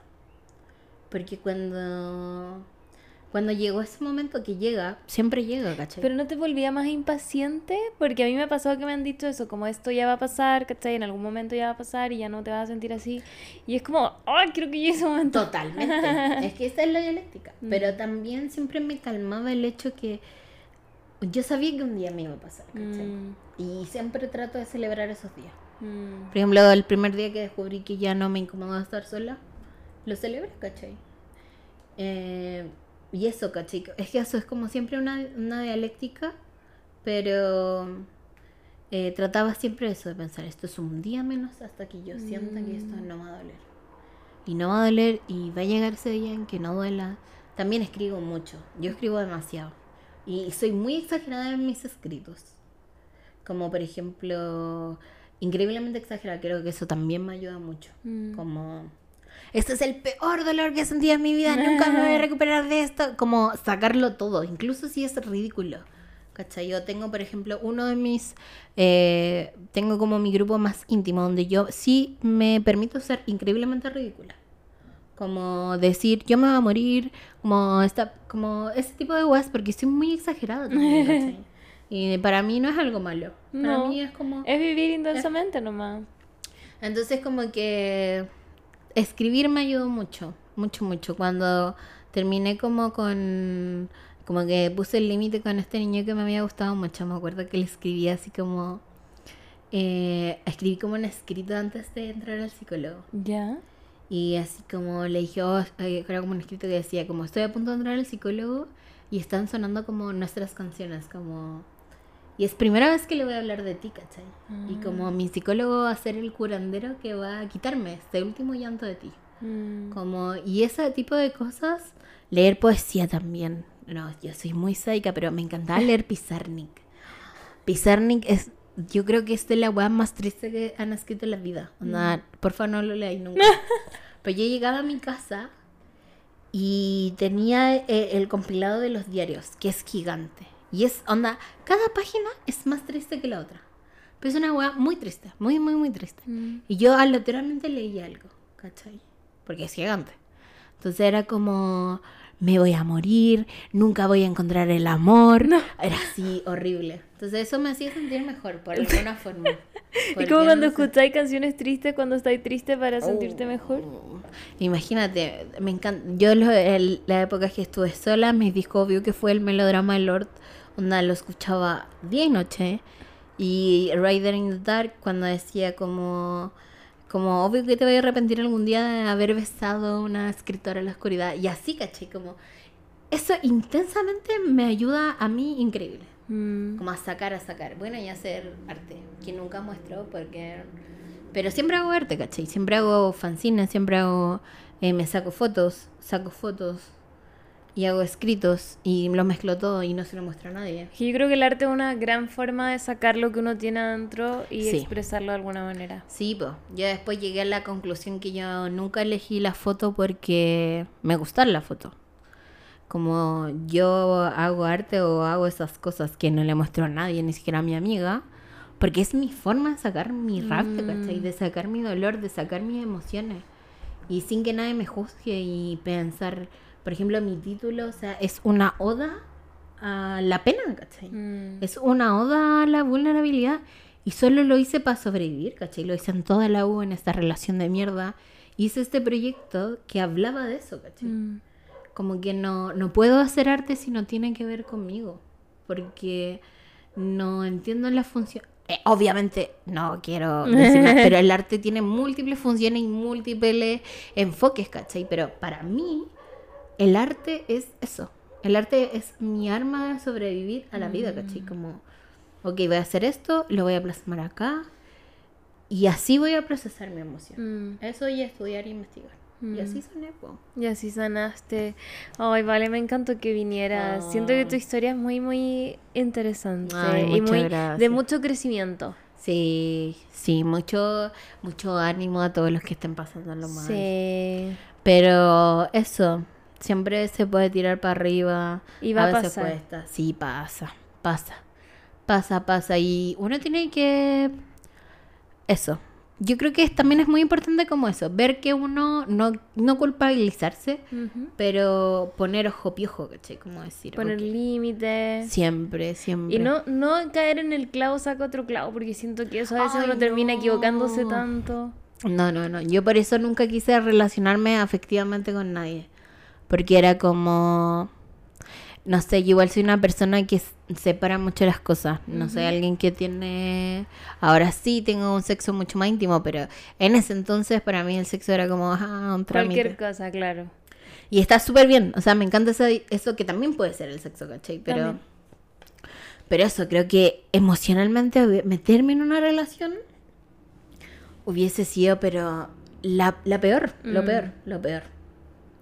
S2: Porque cuando, cuando llegó ese momento que llega, siempre llega, ¿cachai?
S1: Pero no te volvía más impaciente, porque a mí me ha pasado que me han dicho eso, como esto ya va a pasar, ¿cachai? En algún momento ya va a pasar y ya no te vas a sentir así. Y es como, ¡ay, quiero que llegue ese momento!
S2: Totalmente. es que esa es la dialéctica.
S1: Mm.
S2: Pero también siempre me calmaba el hecho que yo sabía que un día me iba a pasar, ¿cachai?
S1: Mm,
S2: Y siempre trato de celebrar esos días.
S1: mm.
S2: Por ejemplo, el primer día que descubrí que ya no me incomodaba estar sola, lo celebré, ¿cachai? Eh, y eso, ¿cachai? Es que eso es como siempre una, una dialéctica, pero eh, trataba siempre eso de pensar, esto es un día menos hasta que yo sienta que esto no me va a doler. Y no va a doler y va a llegar ese día en que no duela. También escribo mucho, yo escribo demasiado. Y soy muy exagerada en mis escritos. Como por ejemplo, increíblemente exagerada, creo que eso también me ayuda mucho.
S1: Mm.
S2: Como, este es el peor dolor que he sentido en mi vida, nunca me voy a recuperar de esto. Como sacarlo todo, incluso si es ridículo. ¿Cachai? Yo tengo, por ejemplo, uno de mis. eh, tengo como mi grupo más íntimo, donde yo sí me permito ser increíblemente ridícula. Como decir, yo me voy a morir, como, esta, como ese tipo de weas, porque estoy muy exagerada también, ¿cachai? Y para mí no es algo malo. Para
S1: No.
S2: mí es como.
S1: Es vivir intensamente nomás.
S2: Entonces como que escribir me ayudó mucho, mucho, mucho. Cuando terminé como con, como que puse el límite con este niño que me había gustado mucho, me acuerdo que le escribí así como, eh, escribí como un escrito antes de entrar al psicólogo.
S1: ¿Ya?
S2: Y así como le dije, oh, eh, era como un escrito que decía, como estoy a punto de entrar al psicólogo y están sonando como nuestras canciones, como... Y es primera vez que le voy a hablar de ti, ¿cachai? Y como mi psicólogo va a ser el curandero que va a quitarme este último llanto de ti.
S1: Mm.
S2: Como, y ese tipo de cosas, leer poesía también. No, yo soy muy sádica, pero me encantaba leer Pizarnik. Pizarnik es, yo creo que es de la weá más triste que han escrito en la vida. Onda, por favor, no lo leáis nunca. pero yo llegaba a mi casa y tenía eh, el compilado de los diarios, que es gigante. Y es, onda, cada página es más triste que la otra. Pero es una weá muy triste, muy, muy, muy triste.
S1: Mm.
S2: Y yo aleatoriamente leía algo, ¿cachai? Porque es gigante. Entonces era como, me voy a morir, nunca voy a encontrar el amor. Era así, horrible. Entonces eso me hacía sentir mejor, por alguna forma.
S1: Y como cuando
S2: no
S1: escucháis canciones tristes cuando estáis triste para sentirte mejor.
S2: Imagínate, me encanta. Yo lo- el- la época que estuve sola, mi disco obvio que fue el melodrama de Lord, onda lo escuchaba día y noche. Y Rider in the Dark cuando decía como como obvio que te voy a arrepentir algún día de haber besado a una escritora en la oscuridad. Y así, caché, como eso intensamente me ayuda a mí increíble.
S1: Mm.
S2: Como a sacar, a sacar. Bueno, y hacer arte, que nunca muestro porque... Pero siempre hago arte, ¿cachai? Siempre hago fanzines, siempre hago... eh, me saco fotos, saco fotos y hago escritos y lo mezclo todo y no se lo muestro a nadie.
S1: Yo creo que el arte es una gran forma de sacar lo que uno tiene adentro y
S2: Sí.
S1: expresarlo de alguna manera.
S2: Sí, pues. Yo después llegué a la conclusión que yo nunca elegí la foto porque me gustaba la foto. Como yo hago arte o hago esas cosas que no le muestro a nadie, ni siquiera a mi amiga, porque es mi forma de sacar mi rabia, ¿cachai? De sacar mi dolor, de sacar mis emociones. Y sin que nadie me juzgue y pensar, por ejemplo, mi título, o sea, es una oda a la pena, ¿cachai?
S1: Mm.
S2: Es una oda a la vulnerabilidad. Y solo lo hice para sobrevivir, ¿cachai? Lo hice en toda la U, en esta relación de mierda. Hice este proyecto que hablaba de eso, ¿cachai?
S1: Mm.
S2: Como que no, no puedo hacer arte si no tiene que ver conmigo. Porque no entiendo la función. Eh, obviamente, no quiero decir nada, pero el arte tiene múltiples funciones y múltiples enfoques, ¿cachai? Pero para mí, el arte es eso. El arte es mi arma de sobrevivir a la vida, ¿cachai? Como, ok, voy a hacer esto, lo voy a plasmar acá. Y así voy a procesar mi emoción.
S1: Mm.
S2: Eso y estudiar e investigar. Y
S1: Mm.
S2: así soné, po.
S1: Y así sanaste. Ay, vale, me encantó que vinieras. Siento que tu historia es muy, muy interesante
S2: Ay,
S1: y muy de
S2: gracias.
S1: mucho crecimiento.
S2: Sí, sí, mucho, mucho ánimo a todos los que estén pasando lo mal.
S1: Sí.
S2: Pero eso, siempre se puede tirar para arriba.
S1: Y va a
S2: veces
S1: pasar.
S2: cuesta. Sí, pasa, pasa. Pasa, pasa. Y uno tiene que... Eso. Yo creo que también es muy importante como eso, ver que uno no, no culpabilizarse, pero poner ojo piojo, ¿cachai? Como decir.
S1: Poner límites.
S2: Siempre, siempre.
S1: Y no, no caer en el clavo saca otro clavo, porque siento que eso a veces
S2: Ay,
S1: uno termina equivocándose tanto.
S2: No, no, no. Yo por eso nunca quise relacionarme afectivamente con nadie. Porque era como... no sé, yo igual soy una persona que separa mucho las cosas. No soy alguien que tiene. Ahora sí tengo un sexo mucho más íntimo, pero en ese entonces para mí el sexo era como ah, un trámite.
S1: Cualquier cosa, claro.
S2: Y está súper bien. O sea, me encanta eso, eso que también puede ser el sexo, ¿cachai? Pero.
S1: También.
S2: Pero eso, creo que emocionalmente meterme en una relación hubiese sido, pero la, la peor, lo
S1: Mm.
S2: peor, lo peor.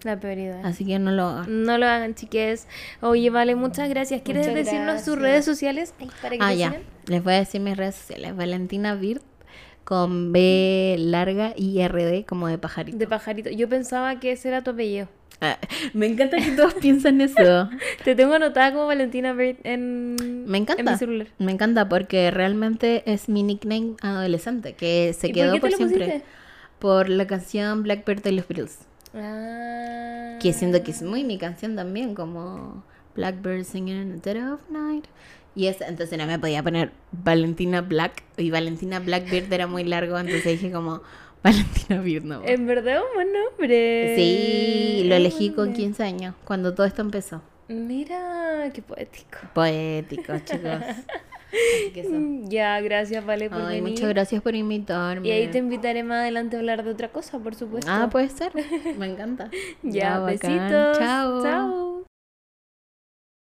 S1: La prioridad.
S2: Así que no lo hagan.
S1: No lo hagan, chiques. Oye, vale, muchas gracias. ¿Quieres
S2: Muchas
S1: decirnos tus
S2: gracias.
S1: redes sociales? Ay, para que
S2: Ah, ya.
S1: sigan.
S2: Les voy a decir mis redes sociales. Valentina Bird con B larga y RD como de pajarito.
S1: De pajarito. Yo pensaba que ese era tu apellido.
S2: Ah, me encanta que todos piensan eso.
S1: Te tengo anotada como Valentina Bird en,
S2: Me encanta.
S1: en mi celular.
S2: Me encanta porque realmente es mi nickname adolescente que se
S1: ¿Y
S2: quedó
S1: por
S2: por,
S1: qué te lo
S2: siempre.
S1: pusiste?
S2: Por la canción Blackbird de los Beatles.
S1: Ah.
S2: Que siento que es muy mi canción también, como Blackbird singing in the dead of night. Y esa, entonces no me podía poner Valentina Black. Y Valentina Blackbird era muy largo, entonces dije como Valentina Bird no.
S1: En verdad, un buen nombre.
S2: Sí, lo elegí con
S1: nombre.
S2: 15 años, cuando todo esto empezó.
S1: Mira, qué poético.
S2: Poético, chicos. Así que eso.
S1: Ya, gracias, Vale, por
S2: Ay,
S1: venir.
S2: muchas gracias por invitarme.
S1: Y ahí te invitaré más adelante a hablar de otra cosa, por supuesto.
S2: Ah, puede ser. Me encanta.
S1: Ya,
S2: bacán.
S1: besitos.
S2: Chao.
S1: Chao.